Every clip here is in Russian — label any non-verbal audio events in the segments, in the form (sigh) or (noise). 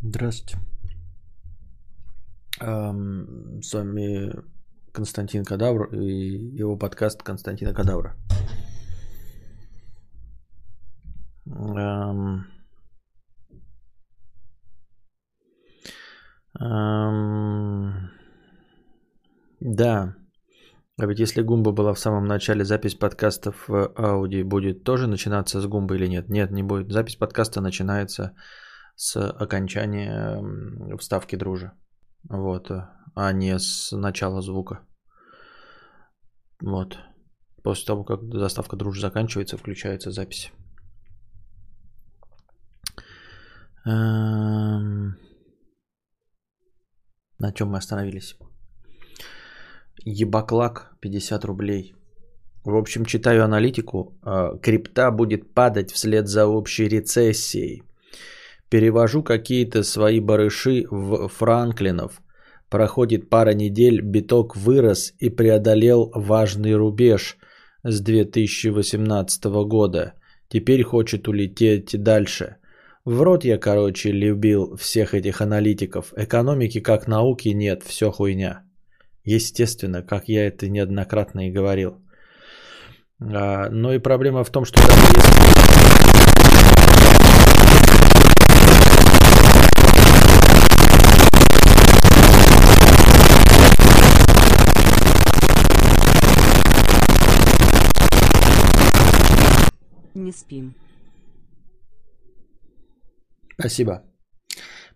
Здравствуйте. Эм, С вами Константин Кадавр и его подкаст Константина Кадавра. Эм, эм, Да. А ведь если Гумба была в самом начале, запись подкастов в Ауди будет тоже начинаться с Гумбы или нет? Нет, не будет. Запись подкаста начинается с окончания вставки дружи. Вот. А не с начала звука. Вот. После того, как заставка дружи заканчивается, включается запись. Эм, На чем мы остановились? Ебаклак 50 рублей. В общем, читаю аналитику. А, Крипта будет падать вслед за общей рецессией. Перевожу какие-то свои барыши в Франклинов. Проходит пара недель, биток вырос и преодолел важный рубеж с 2018 года. Теперь хочет улететь дальше. В рот я, короче, любил всех этих аналитиков. Экономики как науки нет, все хуйня. Естественно, как я это неоднократно и говорил. А, но и проблема в том, что даже если... Не спим. Спасибо.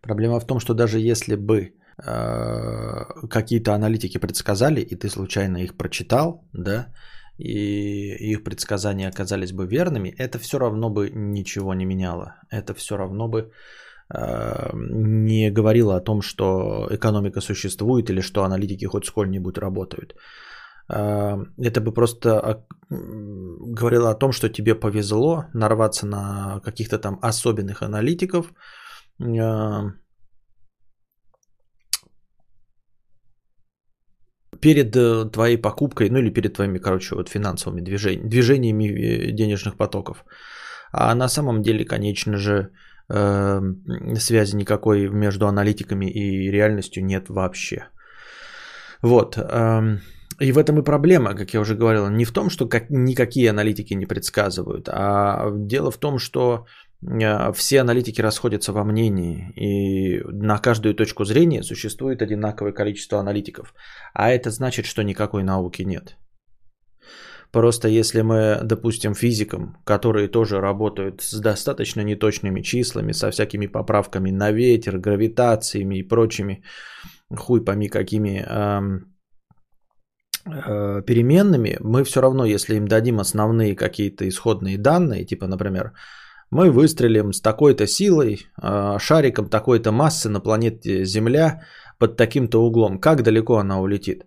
Проблема в том, что даже если бы какие-то аналитики предсказали, и ты случайно их прочитал, да, и их предсказания оказались бы верными, это все равно бы ничего не меняло. Это все равно бы э, не говорило о том, что экономика существует или что аналитики хоть сколь-нибудь работают. Э, Это бы просто м, говорило о том, что тебе повезло нарваться на каких-то там особенных аналитиков, э, перед э, твоей покупкой, ну или перед твоими, короче, вот финансовыми движениями, движениями э, денежных потоков. А на самом деле, конечно же, э, связи никакой между аналитиками и реальностью нет вообще. Вот. эм, И в этом и проблема, как я уже говорил, не в том, что как, никакие аналитики не предсказывают, а дело в том, что все аналитики расходятся во мнении, и на каждую точку зрения существует одинаковое количество аналитиков. А это значит, что никакой науки нет. Просто если мы допустим физикам, которые тоже работают с достаточно неточными числами, со всякими поправками на ветер, гравитациями и прочими, хуй пойми какими эм, э, переменными, мы все равно, если им дадим основные какие-то исходные данные, типа, например, мы выстрелим с такой-то силой, э, шариком такой-то массы на планете Земля под таким-то углом, как далеко она улетит?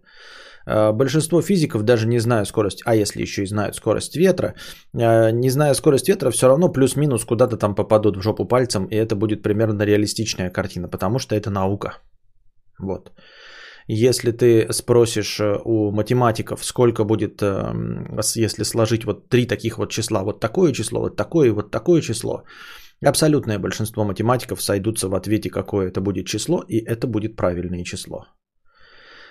Э, Большинство физиков, даже не зная скорость, а если еще и знают скорость ветра, э, не зная скорость ветра, все равно плюс-минус куда-то там попадут в жопу пальцем, и это будет примерно реалистичная картина, потому что это наука. Вот. Если ты спросишь э, у математиков, сколько будет, с- если сложить вот три таких вот числа, вот такое число, вот такое, и вот такое число, абсолютное большинство математиков сойдутся в ответе, какое это будет число, и это будет правильное число.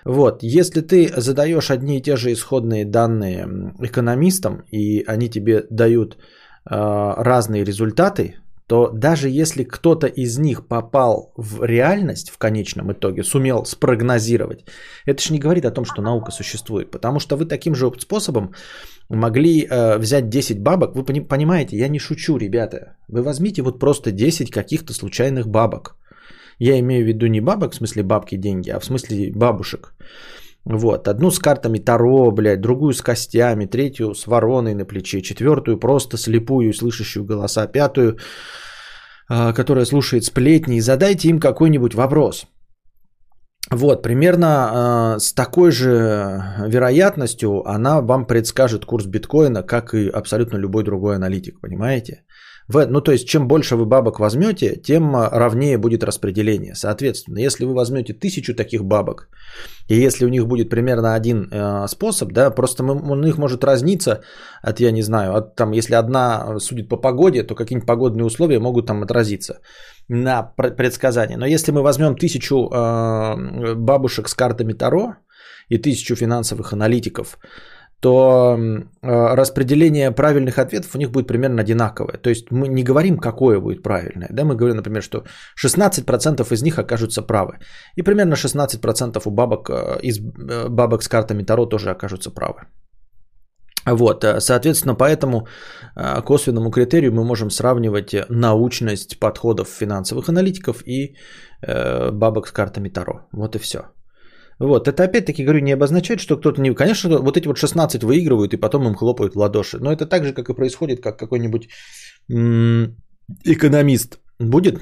Вот, если ты задаешь одни и те же исходные данные экономистам, и они тебе дают э, разные результаты, то даже если кто-то из них попал в реальность в конечном итоге, сумел спрогнозировать, это же не говорит о том, что наука существует. Потому что вы таким же способом могли э, взять 10 бабок. Вы пони- понимаете, я не шучу, ребята. Вы возьмите вот просто 10 каких-то случайных бабок. Я имею в виду не бабок, в смысле бабки деньги, а в смысле бабушек. Вот, одну с картами Таро, блядь, другую с костями, третью с вороной на плече, четвертую просто слепую, слышащую голоса, пятую, а, которая слушает сплетни, и задайте им какой-нибудь вопрос. Вот, примерно а, с такой же вероятностью она вам предскажет курс биткоина, как и абсолютно любой другой аналитик, понимаете? В, ну, то есть, чем больше вы бабок возьмете, тем а, ровнее будет распределение. Соответственно, если вы возьмете тысячу таких бабок, и если у них будет примерно один э, способ, да, просто мы, у них может разниться от, я не знаю, от там, если одна судит по погоде, то какие-нибудь погодные условия могут там отразиться на предсказание. Но если мы возьмем тысячу э, бабушек с картами Таро и тысячу финансовых аналитиков, то э, распределение правильных ответов у них будет примерно одинаковое. То есть мы не говорим, какое будет правильное. Да? Мы говорим, например, что 16% из них окажутся правы. И примерно 16% у бабок, э, из э, бабок с картами Таро тоже окажутся правы. Вот, соответственно, по этому косвенному критерию мы можем сравнивать научность подходов финансовых аналитиков и бабок с картами Таро. Вот и все. Вот, это опять-таки, говорю, не обозначает, что кто-то не... Конечно, вот эти вот 16 выигрывают, и потом им хлопают в ладоши. Но это так же, как и происходит, как какой-нибудь экономист будет,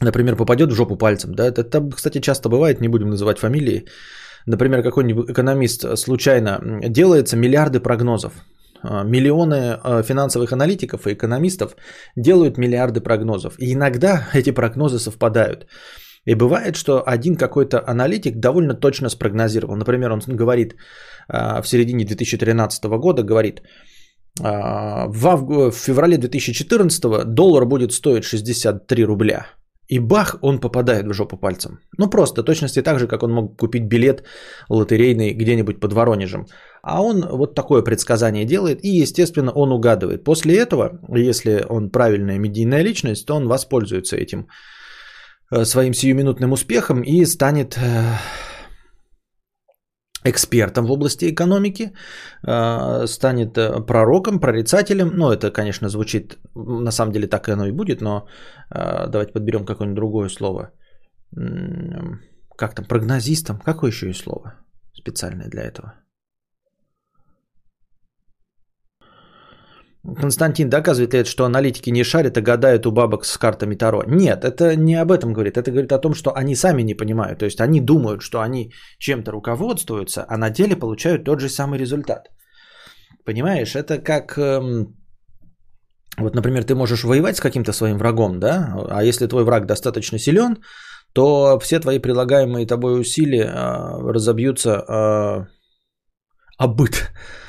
например, попадет в жопу пальцем. Да? Это, это, кстати, часто бывает, не будем называть фамилии. Например, какой-нибудь экономист случайно делается миллиарды прогнозов. А, миллионы а, финансовых аналитиков и экономистов делают миллиарды прогнозов. И иногда эти прогнозы совпадают. И бывает, что один какой-то аналитик довольно точно спрогнозировал. Например, он говорит а, в середине 2013 года, говорит, а, в, авгу... в феврале 2014 доллар будет стоить 63 рубля. И бах, он попадает в жопу пальцем. Ну просто, точности так же, как он мог купить билет лотерейный где-нибудь под Воронежем. А он вот такое предсказание делает, и, естественно, он угадывает. После этого, если он правильная медийная личность, то он воспользуется этим своим сиюминутным успехом и станет э, экспертом в области экономики, э, станет пророком, прорицателем. Ну, это, конечно, звучит, на самом деле так и оно и будет, но давайте подберем какое-нибудь другое слово. Как там, прогнозистом? Какое еще есть слово специальное для этого? Константин доказывает ли это, что аналитики не шарят, а гадают у бабок с картами Таро? Нет, это не об этом говорит. Это говорит о том, что они сами не понимают. То есть они думают, что они чем-то руководствуются, а на деле получают тот же самый результат. Понимаешь, это как... Эм, вот, например, ты можешь воевать с каким-то своим врагом, да? А если твой враг достаточно силен, то все твои прилагаемые тобой усилия э, разобьются э, о быт Э,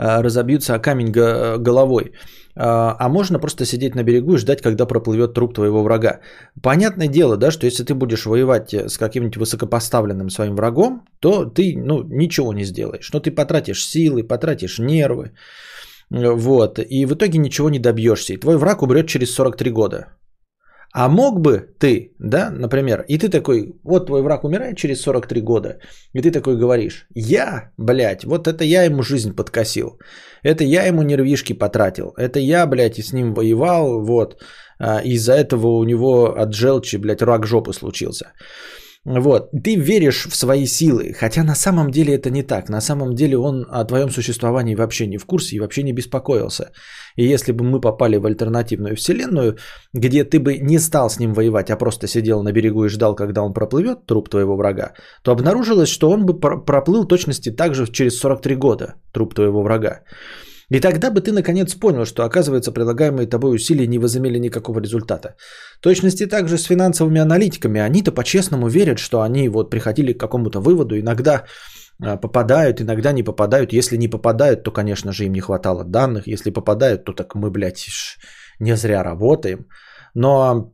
разобьются о камень головой. А, а можно просто сидеть на берегу и ждать, когда проплывет труп твоего врага. Понятное дело, да, что если ты будешь воевать с каким-нибудь высокопоставленным своим врагом, то ты ну, ничего не сделаешь. Но ты потратишь силы, потратишь нервы. Вот. И в итоге ничего не добьешься. И твой враг умрет через 43 года. А мог бы ты, да, например, и ты такой, вот твой враг умирает через 43 года, и ты такой говоришь, я, блядь, вот это я ему жизнь подкосил, это я ему нервишки потратил, это я, блядь, и с ним воевал, вот, а, из-за этого у него от желчи, блядь, рак жопы случился. Вот, ты веришь в свои силы, хотя на самом деле это не так. На самом деле он о твоем существовании вообще не в курсе и вообще не беспокоился. И если бы мы попали в альтернативную вселенную, где ты бы не стал с ним воевать, а просто сидел на берегу и ждал, когда он проплывет, труп твоего врага, то обнаружилось, что он бы проплыл точности так же через 43 года, труп твоего врага. И тогда бы ты наконец понял, что оказывается предлагаемые тобой усилия не возымели никакого результата. точности также с финансовыми аналитиками. Они-то по-честному верят, что они вот приходили к какому-то выводу, иногда а, попадают, иногда не попадают. Если не попадают, то, конечно же, им не хватало данных. Если попадают, то так мы, блядь, не зря работаем. Но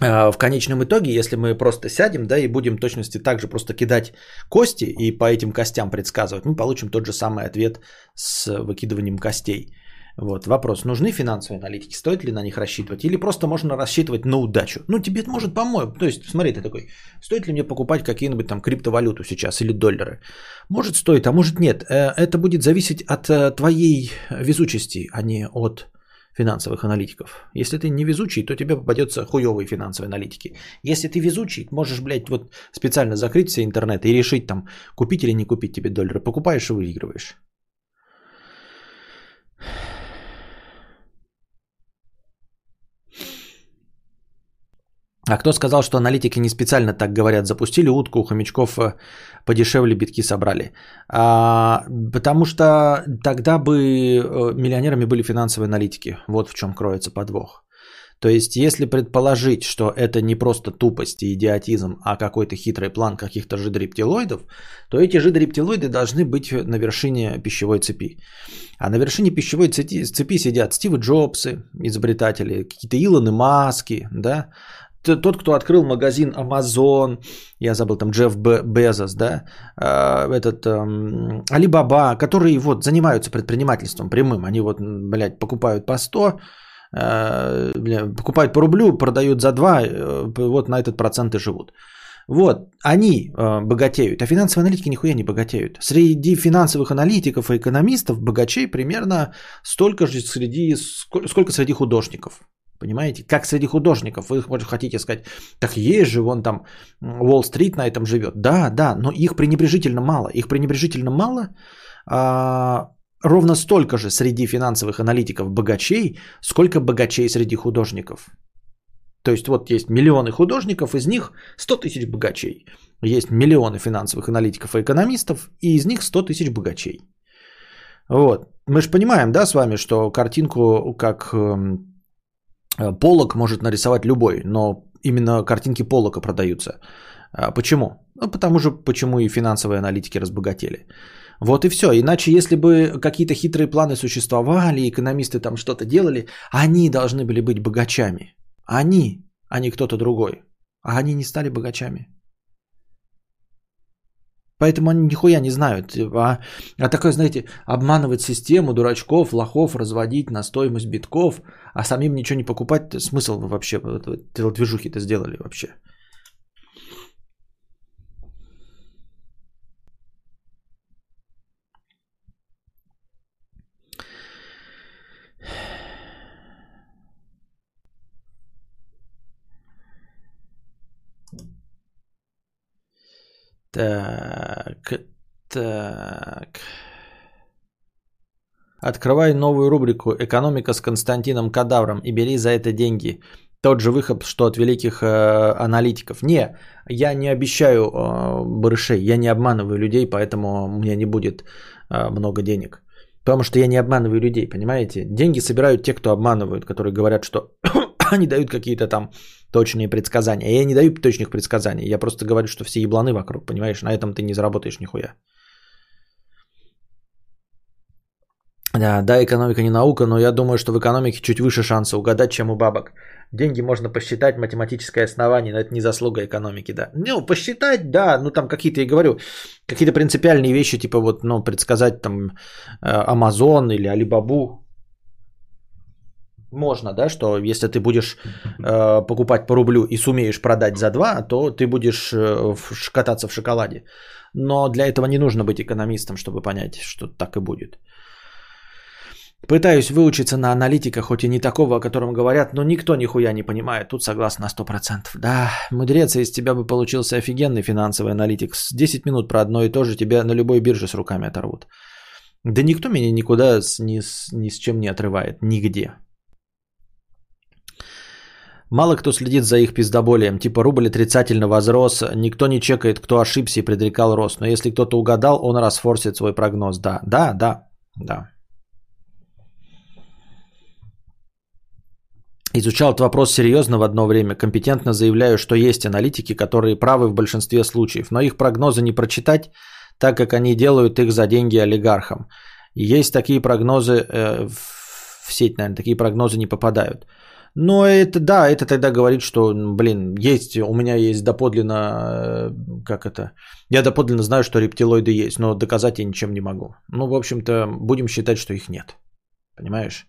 в конечном итоге, если мы просто сядем, да, и будем точности также просто кидать кости и по этим костям предсказывать, мы получим тот же самый ответ с выкидыванием костей. Вот вопрос, нужны финансовые аналитики, стоит ли на них рассчитывать, или просто можно рассчитывать на удачу. Ну, тебе это может помочь. То есть, смотри, ты такой, стоит ли мне покупать какие-нибудь там криптовалюту сейчас или доллары? Может стоит, а может нет. Э, это будет зависеть от э, твоей везучести, а не от финансовых аналитиков. Если ты не везучий, то тебе попадется хуевые финансовые аналитики. Если ты везучий, можешь, блядь, вот специально закрыть все интернеты и решить там, купить или не купить тебе доллары. Покупаешь и выигрываешь. А кто сказал, что аналитики не специально так говорят? Запустили утку, у хомячков э, подешевле битки собрали. А, потому что тогда бы э, миллионерами были финансовые аналитики. Вот в чем кроется подвох. То есть, если предположить, что это не просто тупость и идиотизм, а какой-то хитрый план каких-то жидрептилоидов, то эти жидрептилоиды должны быть на вершине пищевой цепи. А на вершине пищевой цепи, цепи сидят Стивы Джобсы, изобретатели, какие-то Илоны Маски, да, тот, кто открыл магазин Amazon, я забыл там Джефф Безос, да, а, этот Алибаба, которые вот занимаются предпринимательством прямым, они вот, блядь, покупают по 100, а, покупают по рублю, продают за 2, э, вот на этот процент и живут. Вот, они э, богатеют, а финансовые аналитики нихуя не богатеют. Среди финансовых аналитиков и экономистов богачей примерно столько же среди, сколько среди художников. Понимаете? Как среди художников. Вы хотите сказать, так есть же, вон там Уолл-стрит на этом живет. Да, да, но их пренебрежительно мало. Их пренебрежительно мало. А, ровно столько же среди финансовых аналитиков богачей, сколько богачей среди художников. То есть вот есть миллионы художников, из них 100 тысяч богачей. Есть миллионы финансовых аналитиков и экономистов, и из них 100 тысяч богачей. Вот. Мы же понимаем, да, с вами, что картинку как эм, полок может нарисовать любой, но именно картинки Полока продаются. А почему? Ну, потому же, почему и финансовые аналитики разбогатели. Вот и все. Иначе, если бы какие-то хитрые планы существовали, экономисты там что-то делали, они должны были быть богачами. Они, а не кто-то другой. А они не стали богачами. Поэтому они нихуя не знают. А, а такое, знаете, обманывать систему, дурачков, лохов, разводить на стоимость битков, а самим ничего не покупать, смысл вообще, движухи-то сделали вообще. Так, так. Открывай новую рубрику «Экономика с Константином Кадавром» и бери за это деньги. Тот же выход, что от великих э, аналитиков. Не, я не обещаю э, барышей, я не обманываю людей, поэтому у меня не будет э, много денег. Потому что я не обманываю людей, понимаете? Деньги собирают те, кто обманывают, которые говорят, что (laughs) они дают какие-то там точные предсказания. Я не даю точных предсказаний. Я просто говорю, что все ебланы вокруг, понимаешь? На этом ты не заработаешь нихуя. Да, да, экономика не наука, но я думаю, что в экономике чуть выше шанса угадать, чем у бабок. Деньги можно посчитать, математическое основание, но это не заслуга экономики, да. Ну, посчитать, да, ну там какие-то, я говорю, какие-то принципиальные вещи, типа вот, ну, предсказать там э, Amazon или Alibaba, можно, да, что если ты будешь э, покупать по рублю и сумеешь продать за два, то ты будешь э, кататься в шоколаде. Но для этого не нужно быть экономистом, чтобы понять, что так и будет. Пытаюсь выучиться на аналитика, хоть и не такого, о котором говорят, но никто нихуя не понимает. Тут согласен на 100%. Да, мудрец, из тебя бы получился офигенный финансовый аналитик. С 10 минут про одно и то же тебя на любой бирже с руками оторвут. Да никто меня никуда с, ни, с, ни с чем не отрывает. Нигде. Мало кто следит за их пиздоболием, типа рубль отрицательно возрос, никто не чекает, кто ошибся и предрекал рост. Но если кто-то угадал, он расфорсит свой прогноз. Да, да, да, да. Изучал этот вопрос серьезно в одно время, компетентно заявляю, что есть аналитики, которые правы в большинстве случаев, но их прогнозы не прочитать, так как они делают их за деньги олигархам. Есть такие прогнозы, э, в сеть, наверное, такие прогнозы не попадают. Но это, да, это тогда говорит, что, блин, есть, у меня есть доподлинно, э, как это, я доподлинно знаю, что рептилоиды есть, но доказать я ничем не могу. Ну, в общем-то, будем считать, что их нет. Понимаешь?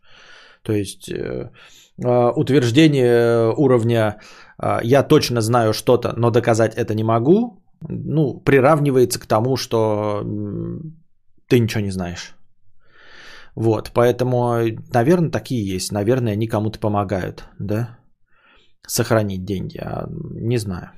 То есть э, э, утверждение уровня я точно знаю что-то, но доказать это не могу, ну, приравнивается к тому, что ты ничего не знаешь. Вот, поэтому, наверное, такие есть. Наверное, они кому-то помогают, да, сохранить деньги. А не знаю.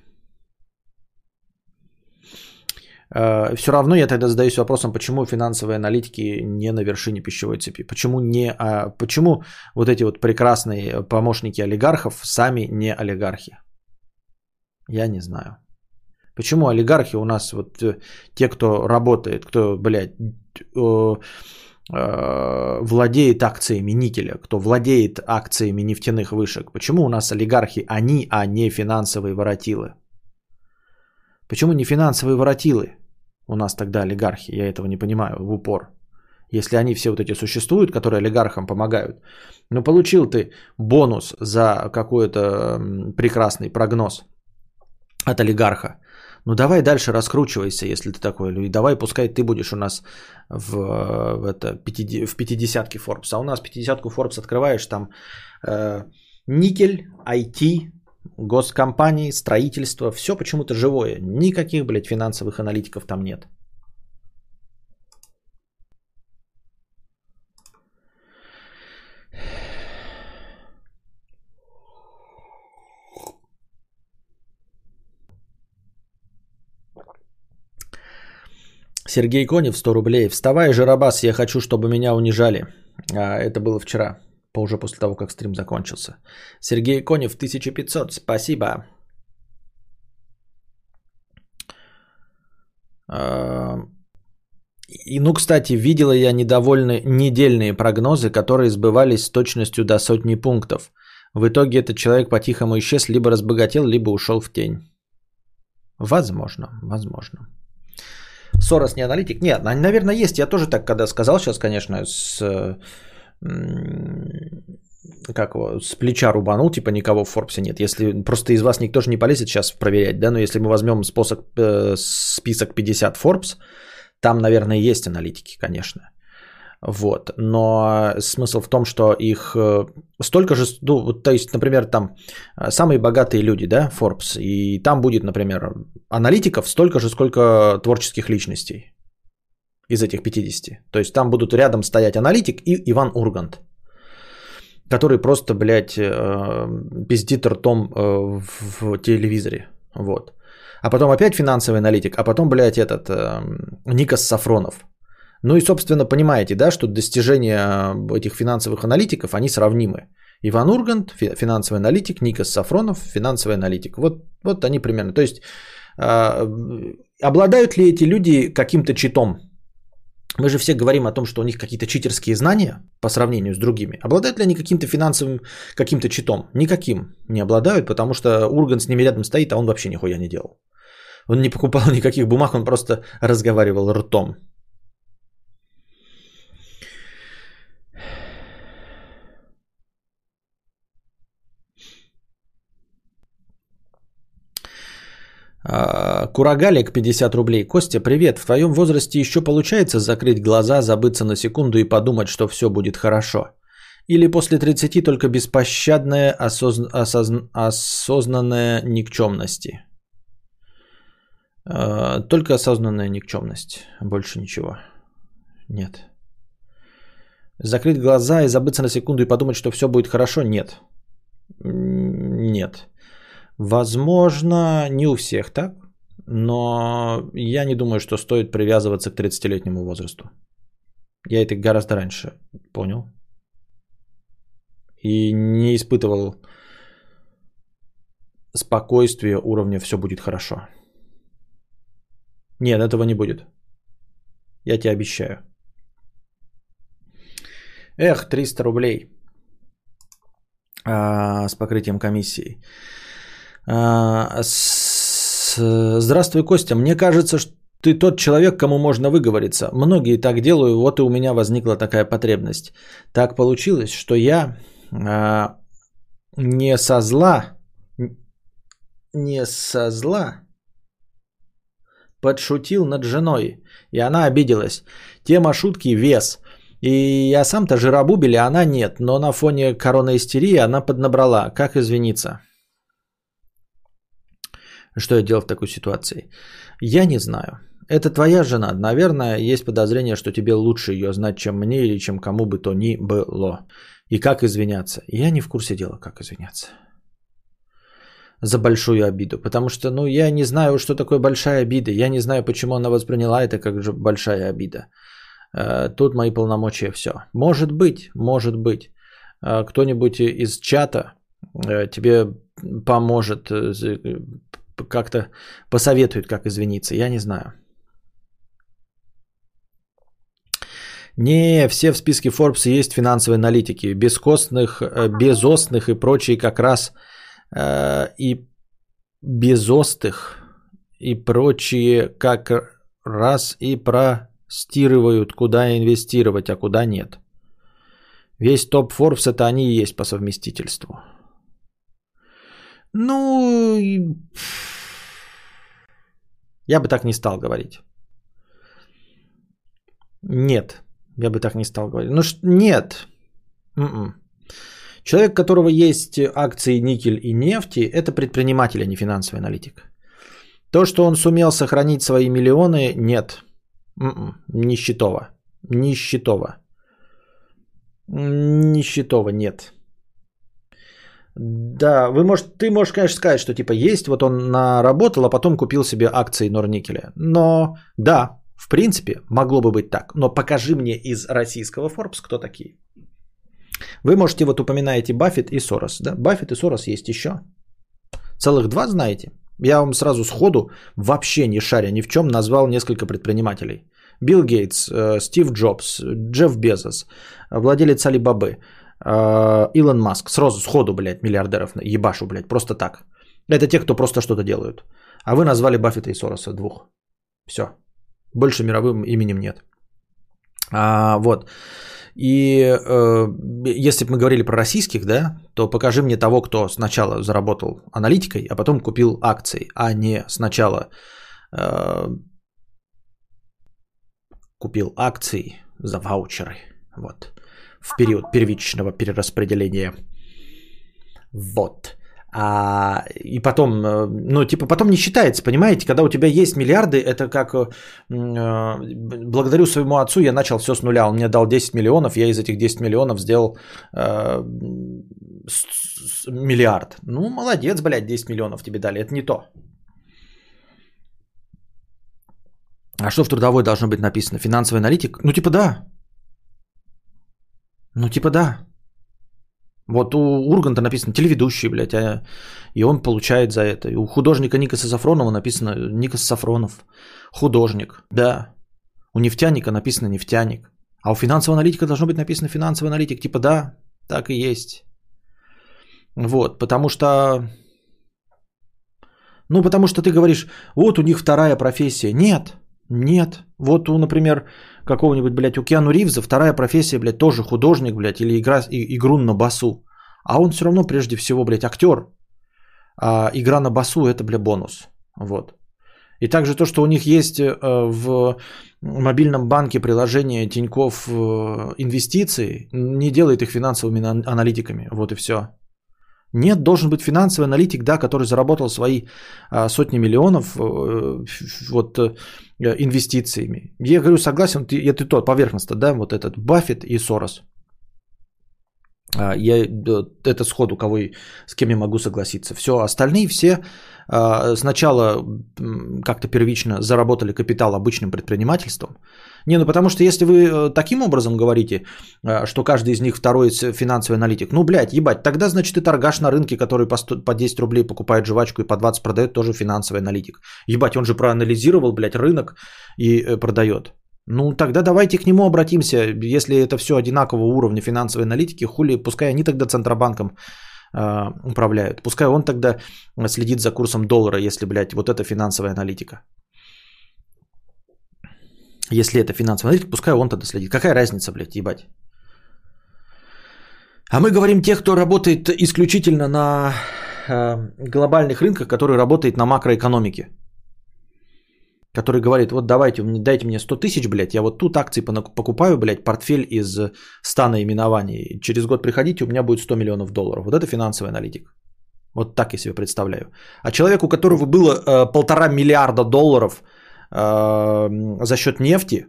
Э, Все равно я тогда задаюсь вопросом, почему финансовые аналитики не на вершине пищевой цепи? Почему, не, а почему вот эти вот прекрасные помощники олигархов сами не олигархи? Я не знаю. Почему олигархи у нас, вот э, те, кто работает, кто, блядь, э, владеет акциями никеля, кто владеет акциями нефтяных вышек, почему у нас олигархи они, а не финансовые воротилы? Почему не финансовые воротилы у нас тогда олигархи? Я этого не понимаю в упор. Если они все вот эти существуют, которые олигархам помогают. Ну, получил ты бонус за какой-то прекрасный прогноз от олигарха. Ну, давай дальше раскручивайся, если ты такой. И давай, пускай ты будешь у нас в, в, это, в 50-ке Forbes. А у нас 50-ку Forbes открываешь, там э, никель, IT, госкомпании, строительство, все почему-то живое. Никаких, блядь, финансовых аналитиков там нет. Сергей Конев, 100 рублей. Вставай, Жиробас, я хочу, чтобы меня унижали. А, это было вчера уже после того, как стрим закончился. Сергей Конев, 1500, спасибо. А, и, ну, кстати, видела я недовольны недельные прогнозы, которые сбывались с точностью до сотни пунктов. В итоге этот человек по-тихому исчез, либо разбогател, либо ушел в тень. Возможно, возможно. Сорос не аналитик? Нет, наверное, есть. Я тоже так, когда сказал сейчас, конечно, с как его, с плеча рубанул, типа никого в Форбсе нет. Если просто из вас никто же не полезет сейчас проверять, да, но если мы возьмем способ, э, список 50 Forbes, там, наверное, есть аналитики, конечно. Вот. Но смысл в том, что их э, столько же, ну, то есть, например, там э, самые богатые люди, да, Forbes, и там будет, например, аналитиков столько же, сколько творческих личностей из этих 50. То есть там будут рядом стоять аналитик и Иван Ургант, который просто, блядь, э, пиздит ртом в телевизоре. Вот. А потом опять финансовый аналитик, а потом, блядь, этот Никас Сафронов. Ну и, собственно, понимаете, да, что достижения этих финансовых аналитиков, они сравнимы. Иван Ургант, финансовый аналитик, Никас Сафронов, финансовый аналитик. Вот, вот они примерно. То есть, обладают ли эти люди каким-то читом? Мы же все говорим о том, что у них какие-то читерские знания по сравнению с другими. Обладают ли они каким-то финансовым, каким-то читом? Никаким не обладают, потому что Урган с ними рядом стоит, а он вообще нихуя не делал. Он не покупал (laughs) никаких бумаг, он просто разговаривал ртом. Курагалик 50 рублей. Костя, привет. В твоем возрасте еще получается закрыть глаза, забыться на секунду и подумать, что все будет хорошо? Или после 30 только беспощадная осозн... осозн... осознанная никчемности? А, только осознанная никчемность. Больше ничего. Нет. Закрыть глаза и забыться на секунду и подумать, что все будет хорошо? Нет. Нет. Возможно, не у всех так, но я не думаю, что стоит привязываться к 30-летнему возрасту. Я это гораздо раньше понял. И не испытывал спокойствия уровня «все будет хорошо». Нет, этого не будет. Я тебе обещаю. Эх, 300 рублей а, с покрытием комиссии. А, здравствуй, Костя. Мне кажется, что ты тот человек, кому можно выговориться. Многие так делают, вот и у меня возникла такая потребность. Так получилось, что я а, не со зла, не со зла подшутил над женой, и она обиделась. Тема шутки – вес. И я сам-то жиробубили, а она нет, но на фоне коронаистерии она поднабрала. Как извиниться? Что я делал в такой ситуации? Я не знаю. Это твоя жена. Наверное, есть подозрение, что тебе лучше ее знать, чем мне или чем кому бы то ни было. И как извиняться? Я не в курсе дела, как извиняться. За большую обиду. Потому что, ну, я не знаю, что такое большая обида. Я не знаю, почему она восприняла это как же большая обида. Э, тут мои полномочия все. Может быть, может быть. Э, кто-нибудь из чата э, тебе поможет как-то посоветует, как извиниться. Я не знаю. Не, все в списке Forbes есть финансовые аналитики. Бескостных, э, безостных и прочие как раз э, и безостых и прочие как раз и простирывают, куда инвестировать, а куда нет. Весь топ Forbes это они и есть по совместительству. Ну, я бы так не стал говорить. Нет, я бы так не стал говорить. Ну, нет. М-м. Человек, у которого есть акции никель и нефти, это предприниматель, а не финансовый аналитик. То, что он сумел сохранить свои миллионы, нет. М-м. Нищетово. Нищетово. Нищетово нет. Да, вы может, ты можешь, конечно, сказать, что типа есть, вот он наработал, а потом купил себе акции Норникеля. Но да, в принципе, могло бы быть так. Но покажи мне из российского Forbes, кто такие. Вы можете, вот упоминаете Баффет и Сорос. Да? Баффет и Сорос есть еще. Целых два знаете. Я вам сразу сходу, вообще не шаря ни в чем, назвал несколько предпринимателей. Билл Гейтс, э, Стив Джобс, Джефф Безос, владелец Алибабы, э, Илон Маск. Сразу сходу, блядь, миллиардеров ебашу, блядь, просто так. Это те, кто просто что-то делают. А вы назвали Баффета и Сороса двух. Все. Больше мировым именем нет. А, вот. И э, если бы мы говорили про российских, да, то покажи мне того, кто сначала заработал аналитикой, а потом купил акции, а не сначала э, купил акции за ваучеры. Вот. В период первичного перераспределения. Вот. А, и потом, э, ну, типа, потом не считается, понимаете, когда у тебя есть миллиарды, это как э, благодарю своему отцу, я начал все с нуля, он мне дал 10 миллионов, я из этих 10 миллионов сделал э, с, с, миллиард. Ну, молодец, блядь, 10 миллионов тебе дали, это не то. А что в трудовой должно быть написано? Финансовый аналитик? Ну, типа, да. Ну, типа, да. Вот у Урганта написано телеведущий, блядь, а, и он получает за это. И у художника Никаса Сафронова написано Никас Сафронов, художник, да. У нефтяника написано нефтяник. А у финансового аналитика должно быть написано финансовый аналитик. Типа да, так и есть. Вот, потому что... Ну, потому что ты говоришь, вот у них вторая профессия. Нет, нет. Вот у, например, какого-нибудь, блядь, у Киану Ривза вторая профессия, блядь, тоже художник, блядь, или игра, и, игрун на басу. А он все равно, прежде всего, блядь, актер. А игра на басу – это, блядь, бонус. Вот. И также то, что у них есть э, в мобильном банке приложение Тиньков э, инвестиции, не делает их финансовыми аналитиками. Вот и все. Нет, должен быть финансовый аналитик, да, который заработал свои а, сотни миллионов э, вот э, инвестициями. Я говорю, согласен, ты, это тот поверхностно, да, вот этот Баффет и Сорос. А, я это сходу, кого с кем я могу согласиться. Все, остальные все сначала как-то первично заработали капитал обычным предпринимательством. Не, ну потому что если вы э, таким образом говорите, э, что каждый из них второй финансовый аналитик, ну, блядь, ебать, тогда, значит, и торгаш на рынке, который по, 100, по 10 рублей покупает жвачку и по 20 продает, тоже финансовый аналитик. Ебать, он же проанализировал, блядь, рынок и э, продает. Ну, тогда давайте к нему обратимся. Если это все одинакового уровня финансовой аналитики, хули, пускай они тогда Центробанком управляют. Пускай он тогда следит за курсом доллара, если, блядь, вот это финансовая аналитика. Если это финансовый аналитик, пускай он тогда следит. Какая разница, блядь, ебать? А мы говорим тех, кто работает исключительно на э, глобальных рынках, который работает на макроэкономике. Который говорит, вот давайте, дайте мне 100 тысяч, блядь, я вот тут акции покупаю, блядь, портфель из 100 наименований. Через год приходите, у меня будет 100 миллионов долларов. Вот это финансовый аналитик. Вот так я себе представляю. А человек, у которого было э, полтора миллиарда долларов – Эм, за счет нефти,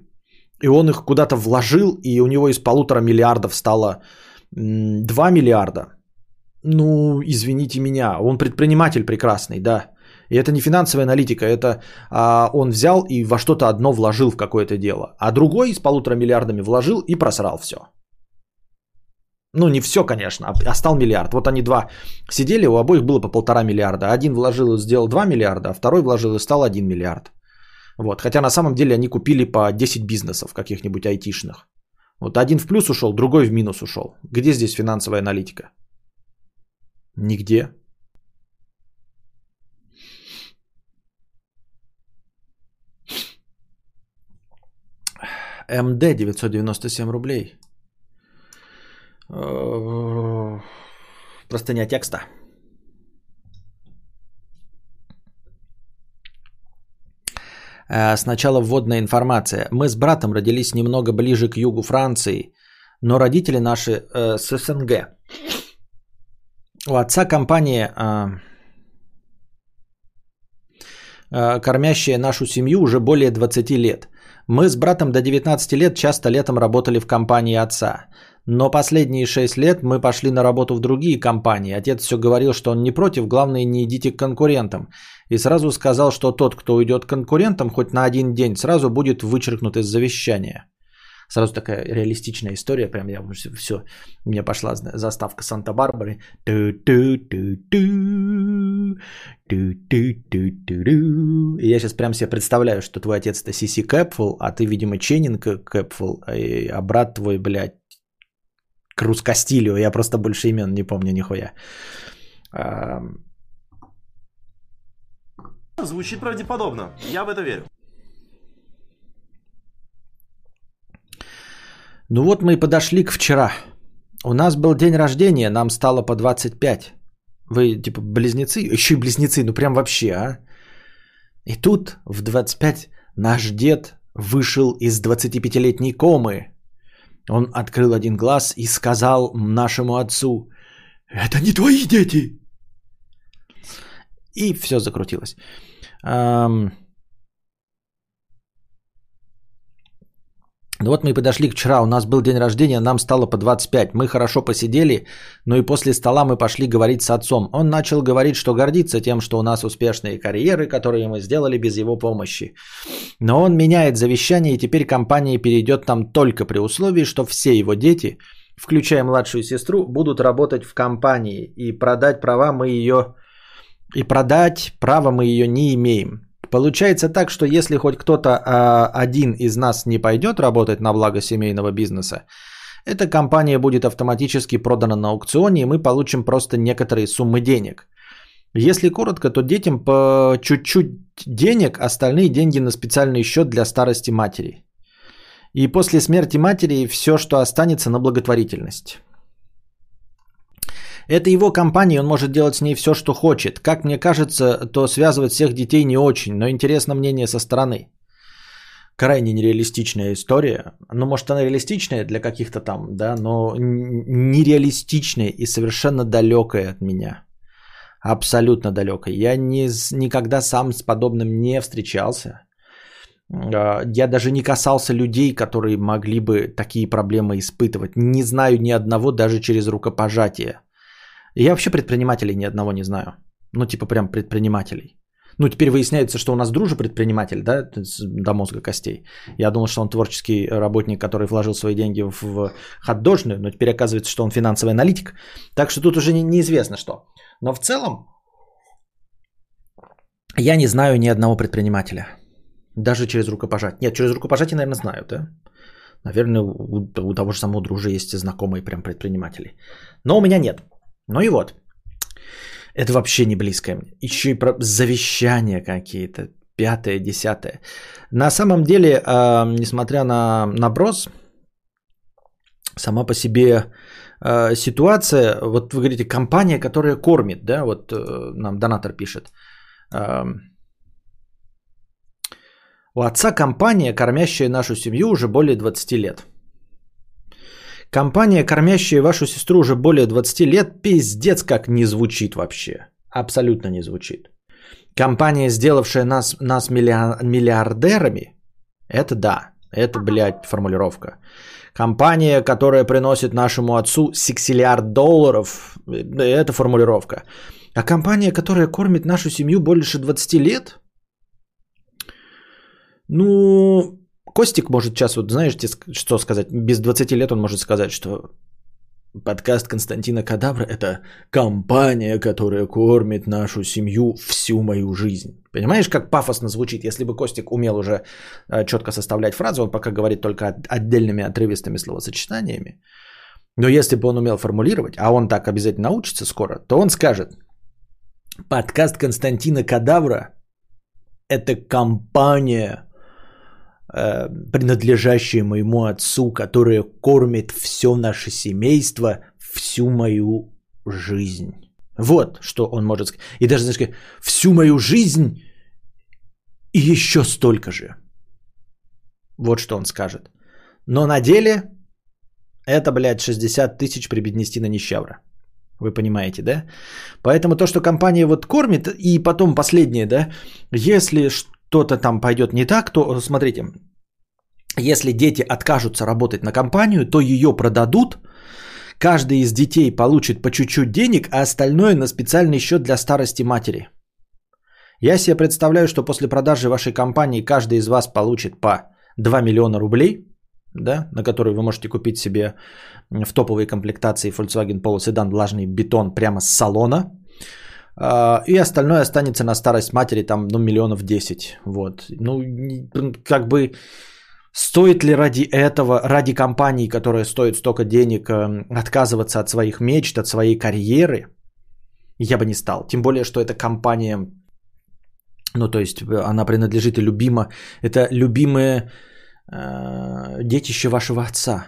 и он их куда-то вложил, и у него из полутора миллиардов стало 2 миллиарда. Ну, извините меня, он предприниматель прекрасный, да. И это не финансовая аналитика, это а, он взял и во что-то одно вложил в какое-то дело, а другой с полутора миллиардами вложил и просрал все. Ну, не все, конечно, а, а стал миллиард. Вот они два сидели, у обоих было по полтора миллиарда. Один вложил и сделал 2 миллиарда, а второй вложил и стал 1 миллиард. Вот. Хотя на самом деле они купили по 10 бизнесов каких-нибудь айтишных. Вот один в плюс ушел, другой в минус ушел. Где здесь финансовая аналитика? Нигде. МД 997 рублей. Простыня текста. Э, сначала вводная информация. Мы с братом родились немного ближе к югу Франции, но родители наши э, с СНГ. У отца компания, э, э, кормящая нашу семью уже более 20 лет. Мы с братом до 19 лет часто летом работали в компании отца. Но последние 6 лет мы пошли на работу в другие компании. Отец все говорил, что он не против, главное не идите к конкурентам. И сразу сказал, что тот, кто уйдет к конкурентам хоть на один день, сразу будет вычеркнут из завещания. Сразу такая реалистичная история, прям я все, у меня пошла заставка Санта-Барбары. И я сейчас прям себе представляю, что твой отец это Сиси Кэпфул, а ты, видимо, Ченнинг Кэпфул, а брат твой, блядь, Круз Кастилио, я просто больше имен не помню нихуя. Звучит правдеподобно. Я в это верю. Ну вот мы и подошли к вчера. У нас был день рождения, нам стало по 25. Вы типа близнецы? Еще и близнецы, ну прям вообще, а? И тут в 25 наш дед вышел из 25-летней комы. Он открыл один глаз и сказал нашему отцу, «Это не твои дети!» И все закрутилось. Ну вот мы и подошли к вчера, у нас был день рождения, нам стало по 25. Мы хорошо посидели, но и после стола мы пошли говорить с отцом. Он начал говорить, что гордится тем, что у нас успешные карьеры, которые мы сделали без его помощи. Но он меняет завещание, и теперь компания перейдет там только при условии, что все его дети, включая младшую сестру, будут работать в компании, и продать права мы ее... И продать право мы ее не имеем. Получается так, что если хоть кто-то а, один из нас не пойдет работать на благо семейного бизнеса, эта компания будет автоматически продана на аукционе, и мы получим просто некоторые суммы денег. Если коротко, то детям по чуть-чуть денег, остальные деньги на специальный счет для старости матери. И после смерти матери все, что останется на благотворительность. Это его компания, он может делать с ней все, что хочет. Как мне кажется, то связывать всех детей не очень, но интересно мнение со стороны. Крайне нереалистичная история. Ну, может, она реалистичная для каких-то там, да, но нереалистичная и совершенно далекая от меня. Абсолютно далекая. Я не, никогда сам с подобным не встречался. А, я даже не касался людей, которые могли бы такие проблемы испытывать. Не знаю ни одного даже через рукопожатие. Я вообще предпринимателей ни одного не знаю. Ну, типа прям предпринимателей. Ну, теперь выясняется, что у нас дружи предприниматель, да, до мозга костей. Я думал, что он творческий работник, который вложил свои деньги в хот-дожную, но теперь оказывается, что он финансовый аналитик. Так что тут уже не, неизвестно что. Но в целом я не знаю ни одного предпринимателя. Даже через рукопожатие. Нет, через рукопожатие, наверное, знаю, да? Наверное, у, у того же самого дружа есть знакомые прям предприниматели. Но у меня нет. Ну и вот. Это вообще не близкое мне. Еще и про завещания какие-то. Пятое, десятое. На самом деле, э, несмотря на наброс, сама по себе э, ситуация, вот вы говорите, компания, которая кормит, да, вот э, нам донатор пишет. Э, у отца компания, кормящая нашу семью уже более 20 лет. Компания, кормящая вашу сестру уже более 20 лет, пиздец как не звучит вообще. Абсолютно не звучит. Компания, сделавшая нас, нас миллиардерами, это да, это, блядь, формулировка. Компания, которая приносит нашему отцу сексиллиард долларов, это формулировка. А компания, которая кормит нашу семью больше 20 лет, ну, Костик может сейчас, вот знаешь, что сказать, без 20 лет он может сказать, что Подкаст Константина Кадавра – это компания, которая кормит нашу семью всю мою жизнь. Понимаешь, как пафосно звучит? Если бы Костик умел уже э, четко составлять фразу, он пока говорит только отдельными отрывистыми словосочетаниями. Но если бы он умел формулировать, а он так обязательно научится скоро, то он скажет, подкаст Константина Кадавра – это компания, э, принадлежащая моему отцу, которая кормит все наше семейство всю мою жизнь. Вот что он может сказать. И даже, знаешь, всю мою жизнь и еще столько же. Вот что он скажет. Но на деле это, блядь, 60 тысяч прибеднести на нищавра. Вы понимаете, да? Поэтому то, что компания вот кормит, и потом последнее, да, если что-то там пойдет не так, то, смотрите, если дети откажутся работать на компанию, то ее продадут, каждый из детей получит по чуть-чуть денег, а остальное на специальный счет для старости матери. Я себе представляю, что после продажи вашей компании каждый из вас получит по 2 миллиона рублей – да, на который вы можете купить себе в топовой комплектации Volkswagen Polo Sedan влажный бетон прямо с салона. А, и остальное останется на старость матери, там, ну, миллионов 10. Вот. Ну, как бы, стоит ли ради этого, ради компании, которая стоит столько денег, э, отказываться от своих мечт, от своей карьеры? Я бы не стал. Тем более, что эта компания, ну, то есть, э, она принадлежит и любима. Это любимые э, детище вашего отца.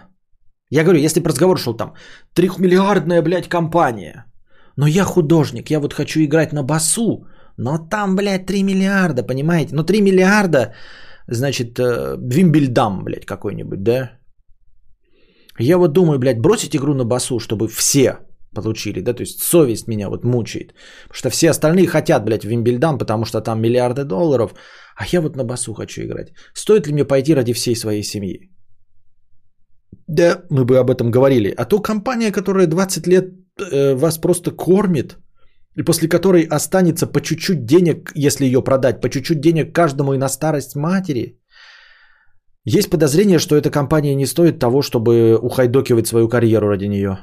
Я говорю, если бы разговор шел там, трехмиллиардная, блядь, компания, но я художник, я вот хочу играть на басу, но там, блядь, 3 миллиарда, понимаете? Ну, 3 миллиарда, значит, э, Вимбельдам, блядь, какой-нибудь, да? Я вот думаю, блядь, бросить игру на басу, чтобы все получили, да, то есть совесть меня вот мучает. Потому что все остальные хотят, блядь, в Вимбельдам, потому что там миллиарды долларов, а я вот на басу хочу играть. Стоит ли мне пойти ради всей своей семьи? Да, мы бы об этом говорили. А то компания, которая 20 лет э, вас просто кормит, и после которой останется по чуть-чуть денег, если ее продать, по чуть-чуть денег каждому и на старость матери. Есть подозрение, что эта компания не стоит того, чтобы ухайдокивать свою карьеру ради нее.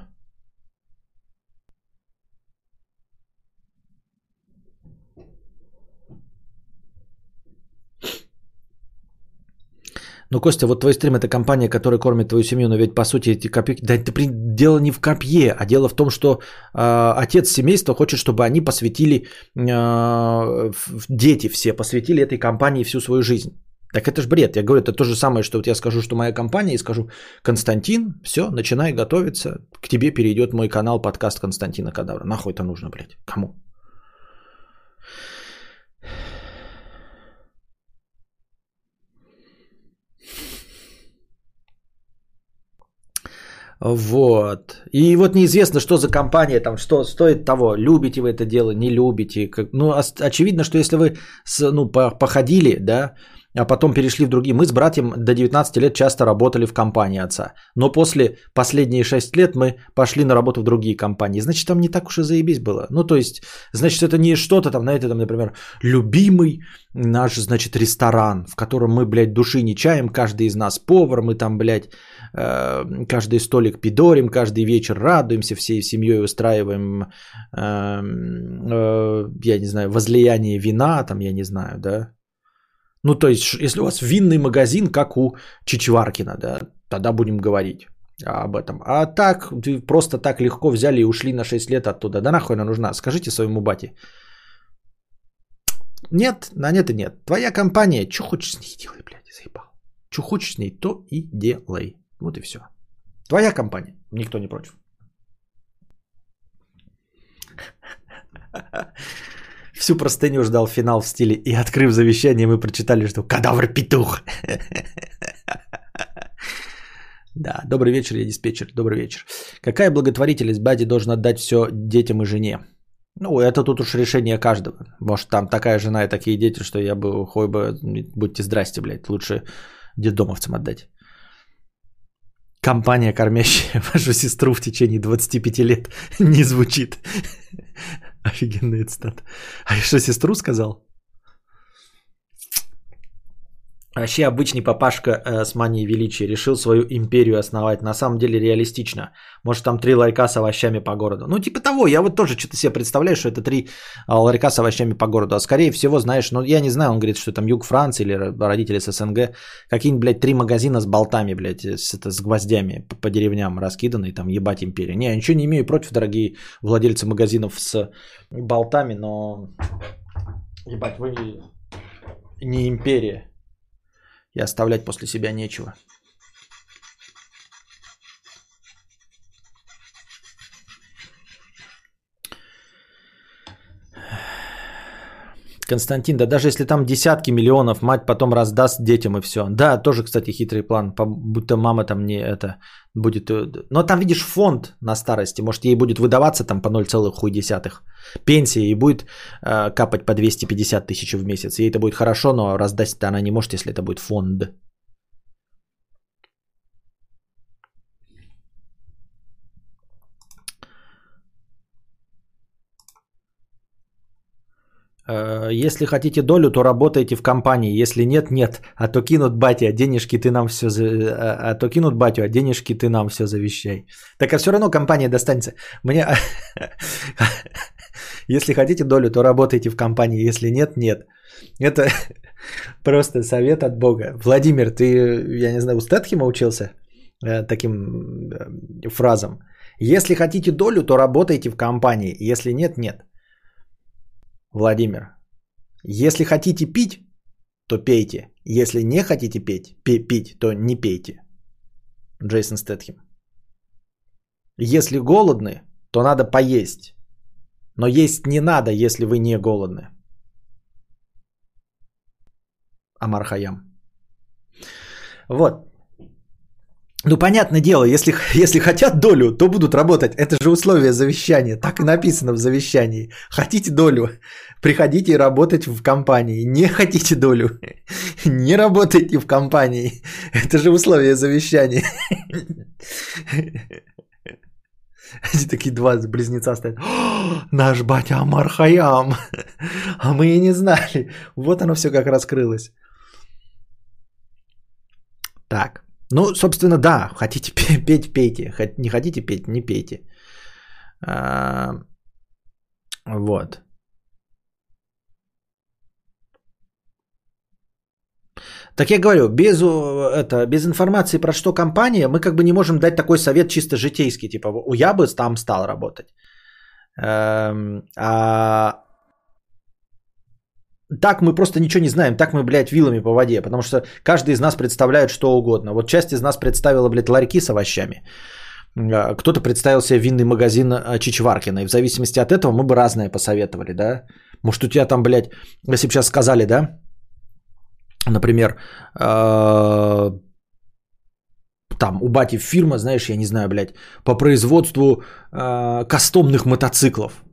Ну, Костя, вот твой стрим это компания, которая кормит твою семью, но ведь по сути эти копейки... Да это дело не в копье, а дело в том, что э, отец семейства хочет, чтобы они посвятили, э, дети все посвятили этой компании всю свою жизнь. Так это ж бред. Я говорю, это то же самое, что вот я скажу, что моя компания, и скажу, Константин, все, начинай готовиться, к тебе перейдет мой канал подкаст Константина Кадавра. Нахуй это нужно, блядь? Кому? Вот. И вот неизвестно, что за компания, там, что стоит того, любите вы это дело, не любите. Как, ну, очевидно, что если вы с, ну, походили, да, а потом перешли в другие. Мы с братьям до 19 лет часто работали в компании отца. Но после последние 6 лет мы пошли на работу в другие компании. Значит, там не так уж и заебись было. Ну, то есть, значит, это не что-то там, знаете, там, например, любимый наш, значит, ресторан, в котором мы, блядь, души не чаем, каждый из нас повар, мы там, блядь, э, каждый столик пидорим, каждый вечер радуемся, всей семьей устраиваем, э, э, я не знаю, возлияние вина, там, я не знаю, да, ну, то есть, если у вас винный магазин, как у Чичваркина, да, тогда будем говорить об этом. А так, просто так легко взяли и ушли на 6 лет оттуда. Да нахуй она нужна? Скажите своему бате. Нет, на нет и нет. Твоя компания, что хочешь с ней делай, блядь, заебал. Что хочешь с ней, то и делай. Вот и все. Твоя компания, никто не против. (laughs) Всю простыню ждал финал в стиле «И открыв завещание, мы прочитали, что кадавр петух». (laughs) Да, добрый вечер, я диспетчер, добрый вечер. Какая благотворительность Бади должен отдать все детям и жене? Ну, это тут уж решение каждого. Может, там такая жена и такие дети, что я бы, хой бы, будьте здрасте, блядь, лучше детдомовцам отдать. Компания, кормящая вашу сестру в течение 25 лет, (laughs) не звучит. (laughs) Офигенный цитат. А я что, сестру сказал? Вообще обычный папашка э, с манией величия решил свою империю основать. На самом деле реалистично. Может там три ларька с овощами по городу. Ну типа того, я вот тоже что-то себе представляю, что это три а, ларька с овощами по городу. А скорее всего, знаешь, ну я не знаю, он говорит, что там юг Франции или родители с СНГ. Какие-нибудь, блядь, три магазина с болтами, блядь, с, это, с гвоздями по, по деревням раскиданы, и там ебать империя. Не, я ничего не имею против, дорогие владельцы магазинов с болтами, но... Ебать, вы не империя и оставлять после себя нечего. Константин, да даже если там десятки миллионов, мать потом раздаст детям и все. Да, тоже, кстати, хитрый план, будто мама там не это будет... Э, но там, видишь, фонд на старости, может, ей будет выдаваться там по 0,1. Пенсия и будет э, капать по 250 тысяч в месяц. Ей это будет хорошо, но раздать-то она не может, если это будет фонд. Если хотите долю, то работайте в компании. Если нет, нет. А то кинут батя, денежки ты нам все... За... А, а то кинут батю, а денежки ты нам все завещай. Так а все равно компания достанется. Мне... (laughs) Если хотите долю, то работайте в компании. Если нет, нет. Это (laughs) просто совет от Бога. Владимир, ты, я не знаю, у Стэтхема учился э, таким э, фразам? Если хотите долю, то работайте в компании. Если нет, нет. Владимир, если хотите пить, то пейте. Если не хотите петь, пи- пить, то не пейте. Джейсон Стэтхем. Если голодны, то надо поесть. Но есть не надо, если вы не голодны. Амар Хаям. Вот. Ну, понятное дело, если, если хотят долю, то будут работать. Это же условие завещания. Так и написано в завещании. Хотите долю, приходите работать в компании. Не хотите долю, не работайте в компании. Это же условие завещания. Эти такие два близнеца стоят. Наш батя Амар Хаям. А мы и не знали. Вот оно все как раскрылось. Так. Ну, собственно, да, хотите (laughs) петь, пейте. Не хотите петь, не пейте. А, вот. Так я говорю, без, это, без информации про что компания, мы как бы не можем дать такой совет чисто житейский, типа, я бы там стал работать. Эм, а так мы просто ничего не знаем, так мы, блядь, вилами по воде, потому что каждый из нас представляет что угодно. Вот часть из нас представила, блядь, ларьки с овощами. А, кто-то представил себе винный магазин а, Чичваркина. И в зависимости от этого мы бы разное посоветовали, да? Может, у тебя там, блядь, если бы сейчас сказали, да? Например, а, там у бати фирма, знаешь, я не знаю, блядь, по производству кастомных мотоциклов.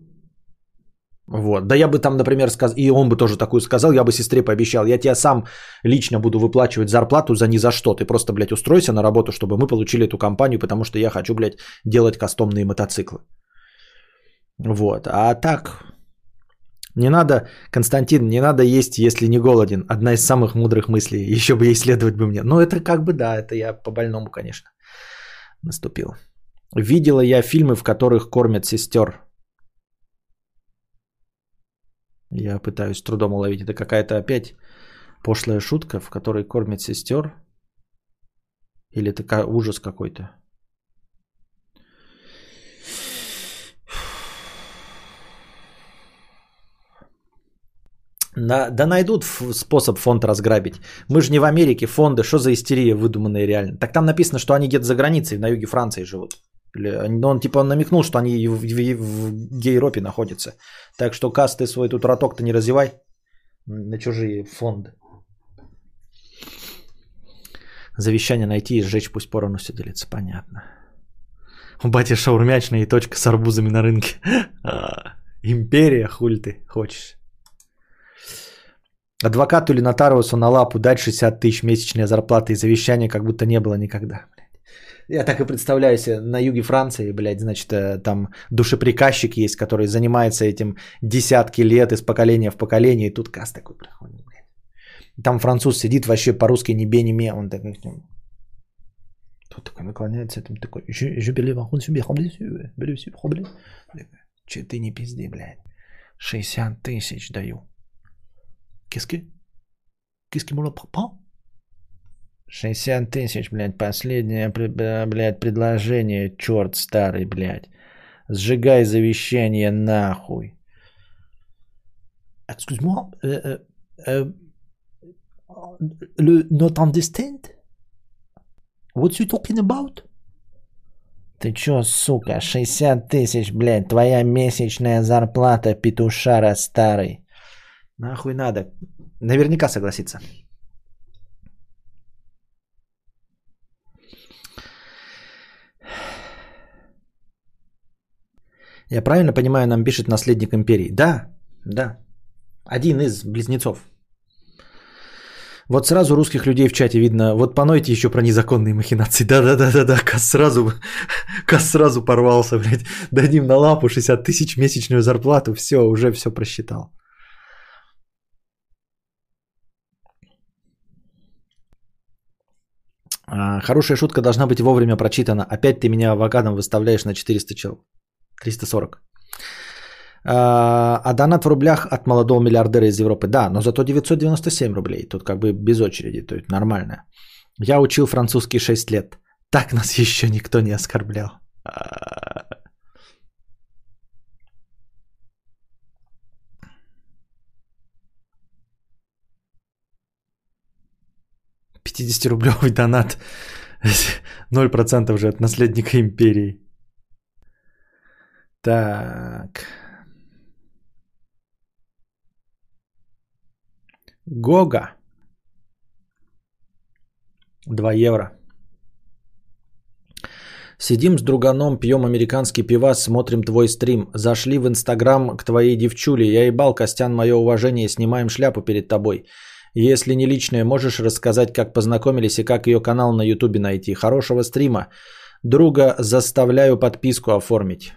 Вот. Да я бы там, например, сказал, и он бы тоже такую сказал, я бы сестре пообещал, я тебе сам лично буду выплачивать зарплату за ни за что. Ты просто, блядь, устройся на работу, чтобы мы получили эту компанию, потому что я хочу, блядь, делать кастомные мотоциклы. Вот. А так, не надо, Константин, не надо есть, если не голоден. Одна из самых мудрых мыслей. Еще бы исследовать бы мне. Ну, это как бы да, это я по больному, конечно, наступил. Видела я фильмы, в которых кормят сестер. Я пытаюсь трудом уловить. Это какая-то опять пошлая шутка, в которой кормят сестер? Или это ужас какой-то? На, да найдут способ фонд разграбить. Мы же не в Америке, фонды, что за истерия выдуманная реально. Так там написано, что они где-то за границей, на юге Франции живут. Но он типа намекнул, что они в, в, в Гейропе находятся. Так что Кас, ты свой тут роток-то не развивай на чужие фонды. Завещание найти и сжечь, пусть поровну все делится. Понятно. У бати шаурмячная и точка с арбузами на рынке. (laughs) Империя, хуль ты хочешь. Адвокату или нотариусу на лапу дать 60 тысяч месячная зарплата и завещания как будто не было никогда. Я так и представляю себе, на юге Франции, блядь, значит, э, там душеприказчик есть, который занимается этим десятки лет из поколения в поколение, и тут каст такой проходит, блядь. Там француз сидит вообще по-русски не бе, не ме. Он такой, тут такой наклоняется, там такой. Че ты не пизди, блядь. 60 тысяч даю. Qu'est-ce que mon papa? 60 тысяч, блядь, последнее, блядь, предложение, черт старый, блядь. Сжигай завещание нахуй. Excuse-moi, euh, euh, le not understand? What you talking about? Ты чё, сука, 60 тысяч, блядь, твоя месячная зарплата, петушара старый. Нахуй надо. Наверняка согласится. Я правильно понимаю, нам пишет наследник империи? Да, да. Один из близнецов. Вот сразу русских людей в чате видно. Вот понойте еще про незаконные махинации. Да-да-да-да-да. Кас сразу, Кас сразу порвался, блядь. Дадим на лапу 60 тысяч месячную зарплату. Все, уже все просчитал. А, хорошая шутка должна быть вовремя прочитана. Опять ты меня авокадом выставляешь на 400 чел. 340. А, а донат в рублях от молодого миллиардера из Европы. Да, но зато 997 рублей. Тут как бы без очереди, то есть нормально. Я учил французский 6 лет. Так нас еще никто не оскорблял. рублевый донат. 0% уже от наследника империи. Так. Гога. 2 евро. Сидим с друганом, пьем американский пивас, смотрим твой стрим. Зашли в Инстаграм к твоей девчуле. Я ебал, Костян, мое уважение, снимаем шляпу перед тобой. Если не личное, можешь рассказать, как познакомились и как ее канал на Ютубе найти. Хорошего стрима. Друга заставляю подписку оформить.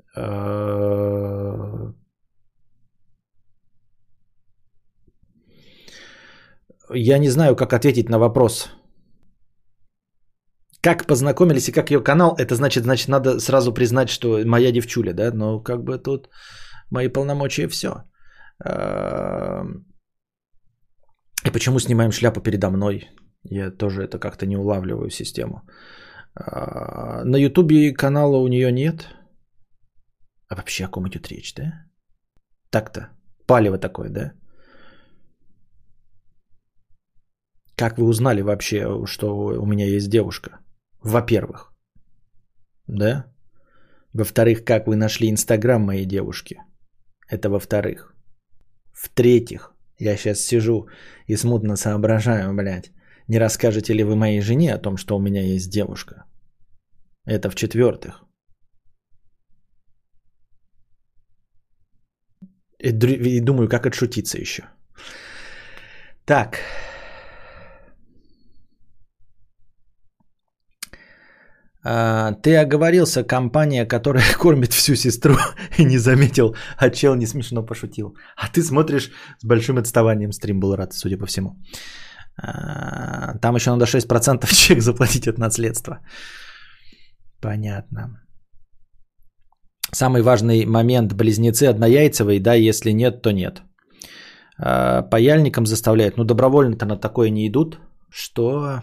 Э, я не знаю, как ответить на вопрос. Как познакомились и как ее канал, это значит, значит, надо сразу признать, что моя девчуля, да, но как бы тут мои полномочия все. Э, и почему снимаем шляпу передо мной? Я тоже это как-то не улавливаю систему. Э, на ютубе канала у нее нет. А вообще о ком идет речь, да? Так-то. Палево такое, да? Как вы узнали вообще, что у меня есть девушка? Во-первых. Да? Во-вторых, как вы нашли Инстаграм моей девушки? Это во-вторых. В-третьих, я сейчас сижу и смутно соображаю, блядь, не расскажете ли вы моей жене о том, что у меня есть девушка? Это в-четвертых. И, думаю, как отшутиться еще. Так. А, ты оговорился, компания, которая (laughs) кормит всю сестру (laughs) и не заметил, а чел не смешно пошутил. А ты смотришь с большим отставанием стрим был рад, судя по всему. А, там еще надо 6% (laughs) чек заплатить от наследства. Понятно. Самый важный момент. Близнецы однояйцевые, да, если нет, то нет. А, паяльником заставляют. Ну, добровольно-то на такое не идут. Что?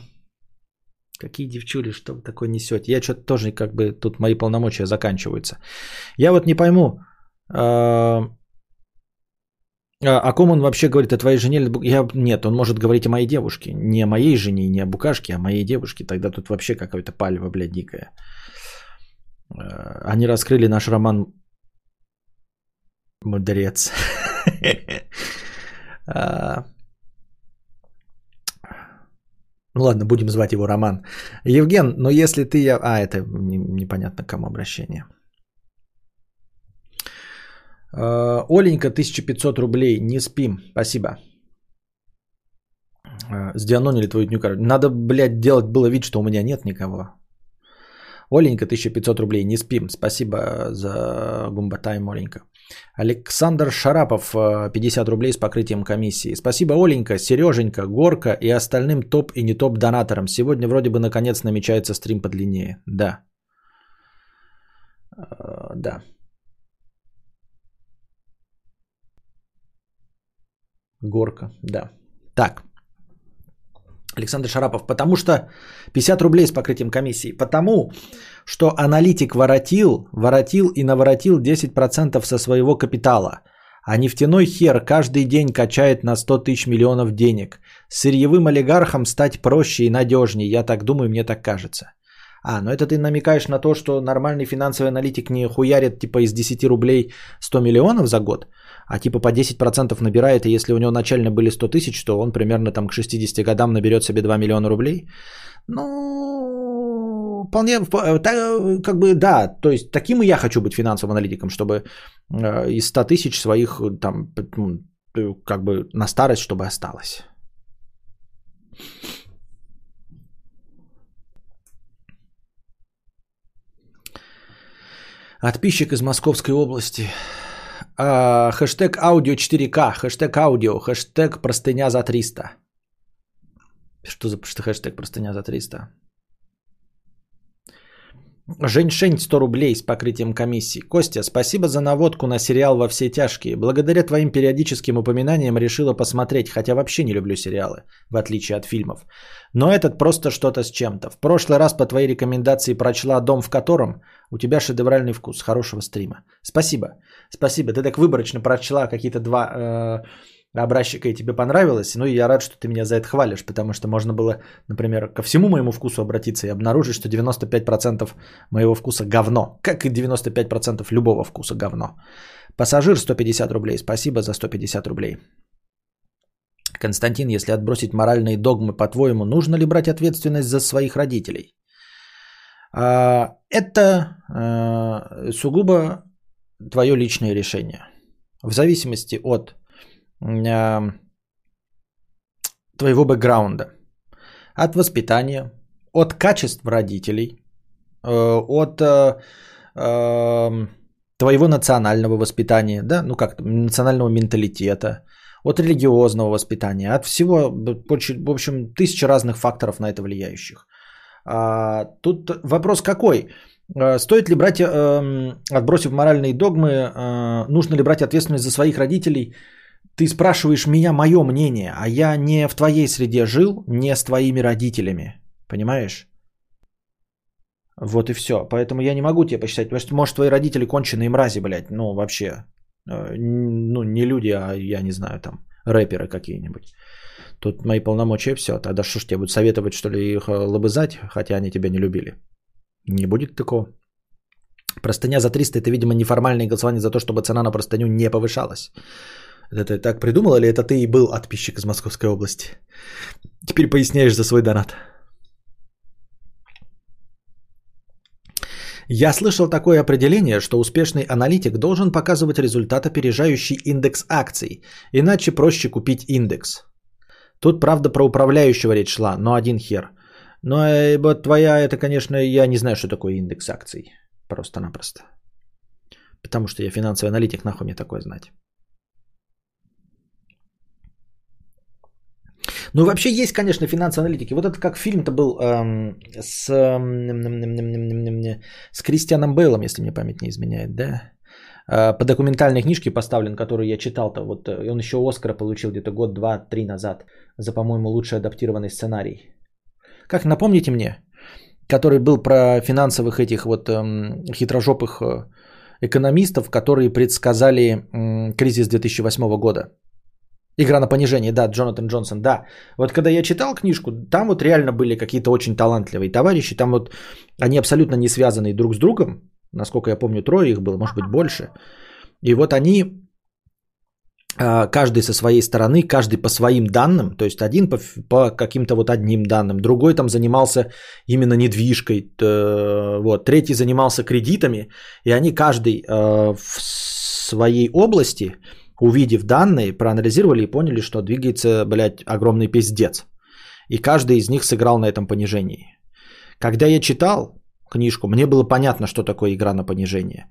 Какие девчули, что вы такое несете? Я что-то тоже как бы тут мои полномочия заканчиваются. Я вот не пойму, а, а, о ком он вообще говорит, о твоей жене? Я, нет, он может говорить о моей девушке. Не о моей жене, не о букашке, а о моей девушке. Тогда тут вообще какое-то палево, блядь, дикое. Э, они раскрыли наш роман «Мудрец». А, (laughs) ну ладно, будем звать его Роман. Евген, но если ты... я, А, это непонятно кому обращение. А, Оленька, 1500 рублей. Не спим. Спасибо. Сдианонили твою днюка. Надо, блядь, делать было вид, что у меня нет никого. Оленька, 1500 рублей. Не спим. Спасибо за гумбатай, Оленька. Александр Шарапов, э, 50 рублей с покрытием комиссии. Спасибо, Оленька, Сереженька, Горка и остальным топ и не топ донаторам. Сегодня вроде бы наконец намечается стрим подлиннее. Да. Э, Да. Горка, да. Так. Александр Шарапов, потому что 50 рублей с покрытием комиссии. Потому что аналитик воротил, воротил и наворотил 10% со своего капитала. А нефтяной хер каждый день качает на 100 тысяч миллионов денег. Сырьевым олигархом стать проще и надежнее, я так думаю, мне так кажется. А, ну это ты намекаешь на то, что нормальный финансовый аналитик не хуярит типа из 10 рублей 100 миллионов за год, а типа по 10% набирает, и если у него начально были 100 тысяч, то он примерно там к 60 годам наберет себе 2 миллиона рублей. Ну, вполне, вп- та- как бы да, то есть таким и я хочу быть финансовым аналитиком, чтобы э, из 100 тысяч своих э, там ну, э, как бы на старость, чтобы осталось. Отписчик из Московской области. А, хэштег аудио 4К, хэштег аудио, хэштег простыня за 300. Что за что хэштег простыня за 300? Женьшень 100 рублей с покрытием комиссии. Костя, спасибо за наводку на сериал «Во все тяжкие». Благодаря твоим периодическим упоминаниям решила посмотреть, хотя вообще не люблю сериалы, в отличие от фильмов. Но этот просто что-то с чем-то. В прошлый раз по твоей рекомендации прочла «Дом в котором». У тебя шедевральный вкус. Хорошего стрима. Спасибо. Спасибо. Ты так выборочно прочла какие-то два э, образчика и тебе понравилось. Ну и я рад, что ты меня за это хвалишь, потому что можно было, например, ко всему моему вкусу обратиться и обнаружить, что 95% моего вкуса говно. Как и 95% любого вкуса говно. Пассажир 150 рублей. Спасибо за 150 рублей. Константин, если отбросить моральные догмы, по-твоему, нужно ли брать ответственность за своих родителей? А, Это а, сугубо твое личное решение. В зависимости от твоего бэкграунда, от воспитания, от качеств родителей, э, от э, э, твоего национального воспитания, да, ну как национального менталитета, от религиозного воспитания, от всего, в общем, тысячи разных факторов на это влияющих. А, Тут вопрос какой? А, Стоит ли брать, эм, отбросив моральные догмы, э, нужно ли брать ответственность за своих родителей? Ты спрашиваешь меня мое мнение, а я не в твоей среде жил, не с твоими родителями. Понимаешь? Вот и все. Поэтому я не могу тебе посчитать. Потому может, твои родители конченые мрази, блядь. Ну, вообще. Э, Ну, не люди, а я не знаю, там, рэперы какие-нибудь. Тут мои полномочия все. Тогда что ж тебе будут советовать, что ли, их э, лобызать, хотя они тебя не любили? Не будет такого. Простыня за 300 это, видимо, неформальное голосование за то, чтобы цена на простыню не повышалась. Это ты так придумал или это ты и был отписчик из Московской области? Теперь поясняешь за свой донат. Я слышал такое определение, что успешный аналитик должен показывать результат, опережающий индекс акций, иначе проще купить индекс. Тут, правда, про управляющего речь шла, но один хер. Но э, вот твоя, это, конечно, я не знаю, что такое индекс акций. Просто-напросто. Потому что я финансовый аналитик, нахуй мне такое знать. Ну, вообще есть, конечно, финансовые аналитики. Вот это как фильм-то был эм, с, эм, с Кристианом Бейлом, если мне память не изменяет, да? Э, по документальной книжке поставлен, которую я читал-то. Вот э, и он еще Оскара получил где-то год, два, три назад за, по-моему, лучший адаптированный сценарий. Как, напомните мне, который был про финансовых этих вот эм, хитрожопых э, экономистов, которые предсказали м, кризис 2008 года. Игра на понижение, да, Джонатан Джонсон, да. Вот когда я читал книжку, там вот реально были какие-то очень талантливые товарищи, там вот они абсолютно не связаны друг с другом, насколько я помню, трое их было, может быть больше. И вот они, а, каждый со своей стороны, каждый по своим данным, то есть один по, по каким-то вот одним данным, другой там занимался именно недвижкой, вот, третий занимался кредитами, и они каждый э, в своей области, увидев данные, проанализировали и поняли, что двигается, блядь, огромный пиздец. И каждый из них сыграл на этом понижении. Когда я читал, книжку, мне было понятно, что такое игра на понижение.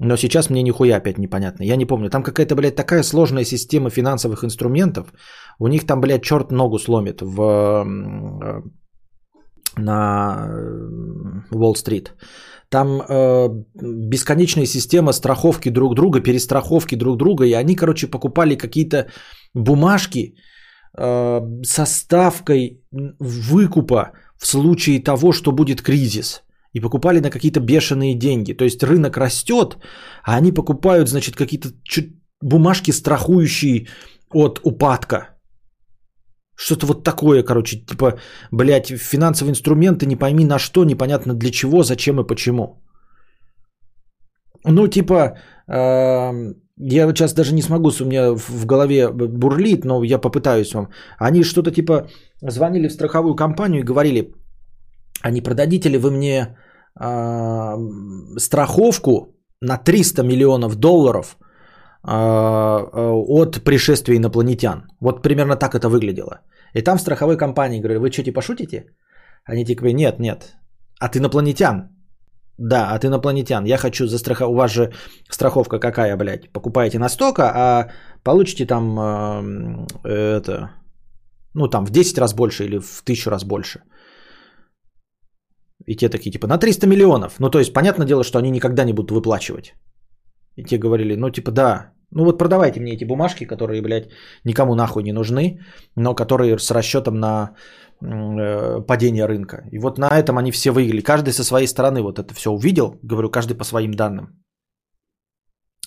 Но сейчас мне нихуя опять непонятно. Я не помню. Там какая-то, блядь, такая сложная система финансовых инструментов. У них там, блядь, черт ногу сломит в, э, на Уолл-стрит. Там э, бесконечная система страховки друг друга, перестраховки друг друга. И они, короче, покупали какие-то бумажки э, со ставкой выкупа в случае того, что будет кризис. И покупали на какие-то бешеные деньги. То есть рынок растет, а они покупают, значит, какие-то бумажки, страхующие от упадка. Что-то вот такое, короче, типа, блядь, финансовые инструменты, не пойми на что, непонятно для чего, зачем и почему. Ну, типа, э, я сейчас даже не смогу, у меня в голове бурлит, но я попытаюсь вам. Они что-то типа звонили в страховую компанию и говорили, а не продадите ли вы мне э, страховку на 300 миллионов долларов от пришествия инопланетян. Вот примерно так это выглядело. И там в страховой компании говорили, вы что, типа шутите? Они типа, нет, нет, от инопланетян. Да, от инопланетян. Я хочу застраховать. У вас же страховка какая, блядь? Покупаете на стока, а получите там э, это, ну там в 10 раз больше или в 1000 раз больше. И те такие, типа, на 300 миллионов. Ну, то есть, понятное дело, что они никогда не будут выплачивать. И те говорили, ну, типа, да, ну вот продавайте мне эти бумажки, которые, блядь, никому нахуй не нужны, но которые с расчетом на э, падение рынка. И вот на этом они все выиграли. Каждый со своей стороны вот это все увидел, говорю, каждый по своим данным.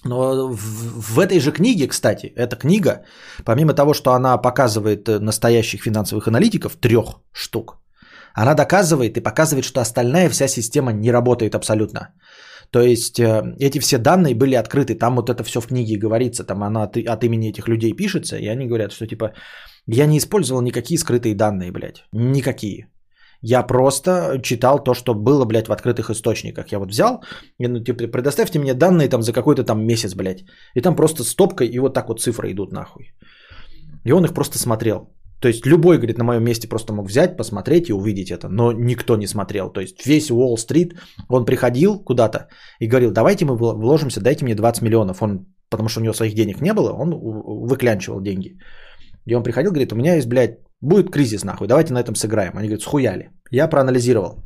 Но в, в этой же книге, кстати, эта книга, помимо того, что она показывает э, настоящих финансовых аналитиков, трех штук, она доказывает и показывает, что остальная вся система не работает абсолютно. То есть э, эти все данные были открыты, там вот это все в книге говорится, там она от, от имени этих людей пишется, и они говорят, что типа я не использовал никакие скрытые данные, блядь, никакие. Я просто читал то, что было, блядь, в открытых источниках. Я вот взял, и, ну, типа, предоставьте мне данные там за какой-то там месяц, блядь. И там просто стопкой, и вот так вот цифры идут нахуй. И он их просто смотрел. То есть любой, говорит, на моем месте просто мог взять, посмотреть и увидеть это. Но никто не смотрел. То есть весь Уолл-стрит, он приходил куда-то и говорил, давайте мы вложимся, дайте мне 20 миллионов. Он, потому что у него своих денег не было, он выклянчивал деньги. И он приходил, говорит, у меня есть, блядь, будет кризис нахуй, давайте на этом сыграем. Они говорят, схуяли. Я проанализировал.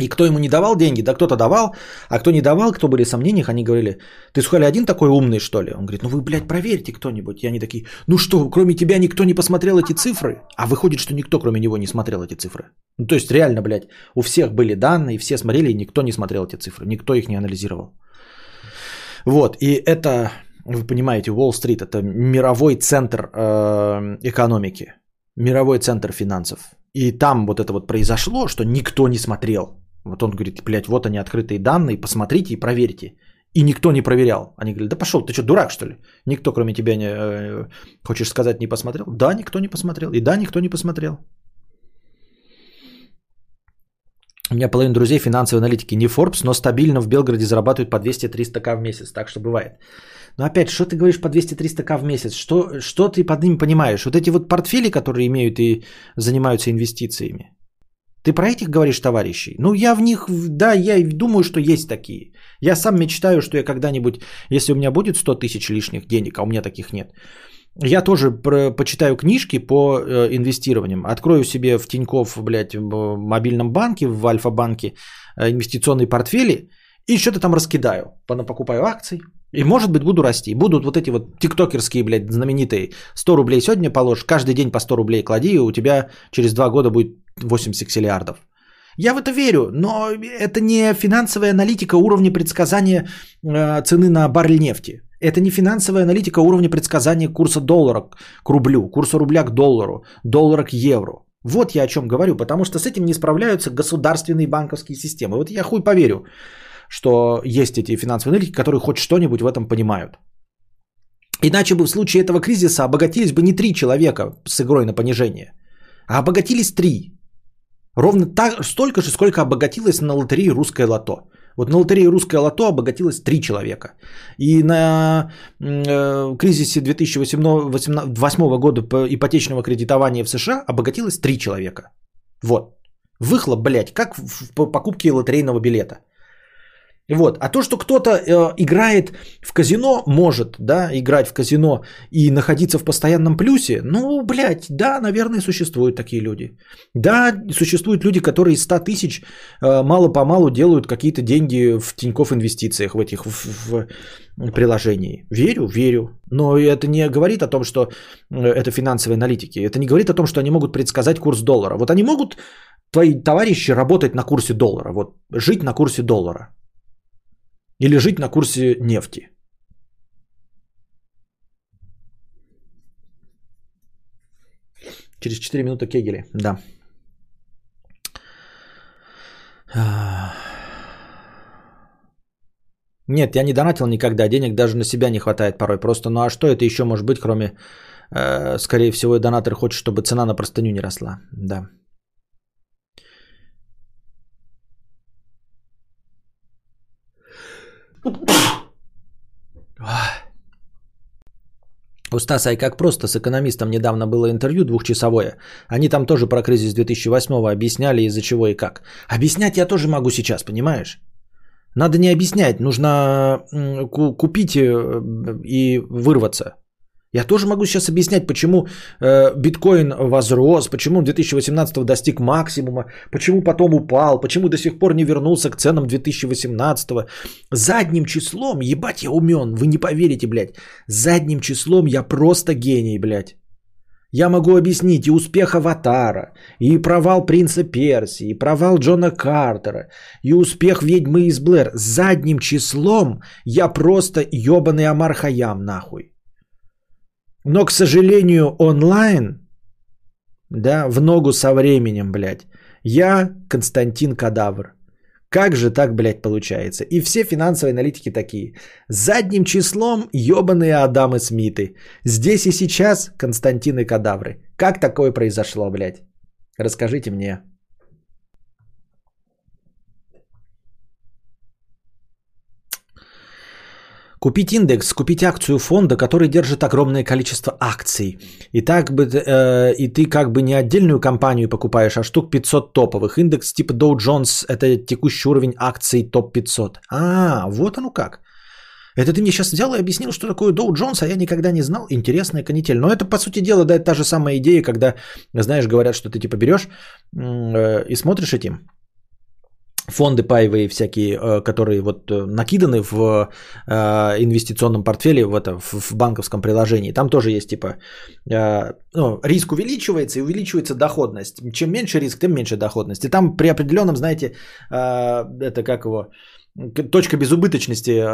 И кто ему не давал деньги, да кто-то давал, а кто не давал, кто были сомнениях, они говорили, ты Сухали один такой умный, что ли? Он говорит, ну вы, блядь, проверьте кто-нибудь. И они такие, ну что, кроме тебя никто не посмотрел эти цифры? А выходит, что никто, кроме него, не смотрел эти цифры. Ну то есть реально, блядь, у всех были данные, все смотрели, и никто не смотрел эти цифры, никто их не анализировал. Вот, и это, вы понимаете, Уолл-стрит это мировой центр э, экономики, мировой центр финансов. И там вот это вот произошло, что никто не смотрел. Вот он говорит, блядь, вот они открытые данные, посмотрите и проверьте. И никто не проверял. Они говорили, да пошел, ты что, дурак что ли? Никто, кроме тебя, не, э, хочешь сказать, не посмотрел? Да, никто не посмотрел. И да, никто не посмотрел. У меня половина друзей финансовые аналитики. Не Forbes, но стабильно в Белгороде зарабатывают по 200-300к в месяц. Так что бывает. Но опять, что ты говоришь по 200-300к в месяц? Что, что ты под ними понимаешь? Вот эти вот портфели, которые имеют и занимаются инвестициями. Ты про этих говоришь, товарищей? Ну, я в них, да, я думаю, что есть такие. Я сам мечтаю, что я когда-нибудь, если у меня будет 100 тысяч лишних денег, а у меня таких нет, я тоже про, почитаю книжки по э, инвестированиям. Открою себе в Тинькофф, блядь, в мобильном банке, в Альфа-банке э, инвестиционные портфели и что-то там раскидаю. Покупаю акции, и может быть буду расти. Будут вот эти вот тиктокерские, блядь, знаменитые 100 рублей сегодня положишь, каждый день по 100 рублей клади, и у тебя через 2 года будет 8 сексиллиардов. Я в это верю, но это не финансовая аналитика уровня предсказания э, цены на баррель нефти. Это не финансовая аналитика уровня предсказания курса доллара к рублю, курса рубля к доллару, доллара к евро. Вот я о чем говорю, потому что с этим не справляются государственные банковские системы. Вот я хуй поверю, что есть эти финансовые аналитики, которые хоть что-нибудь в этом понимают. Иначе бы в случае этого кризиса обогатились бы не три человека с игрой на понижение, а обогатились три. Ровно так, столько же, сколько обогатилось на лотерее «Русское лото». Вот на лотерее «Русское лото» обогатилось три человека. И на э, кризисе 2008 года по ипотечного кредитования в США обогатилось три человека. Вот. Выхлоп, блядь, как в покупке лотерейного билета. Вот. А то, что кто-то э, играет в казино, может, да, играть в казино и находиться в постоянном плюсе, ну, блядь, да, наверное, существуют такие люди. Да, существуют люди, которые из 100 тысяч э, мало-помалу делают какие-то деньги в Тинькофф инвестициях в этих в, в приложении. Верю, верю. Но это не говорит о том, что э, это финансовые аналитики. Это не говорит о том, что они могут предсказать курс доллара. Вот они могут, твои товарищи, работать на курсе доллара, вот жить на курсе доллара. Или жить на курсе нефти. Через 4 минуты кегели, да. Нет, я не донатил никогда, денег даже на себя не хватает порой. Просто, ну а что это еще может быть, кроме, э, скорее всего, донатор хочет, чтобы цена на простыню не росла. Да. У Стаса, и как просто, с экономистом недавно было интервью двухчасовое. Они там тоже про кризис 2008 объясняли, из-за чего и как. Объяснять я тоже могу сейчас, понимаешь? Надо не объяснять, нужно купить э, и вырваться. Я тоже могу сейчас объяснять, почему э, биткоин возрос, почему он 2018 достиг максимума, почему потом упал, почему до сих пор не вернулся к ценам 2018. Задним числом, ебать, я умен, вы не поверите, блядь. Задним числом я просто гений, блядь. Я могу объяснить и успех Аватара, и провал Принца Персии, и провал Джона Картера, и успех Ведьмы из Блэр. Задним числом я просто ебаный Амар Хаям, нахуй. Но, к сожалению, онлайн, да, в ногу со временем, блядь, я Константин Кадавр. Как же так, блядь, получается? И все финансовые аналитики такие. Задним числом ебаные Адамы Смиты. Здесь и сейчас Константины Кадавры. Как такое произошло, блядь? Расскажите мне. Купить индекс, купить акцию фонда, который держит огромное количество акций. И, так бы, э, и ты как бы не отдельную компанию покупаешь, а штук 500 топовых. Индекс типа Dow Jones – это текущий уровень акций топ-500. А, вот оно как. Это ты мне сейчас взял и объяснил, что такое Dow Jones, а я никогда не знал. Интересная канитель. Но это, по сути дела, да, это та же самая идея, когда, знаешь, говорят, что ты типа берешь э, и смотришь этим фонды паевые всякие, э, которые вот э, накиданы в э, инвестиционном портфеле, в, это, в банковском приложении. Там тоже есть типа ну, риск увеличивается и увеличивается доходность. Чем меньше риск, тем меньше доходность. И там при определенном, знаете, это как его, точка безубыточности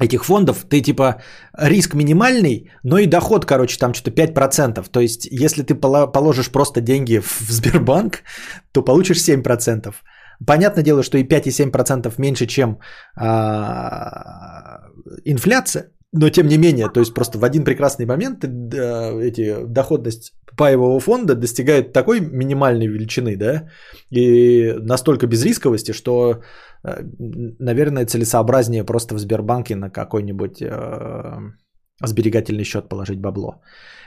этих фондов, ты типа риск минимальный, но и доход, короче, там что-то 5%. То есть, если ты положишь просто деньги в Сбербанк, то получишь 7%. Понятное дело, что и 5, и 7% меньше, чем а, инфляция, но тем не менее, то есть просто в один прекрасный момент э, эти доходность паевого фонда достигает такой минимальной величины, да, и настолько без рисковости, что, э, наверное, целесообразнее просто в Сбербанке на какой-нибудь э, сберегательный счет положить бабло.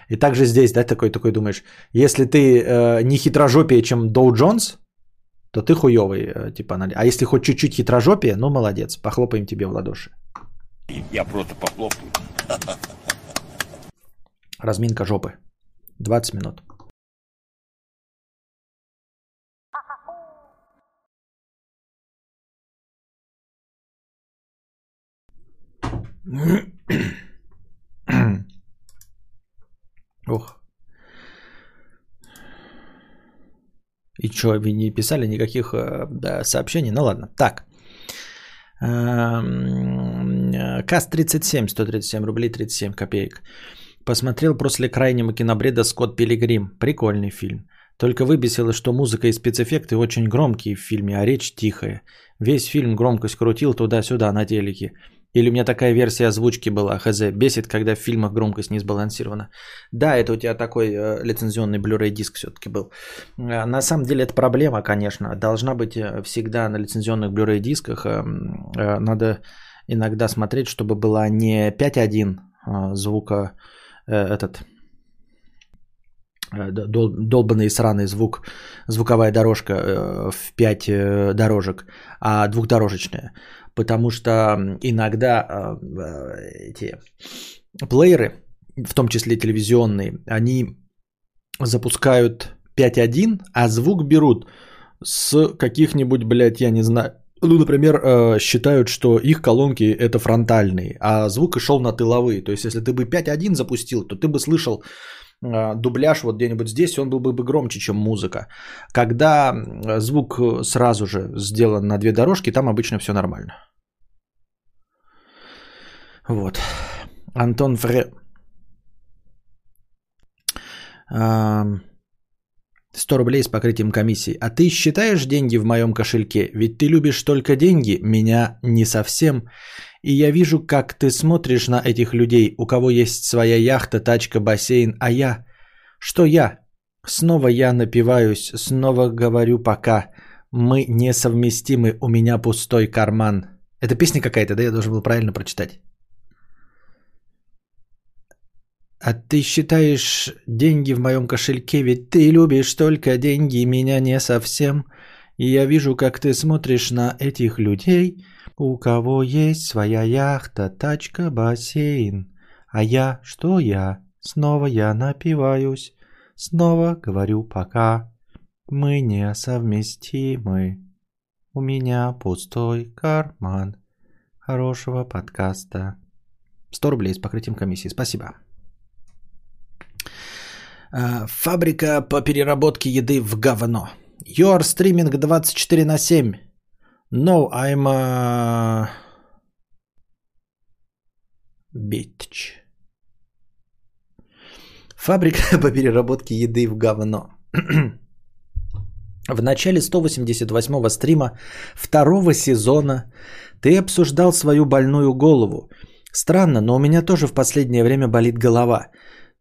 И также здесь, да, такой, такой думаешь, если ты э, не хитрожопее, чем Доу Джонс, то ты хуёвый, э, типа, а если хоть чуть-чуть хитрожопие, ну молодец, похлопаем тебе в ладоши. Я просто похлопаю. (laughs) Разминка жопы. 20 минут. (coughs) Ух. И что, вы не писали никаких э, да, сообщений? Ну ладно. Так. Каст 37, 137 рублей 37 копеек. Посмотрел после крайнего кинобреда «Скотт Пилигрим». Прикольный фильм. Только выбесило, что музыка и спецэффекты очень громкие в фильме, а речь тихая. Весь фильм громкость крутил туда-сюда на телеке. Или у меня такая версия озвучки была, хз, бесит, когда в фильмах громкость не сбалансирована. Да, это у тебя такой э, лицензионный Blu-ray диск все-таки был. Э, на самом деле это проблема, конечно. Должна быть э, всегда на лицензионных Blu-ray дисках. Э, э, надо иногда смотреть, чтобы была не 5.1 э, звука э, этот э, дол- долбанный сраный звук, звуковая дорожка э, в 5 э, дорожек, а двухдорожечная. Потому что иногда э, э, эти плееры, в том числе телевизионные, они запускают 5.1, а звук берут с каких-нибудь, блядь, я не знаю, ну, например, э, считают, что их колонки это фронтальные, а звук и шел на тыловые. То есть, если ты бы 5.1 запустил, то ты бы слышал э, дубляж вот где-нибудь здесь, он был бы громче, чем музыка. Когда звук сразу же сделан на две дорожки, там обычно все нормально. Вот. Антон Фре... 100 рублей с покрытием комиссии. А ты считаешь деньги в моем кошельке? Ведь ты любишь только деньги, меня не совсем. И я вижу, как ты смотришь на этих людей, у кого есть своя яхта, тачка, бассейн, а я... Что я? Снова я напиваюсь, снова говорю пока. Мы несовместимы, у меня пустой карман. Это песня какая-то, да? Я должен был правильно прочитать. А ты считаешь деньги в моем кошельке, ведь ты любишь только деньги, меня не совсем. И я вижу, как ты смотришь на этих людей, у кого есть своя яхта, тачка, бассейн. А я, что я? Снова я напиваюсь, снова говорю пока. Мы не совместимы. У меня пустой карман. Хорошего подкаста. 100 рублей с покрытием комиссии. Спасибо. А, фабрика по переработке еды в говно. Your streaming 24 на 7. No, I'm a... Bitch. Фабрика (laughs) по переработке еды в говно. В начале 188-го стрима второго сезона ты обсуждал свою больную голову. Странно, но у меня тоже в последнее время болит голова.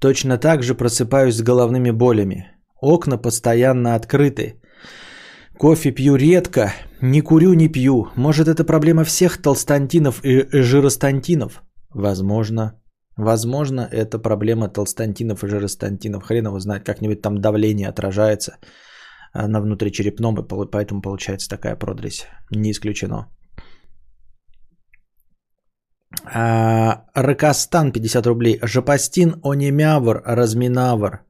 Точно так же просыпаюсь с головными болями. Окна постоянно открыты. Кофе пью редко, не курю, не пью. Может, это проблема всех толстантинов и жиростантинов? Возможно. Возможно, это проблема толстантинов и жиростантинов. Хрен его знает, как-нибудь там давление отражается а, на внутричерепном, и поэтому получается такая продресь. Не исключено. А, Ракостан 50 рублей. Жапастин Онемявр Разминавр.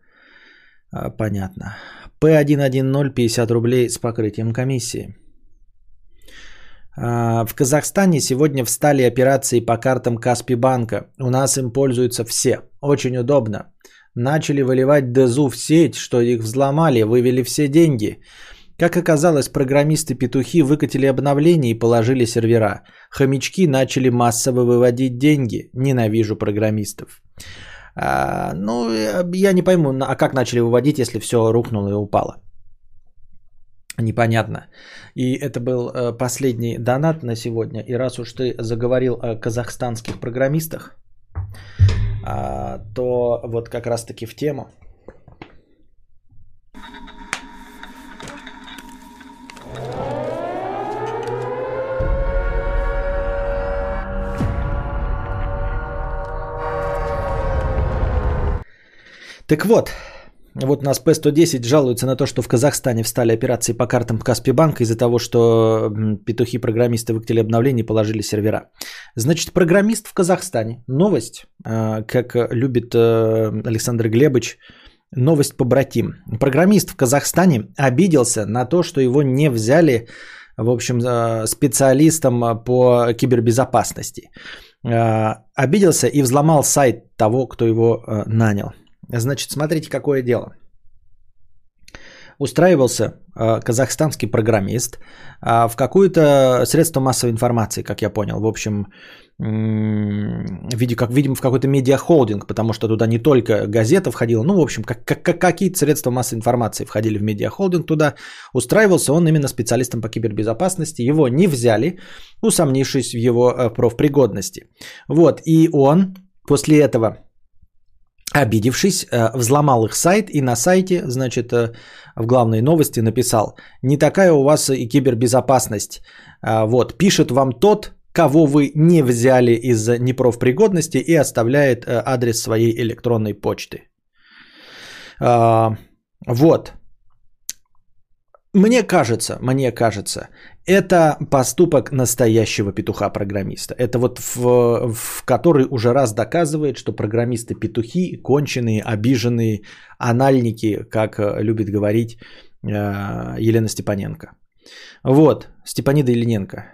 А, понятно. П110 50 рублей с покрытием комиссии. А, в Казахстане сегодня встали операции по картам Каспи банка. У нас им пользуются все. Очень удобно. Начали выливать ДЗУ в сеть, что их взломали, вывели все деньги. Как оказалось, программисты-петухи выкатили обновление и положили сервера. Хомячки начали массово выводить деньги. Ненавижу программистов. А, ну, я не пойму, а как начали выводить, если все рухнуло и упало? Непонятно. И это был э, последний донат на сегодня. И раз уж ты заговорил о казахстанских программистах, а, то вот как раз-таки в тему. Так вот, вот нас П-110 жалуется на то, что в Казахстане встали операции по картам Каспи банка из-за того, что петухи-программисты выкатили обновление и положили сервера. Значит, программист в Казахстане. Новость, а, как любит э, Александр Глебович, новость по братим. Программист в Казахстане обиделся на то, что его не взяли, в общем, э, специалистом по кибербезопасности. Э, обиделся и взломал сайт того, кто его нанял. Значит, смотрите, какое дело. Устраивался э, казахстанский программист э, в какое-то средство массовой информации, как я понял. В общем, виде, как видим, в какой-то медиахолдинг, потому что туда не только газета входила, ну, в общем, как, как, какие-то средства массовой информации входили в медиахолдинг туда. Устраивался он именно специалистом по кибербезопасности. Его не взяли, усомнившись в его э, профпригодности. Вот, и он после этого обидевшись, э, взломал их сайт и на сайте, значит, э, в главной новости написал, не такая у вас и кибербезопасность. Э, вот, пишет вам тот, кого вы не взяли из непрофпригодности и оставляет адрес своей электронной почты. Вот. Мне кажется, мне кажется, это поступок настоящего петуха-программиста. Это вот в, в который уже раз доказывает, что программисты петухи, конченые, обиженные, анальники, как э, любит говорить э, Елена Степаненко. Вот, Степанида Елененко.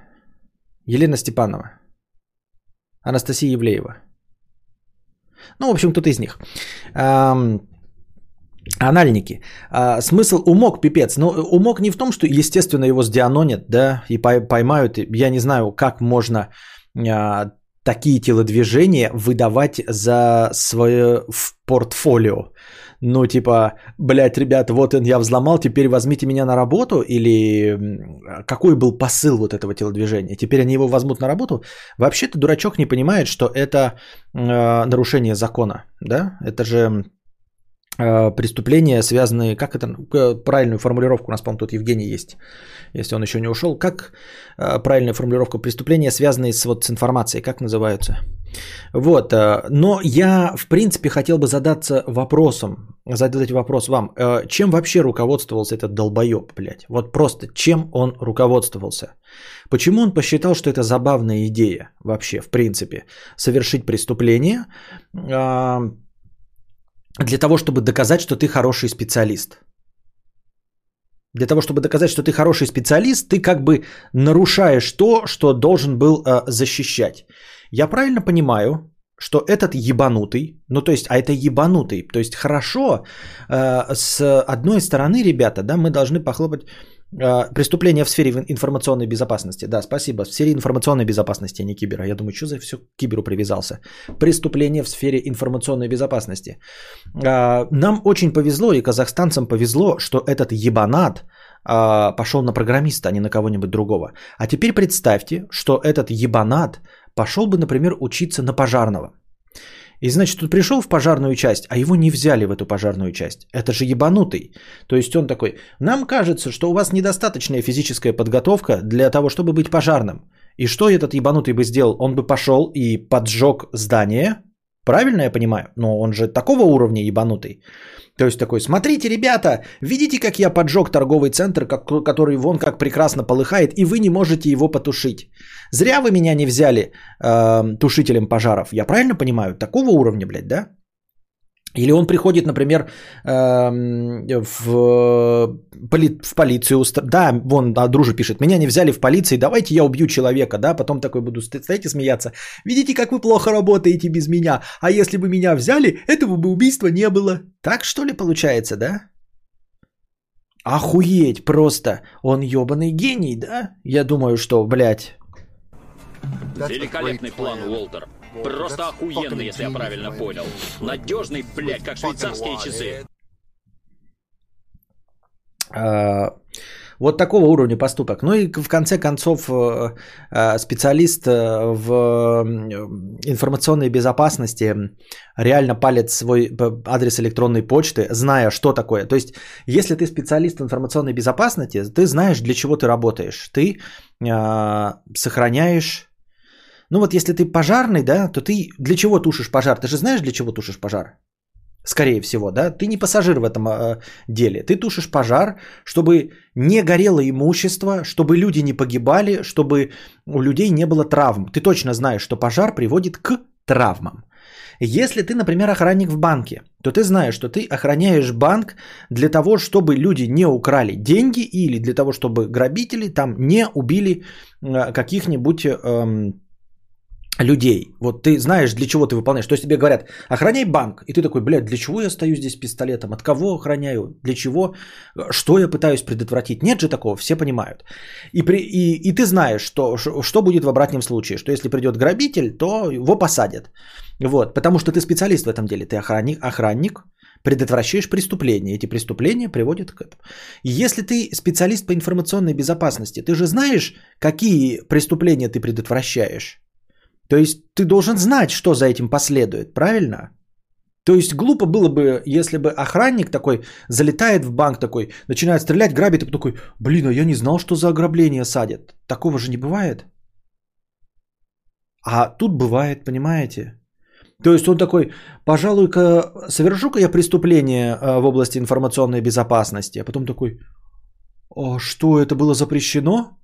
Елена Степанова. Анастасия Евлеева. Ну, в общем, кто-то из них. Анальники. А, смысл умок пипец. Но умок не в том, что, естественно, его сдианонят, да, и поймают. Я не знаю, как можно а, такие телодвижения выдавать за свое в портфолио. Ну, типа, блядь, ребят, вот я взломал, теперь возьмите меня на работу? Или какой был посыл вот этого телодвижения? Теперь они его возьмут на работу? Вообще-то дурачок не понимает, что это э, нарушение закона, да? Это же Э, преступления, связанные, как это, правильную формулировку, у нас, по-моему, тут Евгений есть, если он еще не ушел, как э, правильная формулировка, преступления, связанные с, вот, с информацией, как называются? Вот, э, но я, в принципе, хотел бы задаться вопросом, задать вопрос вам, чем вообще руководствовался этот долбоеб, блядь? Вот просто, чем он руководствовался? Почему он посчитал, что это забавная идея вообще, в принципе, совершить преступление, для того, чтобы доказать, что ты хороший специалист. Для того, чтобы доказать, что ты хороший специалист, ты как бы нарушаешь то, что должен был э, защищать. Я правильно понимаю, что этот ебанутый, ну то есть, а это ебанутый, то есть хорошо, э, с одной стороны, ребята, да, мы должны похлопать а, преступление в сфере информационной безопасности. Да, спасибо. В сфере информационной безопасности, а не кибера. Я думаю, что за все к киберу привязался. Преступление в сфере информационной безопасности. А, нам очень повезло, и казахстанцам повезло, что этот ебанат а, пошел на программиста, а не на кого-нибудь другого. А теперь представьте, что этот ебанат пошел бы, например, учиться на пожарного. И значит, он пришел в пожарную часть, а его не взяли в эту пожарную часть. Это же ебанутый. То есть он такой, нам кажется, что у вас недостаточная физическая подготовка для того, чтобы быть пожарным. И что этот ебанутый бы сделал? Он бы пошел и поджег здание. Правильно я понимаю? Но он же такого уровня ебанутый. То есть такой, смотрите, ребята, видите, как я поджег торговый центр, как, который вон как прекрасно полыхает, и вы не можете его потушить. Зря вы меня не взяли э, тушителем пожаров. Я правильно понимаю? Такого уровня, блядь, да? Или он приходит, например, эм, в, в полицию. Да, вон, а дружи пишет, меня не взяли в полиции, давайте я убью человека, да, потом такой буду стоять и смеяться. Видите, как вы плохо работаете без меня, а если бы меня взяли, этого бы убийства не было. Так что ли получается, да? Охуеть просто, он ебаный гений, да? Я думаю, что, блядь. Великолепный план, Уолтер. Просто охуенный, если я правильно понял. Надежный, блядь, как швейцарские часы. А, вот такого уровня поступок. Ну и в конце концов э, э, специалист э, в информационной безопасности реально палит свой адрес электронной почты, зная, что такое. То есть, если ты специалист в информационной безопасности, ты знаешь, для чего ты работаешь. Ты сохраняешь ну вот если ты пожарный, да, то ты для чего тушишь пожар? Ты же знаешь, для чего тушишь пожар? Скорее всего, да? Ты не пассажир в этом э, деле. Ты тушишь пожар, чтобы не горело имущество, чтобы люди не погибали, чтобы у людей не было травм. Ты точно знаешь, что пожар приводит к травмам. Если ты, например, охранник в банке, то ты знаешь, что ты охраняешь банк для того, чтобы люди не украли деньги или для того, чтобы грабители там не убили э, каких-нибудь... Э, людей. Вот ты знаешь, для чего ты выполняешь. То есть тебе говорят, охраняй банк. И ты такой, блядь, для чего я стою здесь пистолетом? От кого охраняю? Для чего? Что я пытаюсь предотвратить? Нет же такого, все понимают. И, при, и, и ты знаешь, что, что будет в обратном случае. Что если придет грабитель, то его посадят. Вот, потому что ты специалист в этом деле. Ты охранник, охранник предотвращаешь преступления. Эти преступления приводят к этому. Если ты специалист по информационной безопасности, ты же знаешь, какие преступления ты предотвращаешь. То есть ты должен знать, что за этим последует, правильно? То есть глупо было бы, если бы охранник такой залетает в банк такой, начинает стрелять, грабит, и такой, блин, а я не знал, что за ограбление садят. Такого же не бывает. А тут бывает, понимаете? То есть он такой, пожалуй-ка, совершу-ка я преступление э, в области информационной безопасности. А потом такой, а что, это было запрещено?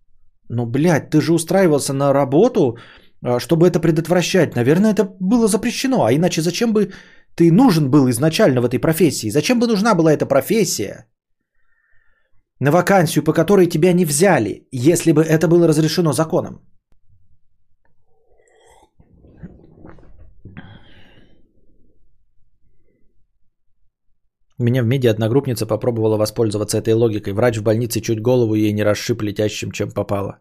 Ну, блядь, ты же устраивался на работу, чтобы это предотвращать. Наверное, это было запрещено. А иначе зачем бы ты нужен был изначально в этой профессии? Зачем бы нужна была эта профессия? На вакансию, по которой тебя не взяли, если бы это было разрешено законом. Меня в медиа одногруппница попробовала воспользоваться этой логикой. Врач в больнице чуть голову ей не расшиб летящим, чем попало.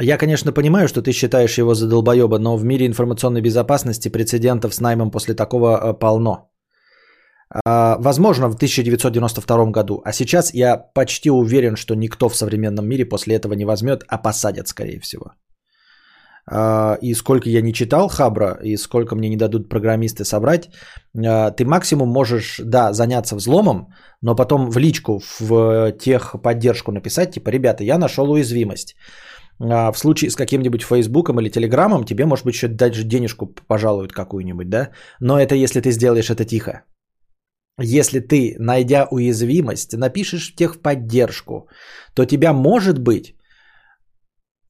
Я, конечно, понимаю, что ты считаешь его за долбоеба, но в мире информационной безопасности прецедентов с наймом после такого э, полно. А, возможно, в 1992 году. А сейчас я почти уверен, что никто в современном мире после этого не возьмет, а посадят, скорее всего. А, и сколько я не читал Хабра, и сколько мне не дадут программисты собрать, а, ты максимум можешь, да, заняться взломом, но потом в личку, в техподдержку написать, типа, ребята, я нашел уязвимость. А, в случае с каким-нибудь Фейсбуком или Телеграмом тебе, может быть, еще даже денежку пожалуют какую-нибудь, да? Но это если ты сделаешь это тихо. Если ты, найдя уязвимость, напишешь в техподдержку, то тебя, может быть,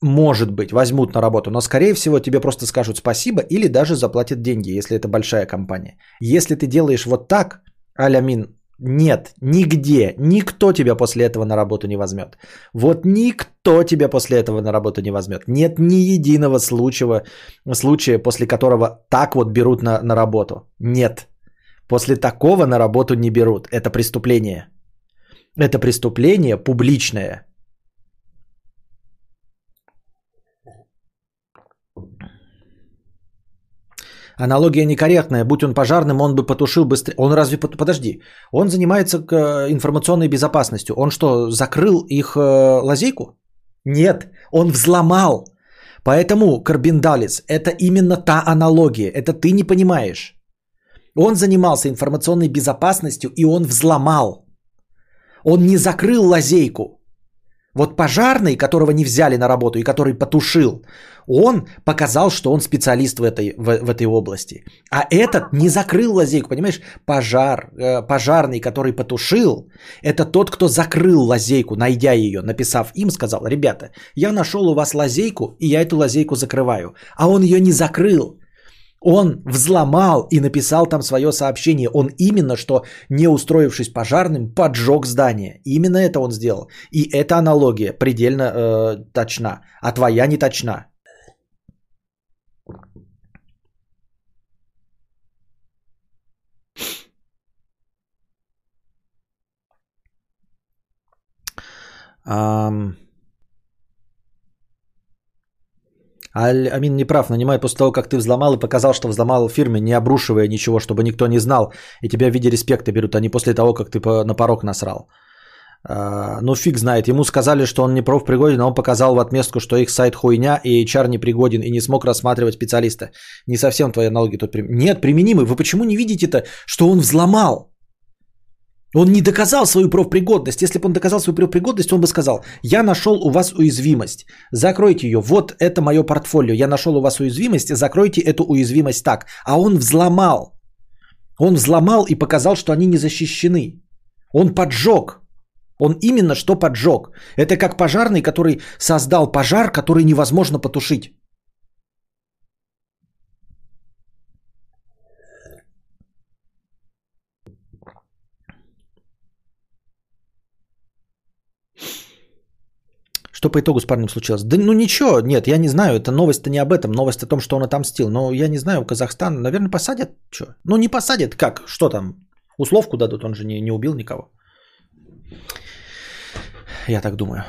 может быть, возьмут на работу, но скорее всего тебе просто скажут спасибо или даже заплатят деньги, если это большая компания. Если ты делаешь вот так, алямин, нет, нигде, никто тебя после этого на работу не возьмет. Вот никто тебя после этого на работу не возьмет. Нет ни единого случая, случая после которого так вот берут на, на работу. Нет. После такого на работу не берут. Это преступление. Это преступление публичное. Аналогия некорректная. Будь он пожарным, он бы потушил быстрее. Он разве... Подожди. Он занимается э, информационной безопасностью. Он что, закрыл их э, лазейку? Нет. Он взломал. Поэтому, Карбиндалец, это именно та аналогия. Это ты не понимаешь. Он занимался информационной безопасностью, и он взломал. Он не закрыл лазейку. Вот пожарный, которого не взяли на работу и который потушил, он показал, что он специалист в этой, в, в этой области. А этот не закрыл лазейку, понимаешь? Пожар, э, пожарный, который потушил, это тот, кто закрыл лазейку, найдя ее, написав им, сказал, ребята, я нашел у вас лазейку, и я эту лазейку закрываю. А он ее не закрыл. Он взломал и написал там свое сообщение. Он именно что, не устроившись пожарным, поджег здание. Именно это он сделал. И эта аналогия предельно э, точна, а твоя не точна. Um... А Амин не прав, нанимай после того, как ты взломал и показал, что взломал фирме, не обрушивая ничего, чтобы никто не знал, и тебя в виде респекта берут, а не после того, как ты на порог насрал. А, ну фиг знает, ему сказали, что он не профпригоден, а он показал в отместку, что их сайт хуйня и HR не пригоден и не смог рассматривать специалиста. Не совсем твои аналоги тут прим... Нет, применимы. Вы почему не видите-то, что он взломал? Он не доказал свою профпригодность. Если бы он доказал свою профпригодность, он бы сказал, я нашел у вас уязвимость, закройте ее, вот это мое портфолио, я нашел у вас уязвимость, закройте эту уязвимость так. А он взломал. Он взломал и показал, что они не защищены. Он поджег. Он именно что поджег. Это как пожарный, который создал пожар, который невозможно потушить. Что по итогу с парнем случилось? Да ну ничего, нет, я не знаю, это новость-то не об этом, новость о том, что он отомстил. Но я не знаю, Казахстан, наверное, посадят, что? Ну не посадят, как, что там, условку дадут, он же не, не убил никого. Я так думаю.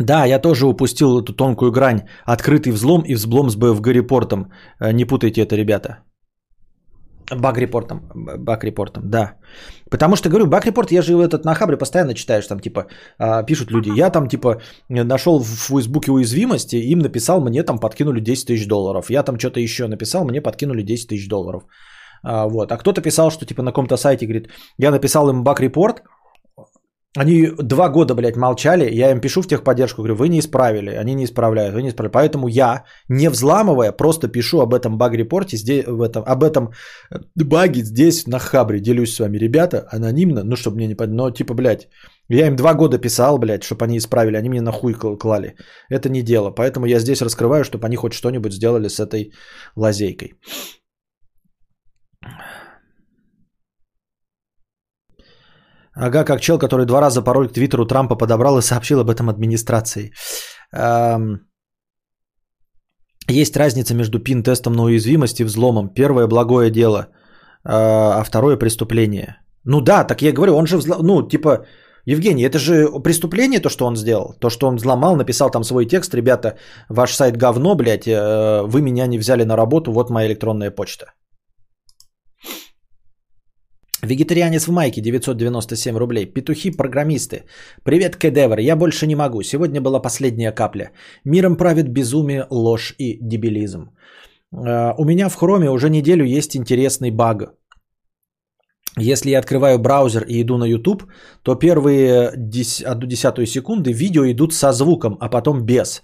Да, я тоже упустил эту тонкую грань. Открытый взлом и взлом с БФГ-репортом. Э, не путайте это, ребята. Баг-репортом. Баг-репортом, да. Потому что, говорю, баг-репорт, я же этот на Хабре постоянно читаешь, там типа а, пишут люди, я там типа нашел в Фейсбуке уязвимости, им написал, мне там подкинули 10 тысяч долларов. Я там что-то еще написал, мне подкинули 10 тысяч долларов. А, вот. а кто-то писал, что типа на каком-то сайте, говорит, я написал им баг-репорт, Они два года, блядь, молчали, я им пишу в техподдержку, говорю, вы не исправили, они не исправляют, вы не исправили. Поэтому я, не взламывая, просто пишу об этом баг-репорте, здесь, в этом, об этом э, баге здесь на Хабре, делюсь с вами, ребята, анонимно, ну, чтобы мне не но типа, блядь, я им два года писал, блядь, чтобы они исправили, они мне нахуй кл- клали. Это не дело, поэтому я здесь раскрываю, чтобы они хоть что-нибудь сделали с этой лазейкой. Ага, как чел, который два раза пароль к твиттеру Трампа подобрал и сообщил об этом администрации. Есть разница между пин-тестом на уязвимость и взломом. Первое благое дело, э, а второе преступление. Ну да, так я говорю, он же взлом... Ну, типа, Евгений, это же преступление, то, что он сделал. То, что он взломал, написал там свой текст. Ребята, ваш сайт говно, блядь, э, вы меня не взяли на работу, вот моя электронная почта. Вегетарианец в майке 997 рублей. Петухи-программисты. Привет, кедевр. Я больше не могу. Сегодня была последняя капля. Миром правит безумие, ложь и дебилизм. Э, У меня в хроме уже неделю есть интересный баг. Если я открываю браузер и иду на YouTube, то первые 10, одну десятую секунды видео идут со звуком, а потом без.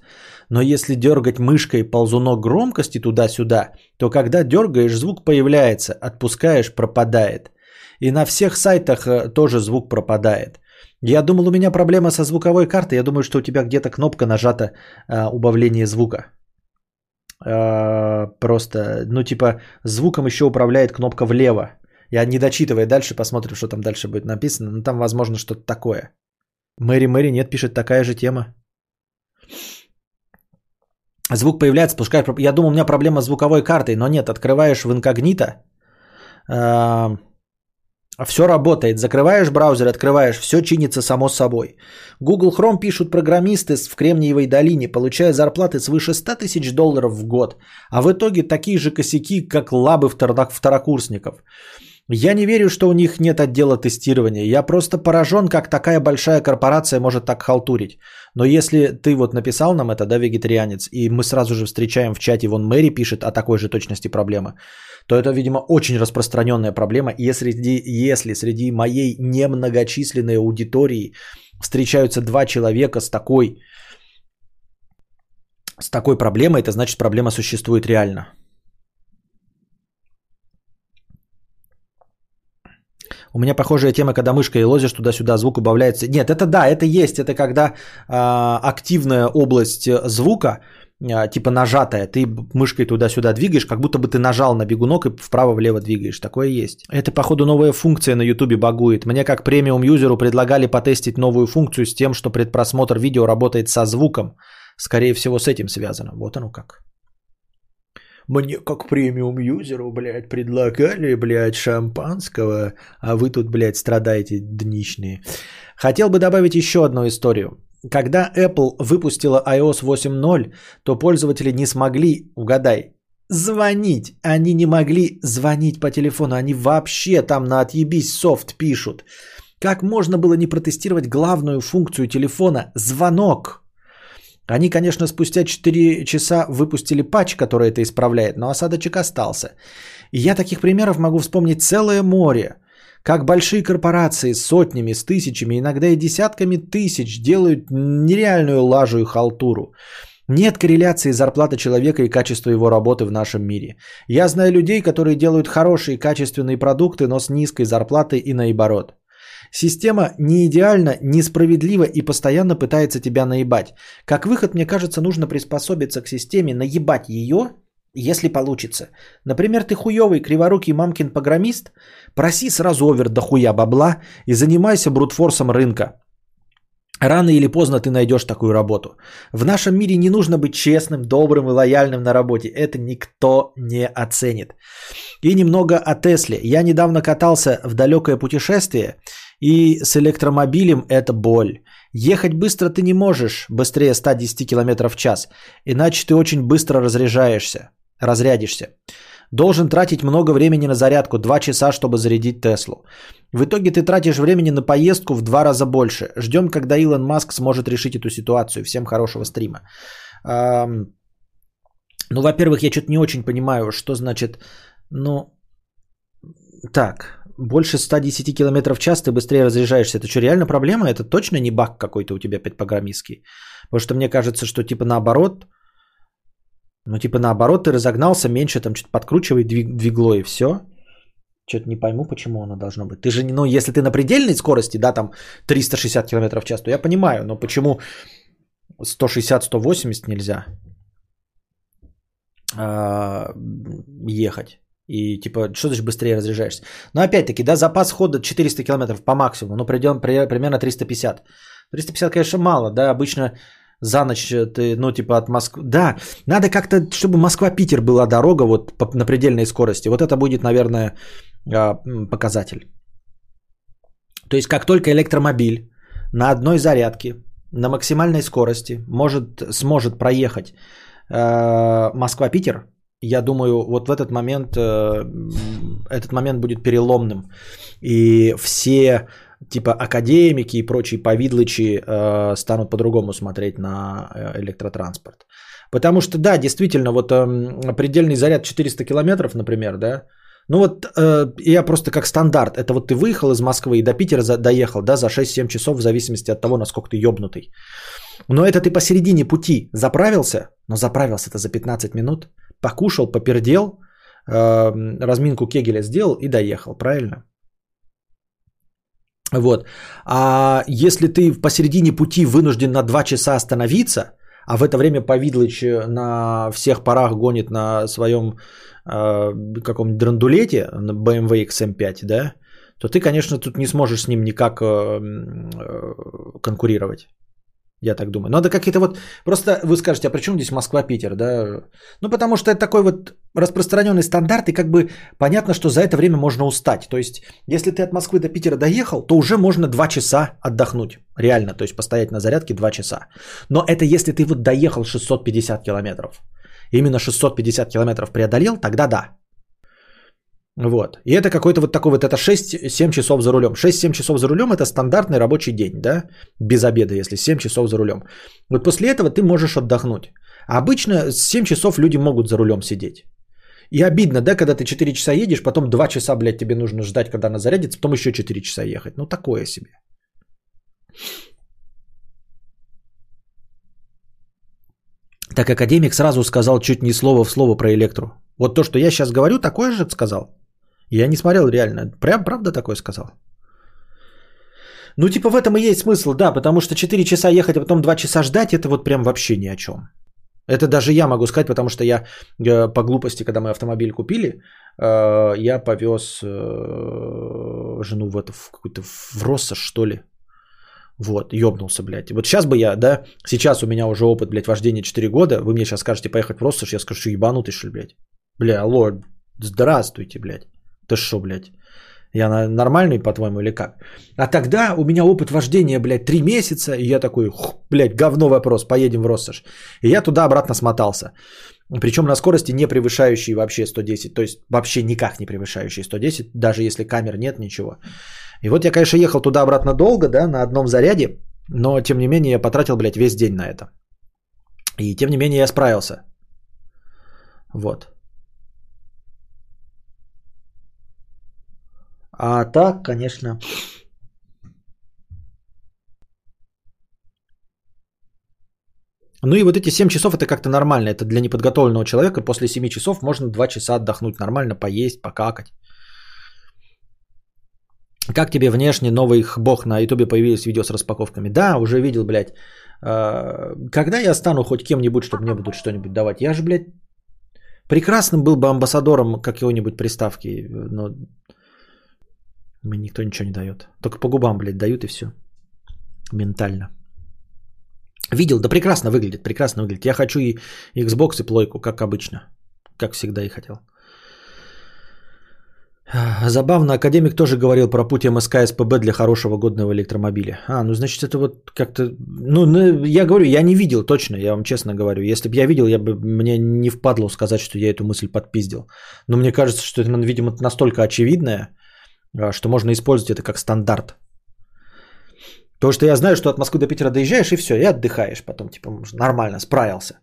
Но если дергать мышкой ползунок громкости туда-сюда, то когда дергаешь, звук появляется, отпускаешь, пропадает. И на всех сайтах э, тоже звук пропадает. Я думал, у меня проблема со звуковой картой. Я думаю, что у тебя где-то кнопка нажата э, убавление звука. Э, просто, ну типа, звуком еще управляет кнопка влево. Я не дочитывая дальше, посмотрим, что там дальше будет написано. Но там, возможно, что-то такое. Мэри Мэри нет, пишет такая же тема. Звук появляется, пускай... Я думал, у меня проблема с звуковой картой, но нет, открываешь в инкогнито, все работает. Закрываешь браузер, открываешь, все чинится само собой. Google Chrome пишут программисты в Кремниевой долине, получая зарплаты свыше 100 тысяч долларов в год. А в итоге такие же косяки, как лабы второ- второкурсников. Я не верю, что у них нет отдела тестирования. Я просто поражен, как такая большая корпорация может так халтурить. Но если ты вот написал нам это, да, вегетарианец, и мы сразу же встречаем в чате, вон Мэри пишет о такой же точности проблемы, то это, видимо, очень распространенная проблема. И среди, если среди моей немногочисленной аудитории встречаются два человека с такой, с такой проблемой, это значит проблема существует реально. У меня похожая тема, когда мышкой лозишь туда-сюда, звук убавляется. Нет, это да, это есть. Это когда а, активная область звука, а, типа нажатая, ты мышкой туда-сюда двигаешь, как будто бы ты нажал на бегунок и вправо-влево двигаешь. Такое есть. Это, походу, новая функция на YouTube багует. Мне как премиум-юзеру предлагали потестить новую функцию с тем, что предпросмотр видео работает со звуком. Скорее всего, с этим связано. Вот оно как. Мне как премиум-юзеру, блядь, предлагали, блядь, шампанского, а вы тут, блядь, страдаете днищные. Хотел бы добавить еще одну историю. Когда Apple выпустила iOS 8.0, то пользователи не смогли, угадай, звонить. Они не могли звонить по телефону. Они вообще там на отъебись софт пишут. Как можно было не протестировать главную функцию телефона – звонок? Они, конечно, спустя 4 часа выпустили патч, который это исправляет, но осадочек остался. И я таких примеров могу вспомнить целое море. Как большие корпорации с сотнями, с тысячами, иногда и десятками тысяч делают нереальную лажу и халтуру. Нет корреляции зарплаты человека и качества его работы в нашем мире. Я знаю людей, которые делают хорошие качественные продукты, но с низкой зарплатой и наоборот. Система не идеальна, несправедлива и постоянно пытается тебя наебать. Как выход, мне кажется, нужно приспособиться к системе, наебать ее, если получится. Например, ты хуёвый, криворукий мамкин программист, проси сразу овер до хуя бабла и занимайся брутфорсом рынка. Рано или поздно ты найдешь такую работу. В нашем мире не нужно быть честным, добрым и лояльным на работе. Это никто не оценит. И немного о Тесле. Я недавно катался в далекое путешествие, и с электромобилем это боль. Ехать быстро ты не можешь, быстрее 110 км в час, иначе ты очень быстро разряжаешься, разрядишься. Должен тратить много времени на зарядку, 2 часа, чтобы зарядить Теслу. В итоге ты тратишь времени на поездку в два раза больше. Ждем, когда Илон Маск сможет решить эту ситуацию. Всем хорошего стрима. Ну, во-первых, я что-то не очень понимаю, что значит, ну, так, больше 110 км в час ты быстрее разряжаешься. Это что, реально проблема? Это точно не баг какой-то у тебя программистский? Потому что мне кажется, что типа наоборот, ну типа наоборот ты разогнался, меньше там что-то подкручивай двиг- двигло и все. Что-то не пойму, почему оно должно быть. Ты же, ну если ты на предельной скорости, да, там 360 км в час, то я понимаю, но почему 160-180 нельзя а, ехать? И типа, что значит быстрее разряжаешься? Но опять-таки, да, запас хода 400 км по максимуму, ну придем при- примерно 350. 350, конечно, мало, да, обычно за ночь ты, ну, типа от Москвы. Да, надо как-то, чтобы Москва-Питер была дорога вот по- на предельной скорости. Вот это будет, наверное, а, показатель. То есть, как только электромобиль на одной зарядке на максимальной скорости может, сможет проехать э, Москва-Питер, я думаю, вот в этот момент э, этот момент будет переломным. И все типа академики и прочие повидлычи э, станут по-другому смотреть на э, электротранспорт. Потому что, да, действительно, вот эм, предельный заряд 400 километров, например, да, ну вот э, я просто как стандарт, это вот ты выехал из Москвы и до Питера за- доехал, да, за 6-7 часов, в зависимости от того, насколько ты ёбнутый. Но это ты посередине пути заправился, но заправился это за 15 минут, покушал, попердел, э, разминку Кегеля сделал и доехал, правильно? Вот. А если ты посередине пути вынужден на 2 часа остановиться, а в это время Повидлыч на всех парах гонит на своем э, каком-нибудь драндулете, на BMW XM5, да, то ты, конечно, тут не сможешь с ним никак э, э, конкурировать. Я так думаю. Надо какие-то вот... Просто вы скажете, а при чем здесь Москва-Питер, да? Ну, потому что это такой вот распространенный стандарт, и как бы понятно, что за это время можно устать. То есть, если ты от Москвы до Питера доехал, то уже можно 2 часа отдохнуть. Реально, то есть постоять на зарядке 2 часа. Но это если ты вот доехал 650 километров. Именно 650 километров преодолел, тогда да. Вот. И это какой-то вот такой вот, это 6-7 часов за рулем. 6-7 часов за рулем это стандартный рабочий день, да? Без обеда, если 7 часов за рулем. Вот после этого ты можешь отдохнуть. Обычно с 7 часов люди могут за рулем сидеть. И обидно, да, когда ты 4 часа едешь, потом 2 часа, блядь, тебе нужно ждать, когда она зарядится, потом еще 4 часа ехать. Ну, такое себе. Так академик сразу сказал чуть не слово в слово про электру. Вот то, что я сейчас говорю, такое же сказал. Я не смотрел реально. Прям правда такое сказал? Ну, типа в этом и есть смысл, да, потому что 4 часа ехать, а потом 2 часа ждать, это вот прям вообще ни о чем. Это даже я могу сказать, потому что я э, по глупости, когда мы автомобиль купили, э, я повез э, жену в, это, в какой-то в Россош, что ли. Вот, ёбнулся, блядь. Вот сейчас бы я, да, сейчас у меня уже опыт, блядь, вождения 4 года, вы мне сейчас скажете поехать в Россош, я скажу, ебанутый, что ли, блядь. Бля, алло, здравствуйте, блядь. Ты шо, блядь? Я нормальный, по-твоему, или как? А тогда у меня опыт вождения, блядь, 3 месяца, и я такой, хух, блядь, говно вопрос, поедем в Россош. И я туда-обратно смотался. Причем на скорости не превышающей вообще 110, то есть вообще никак не превышающей 110, даже если камер нет, ничего. И вот я, конечно, ехал туда-обратно долго, да, на одном заряде, но тем не менее я потратил, блядь, весь день на это. И тем не менее я справился. Вот. А так, конечно, Ну и вот эти 7 часов это как-то нормально. Это для неподготовленного человека. После 7 часов можно 2 часа отдохнуть нормально, поесть, покакать. Как тебе внешне новый бог на ютубе появились видео с распаковками? Да, уже видел, блядь. А, Когда я стану хоть кем-нибудь, чтобы мне будут что-нибудь давать? Я же, блядь, прекрасным был бы амбассадором какой-нибудь приставки, но мне никто ничего не дает. Только по губам, блядь, дают и все. Ментально. Видел, да прекрасно выглядит, прекрасно выглядит. Я хочу и Xbox, и плойку, как обычно. Как всегда и хотел. Забавно, академик тоже говорил про путь МСК СПБ для хорошего годного электромобиля. А, ну значит это вот как-то... Ну, ну, я говорю, я не видел точно, я вам честно говорю. Если бы я видел, я бы мне не впадло сказать, что я эту мысль подпиздил. Но мне кажется, что это, видимо, настолько очевидное, а, что можно использовать это как стандарт. Потому что я знаю, что от Москвы до Питера доезжаешь и все, и отдыхаешь потом, типа, нормально, справился.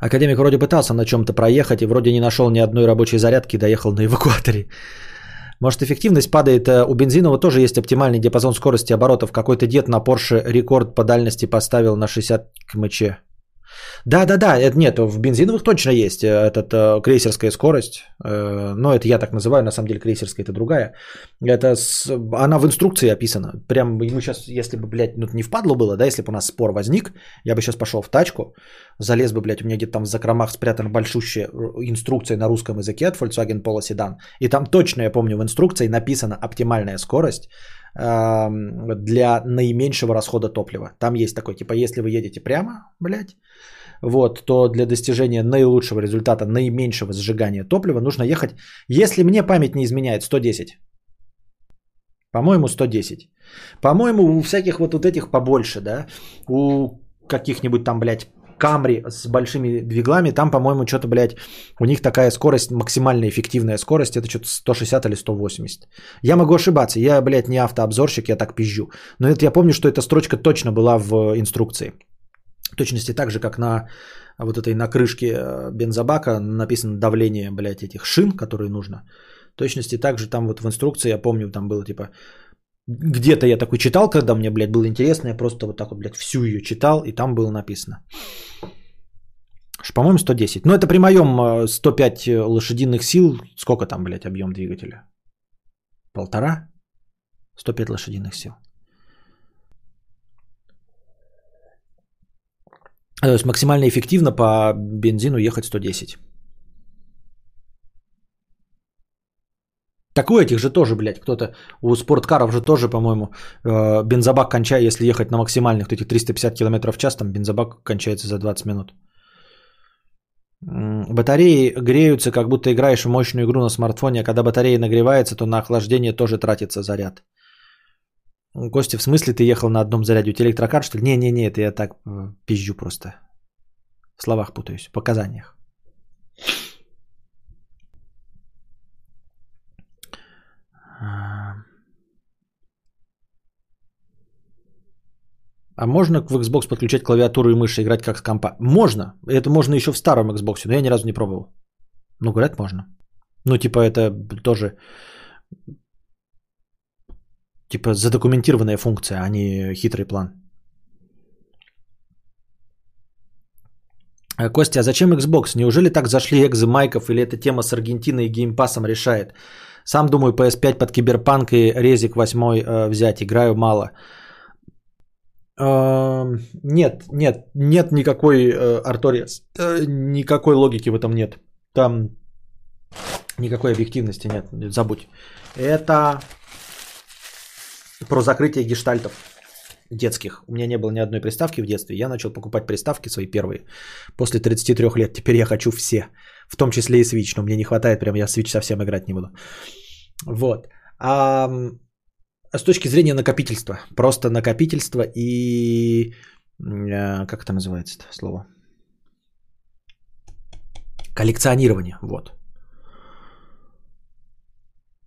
Академик вроде пытался на чем-то проехать и вроде не нашел ни одной рабочей зарядки и доехал на эвакуаторе. Может, эффективность падает. э, У бензинового тоже есть оптимальный диапазон скорости оборотов. Какой-то дед на Porsche рекорд по дальности поставил на 60 км. Да, да, да, это нет, в бензиновых точно есть э, этот э, крейсерская скорость, э, но это я так называю, на самом деле крейсерская это другая. Это с, она в инструкции описана. Прям ему сейчас, если бы, блядь, ну не впадло было, да, если бы у нас спор возник, я бы сейчас пошел в тачку, залез бы, блядь, у меня где-то там в закромах спрятана большущая инструкция на русском языке от Volkswagen Polo Sedan, и там точно, я помню, в инструкции написана оптимальная скорость эм, для наименьшего расхода топлива. Там есть такой, типа, если вы едете прямо, блядь, вот, то для достижения наилучшего результата, наименьшего сжигания топлива нужно ехать, если мне память не изменяет, 110. По-моему, 110. По-моему, у всяких вот, вот этих побольше, да, у каких-нибудь там, блядь, Камри с большими двиглами, там, по-моему, что-то, блядь, у них такая скорость, максимально эффективная скорость, это что-то 160 или 180. Я могу ошибаться, я, блядь, не автообзорщик, я так пизжу. Но это я помню, что эта строчка точно была в инструкции. В точности так же, как на вот этой на крышке э, бензобака написано давление, блядь, этих шин, которые нужно. В точности так же там вот в инструкции, я помню, там было типа, где-то я такой читал, когда мне, блядь, было интересно, я просто вот так вот, блядь, всю ее читал, и там было написано. По-моему, 110. Но это при моем э, 105 лошадиных сил. Сколько там, блядь, объем двигателя? Полтора? 105 лошадиных сил. То есть максимально эффективно по бензину ехать 110. Так у этих же тоже, блядь, кто-то, у спорткаров же тоже, по-моему, э, бензобак кончает, если ехать на максимальных, вот этих 350 км в час, там бензобак кончается за 20 минут. Батареи греются, как будто играешь в мощную игру на смартфоне, а когда батарея нагревается, то на охлаждение тоже тратится заряд. Костя, в смысле ты ехал на одном заряде? У тебя электрокар, что ли? Не-не-не, это я так пизжу просто. В словах путаюсь, в показаниях. А можно в Xbox подключать клавиатуру и мышь и играть как с компа? Можно. Это можно еще в старом Xbox, но я ни разу не пробовал. Ну, говорят, можно. Ну, типа, это тоже типа задокументированная функция, а не хитрый план. А, Костя, а зачем Xbox? Неужели так зашли экзы майков или эта тема с Аргентиной и геймпасом решает? Сам думаю, PS5 под киберпанк и резик 8 э, взять. Играю мало. Нет, нет, нет никакой э, Арториас. Э, никакой логики в этом нет. Там никакой объективности нет. Забудь. Это про закрытие гештальтов детских. У меня не было ни одной приставки в детстве. Я начал покупать приставки свои первые после 33 лет. Теперь я хочу все. В том числе и Switch. Но мне не хватает, прям я Switch совсем играть не буду. Вот. А с точки зрения накопительства. Просто накопительство и... э, Как это называется это слово? Коллекционирование. Вот.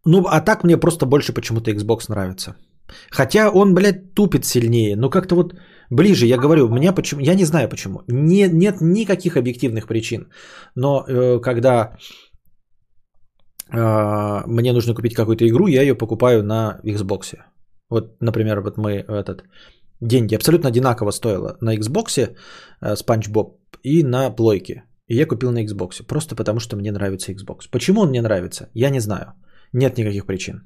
Ну, а так мне просто больше почему-то Xbox нравится. Хотя он, блядь, тупит сильнее. Но как-то вот ближе, я говорю, меня почему... Я не знаю почему. Не, нет никаких объективных причин. Но э, когда мне нужно купить какую-то игру, я ее покупаю на Xbox. Вот, например, вот мы этот... Деньги абсолютно одинаково стоило на Xbox э, Боб и на плойке. И я купил на Xbox. Просто потому, что мне нравится Xbox. Почему он мне нравится? Я не знаю. Нет никаких причин.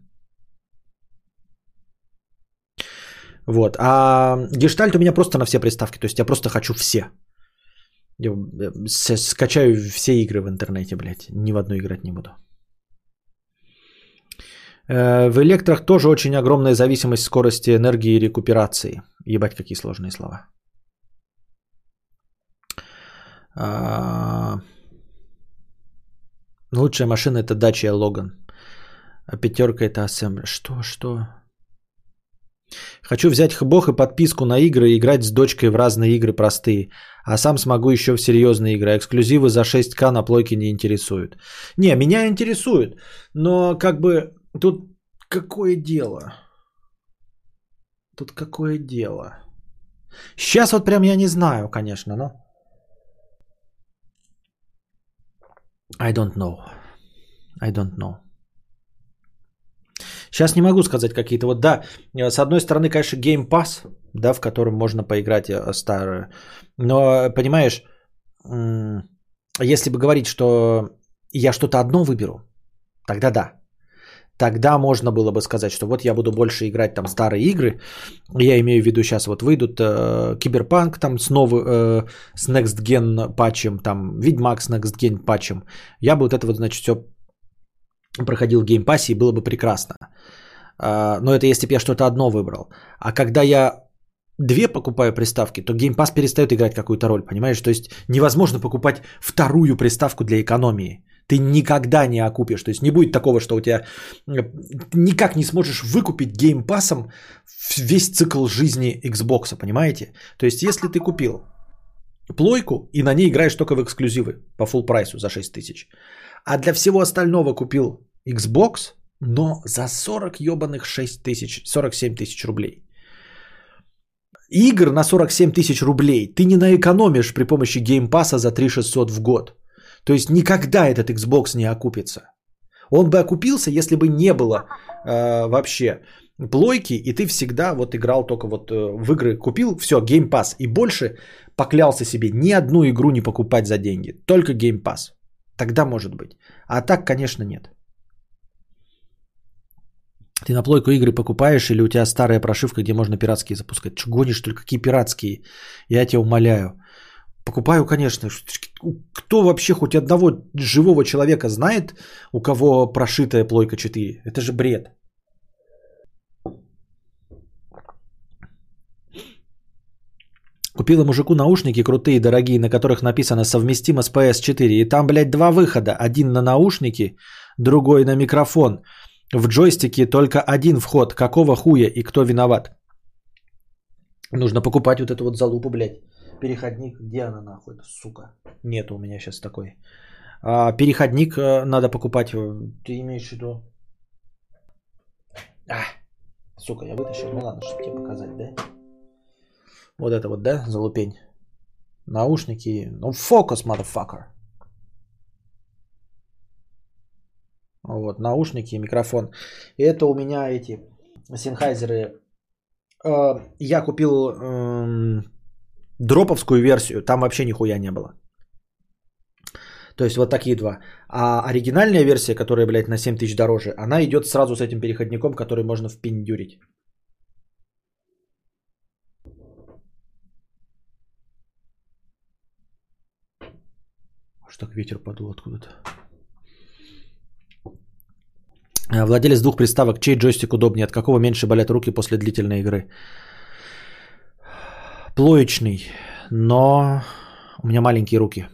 Вот. А гештальт у меня просто на все приставки. То есть я просто хочу все. Я э, скачаю все игры в интернете, блядь. Ни в одну играть не буду. Э, В электрах тоже очень огромная зависимость скорости энергии и рекуперации. Ебать, какие сложные слова. А, Лучшая машина это Dacia Logan. А пятерка это Assembly. Что, что? Хочу взять хбох и подписку на игры и играть с дочкой в разные игры простые. А сам смогу еще в серьезные игры. Эксклюзивы за 6К на плойке не интересуют. Не, меня интересуют. Но как бы тут какое дело? Тут какое дело? Сейчас вот прям я не знаю, конечно, но... I don't know. I don't know. Сейчас не могу сказать какие-то вот, да, э, с одной стороны, конечно, Game Pass, да, в котором можно поиграть э, старое, но, понимаешь, если бы говорить, что я что-то одно выберу, тогда да. Тогда можно было бы сказать, что вот я буду больше играть там старые игры. Я имею в виду сейчас вот выйдут э, Киберпанк там с новый, э, с Next Gen патчем, там Ведьмак с Next Gen патчем. Я бы вот это вот, значит, все проходил в геймпассе и было бы прекрасно. А, но это если бы я что-то одно выбрал. А когда я две покупаю приставки, то Game Pass перестает играть какую-то роль, понимаешь? То есть невозможно покупать вторую приставку для экономии. Ты никогда не окупишь. То есть не будет такого, что у тебя э, никак не сможешь выкупить геймпасом весь цикл жизни Xbox, понимаете? То есть если ты купил плойку и на ней играешь только в эксклюзивы по full price у за 6 тысяч, а для всего остального купил Xbox, но за 40 ебаных 6 тысяч, 47 тысяч рублей. Игр на 47 тысяч рублей ты не наэкономишь при помощи геймпаса за 3600 в год. То есть никогда этот Xbox не окупится. Он бы окупился, если бы не было э, вообще плойки, и ты всегда вот играл только вот э, в игры, купил, все, Game Pass, и больше поклялся себе ни одну игру не покупать за деньги, только Game Pass. Тогда может быть. А так, конечно, нет. Ты на плойку игры покупаешь или у тебя старая прошивка, где можно пиратские запускать? Че гонишь, только какие пиратские? Я тебя умоляю. Покупаю, конечно. Кто вообще хоть одного живого человека знает, у кого прошитая плойка 4? Это же бред. Купила мужику наушники крутые, дорогие, на которых написано совместимо с PS4. И там, блядь, два выхода. Один на наушники, другой на микрофон. В джойстике только один вход. Какого хуя и кто виноват? Нужно покупать вот эту вот залупу, блядь. Переходник. Где она нахуй, сука? Нет у меня сейчас такой. А, переходник э, надо покупать. Ты имеешь в виду? А, сука, я вытащил. Ну ладно, чтобы тебе показать, да? Вот это вот, да, залупень. Наушники. Ну, фокус, motherfucker. Вот, наушники, микрофон. И это у меня эти синхайзеры. Э, я купил эм, дроповскую версию, там вообще нихуя не было. То есть вот такие два. А оригинальная версия, которая, блядь, на 7 тысяч дороже, она идет сразу с этим переходником, который можно впендюрить. Что так ветер подул откуда-то? Э, владелец двух приставок, чей джойстик удобнее, от какого меньше болят руки после длительной игры? Плоечный, но у меня маленькие руки.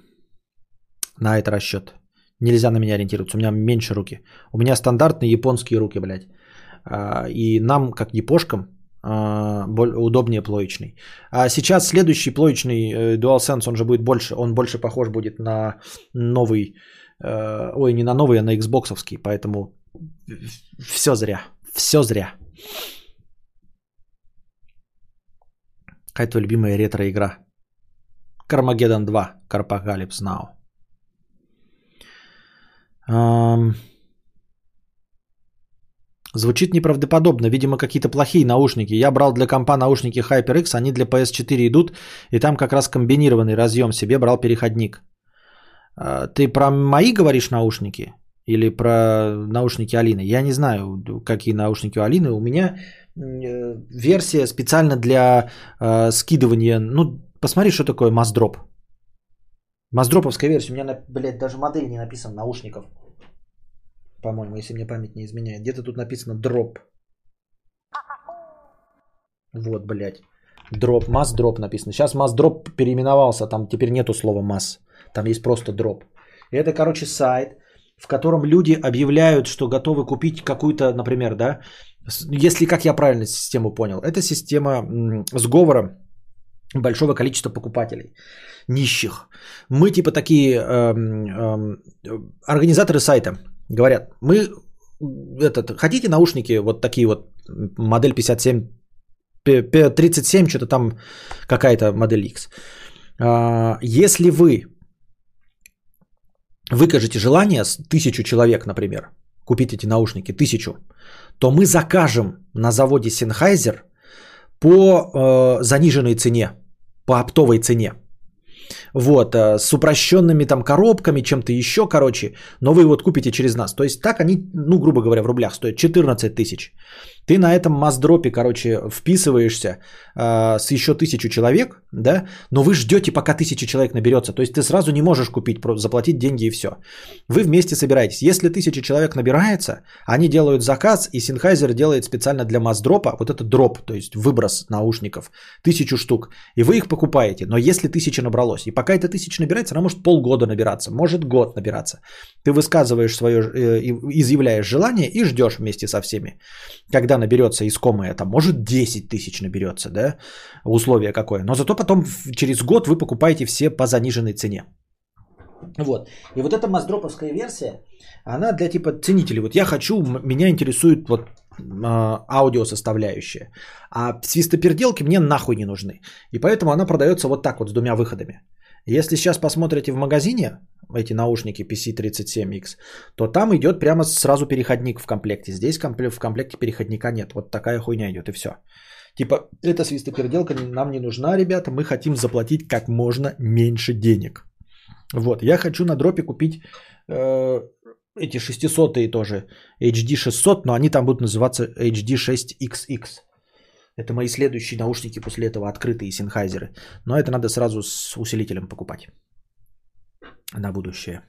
На это расчет. Нельзя на меня ориентироваться, у меня меньше руки. У меня стандартные японские руки, блядь. А, и нам, как япошкам, а, удобнее плоечный. А сейчас следующий плоечный э, DualSense, он же будет больше, он больше похож будет на новый, э, ой, не на новый, а на Xboxовский, поэтому все зря. Все зря. Какая твоя любимая ретро-игра? Кармагеддон 2. Карпагалипс Now. Звучит неправдоподобно. Видимо, какие-то плохие наушники. Я брал для компа наушники HyperX, они для PS4 идут, и там как раз комбинированный разъем себе брал переходник. Uh, ты про мои говоришь наушники? Или про наушники Алины. Я не знаю, какие наушники у Алины. У меня версия специально для э, скидывания. Ну, посмотри, что такое маздроп. Маздроповская версия. У меня, блядь, даже модель не написана наушников. По-моему, если мне память не изменяет. Где-то тут написано дроп. Вот, блядь. Дроп, масс дроп написано. Сейчас масс дроп переименовался, там теперь нету слова масс. Там есть просто дроп. Это, короче, сайт, в котором люди объявляют, что готовы купить какую-то, например, да, если как я правильно систему понял, это система сговора большого количества покупателей, нищих. Мы типа такие эм, эм, организаторы сайта говорят, мы этот, хотите наушники вот такие вот, модель 57, 37, что-то там какая-то модель X. Э, если вы выкажете желание с тысячу человек, например, купить эти наушники, тысячу, то мы закажем на заводе Sennheiser по э, заниженной цене, по оптовой цене. Вот, э, с упрощенными там коробками, чем-то еще, короче, но вы вот купите через нас. То есть так они, ну, грубо говоря, в рублях стоят 14 тысяч. Ты на этом маздропе, короче, вписываешься э, с еще тысячу человек, да, но вы ждете, пока тысяча человек наберется. То есть ты сразу не можешь купить, заплатить деньги и все. Вы вместе собираетесь. Если тысяча человек набирается, они делают заказ, и Sennheiser делает специально для маздропа вот этот дроп, то есть выброс наушников, тысячу штук, и вы их покупаете. Но если тысяча набралось, и пока эта тысяча набирается, она может полгода набираться, может год набираться. Ты высказываешь свое, э, изъявляешь желание и ждешь вместе со всеми. Когда наберется искомое, там, может 10 тысяч наберется, да, условие какое. Но зато потом через год вы покупаете все по заниженной цене. Вот. И вот эта маздроповская версия, она для типа ценителей. Вот я хочу, меня интересует вот а, аудиосоставляющая. А свистоперделки мне нахуй не нужны. И поэтому она продается вот так вот с двумя выходами. Если сейчас посмотрите в магазине эти наушники PC37X, то там идет прямо сразу переходник в комплекте. Здесь в комплекте переходника нет. Вот такая хуйня идет и все. Типа, эта свистоперделка нам не нужна, ребята. Мы хотим заплатить как можно меньше денег. Вот, я хочу на дропе купить э, эти 600 тоже HD 600, но они там будут называться HD 6XX. Это мои следующие наушники после этого открытые синхайзеры. Но это надо сразу с усилителем покупать на будущее.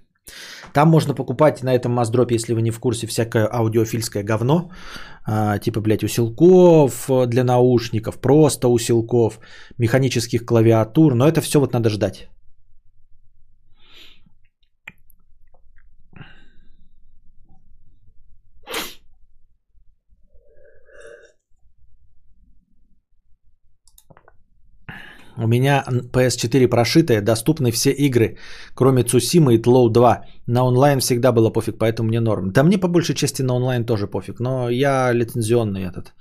Там можно покупать на этом маздропе, если вы не в курсе, всякое аудиофильское говно. а, типа, блядь, усилков для наушников, просто усилков, механических клавиатур. Но это все вот надо ждать. У меня PS4 прошитая, доступны все игры, кроме Цусима и Тлоу 2. На онлайн всегда было пофиг, поэтому мне норм. Да мне по большей части на онлайн тоже пофиг, но я лицензионный этот.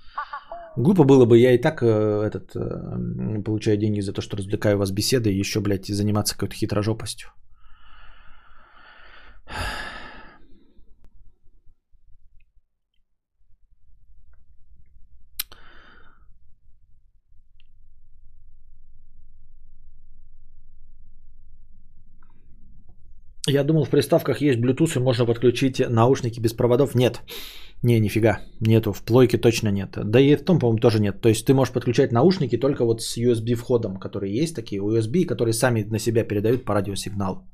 Глупо было бы, я и так э, этот, э, получаю деньги за то, что развлекаю вас беседой, и еще, блядь, заниматься какой-то хитрожопостью. Я думал, в приставках есть Bluetooth и можно подключить наушники без проводов. Нет. Не, нифига. Нету. В плойке точно нет. Да и в том, по-моему, тоже нет. То есть ты можешь подключать наушники только вот с USB входом, которые есть такие USB, которые сами на себя передают по радиосигналу.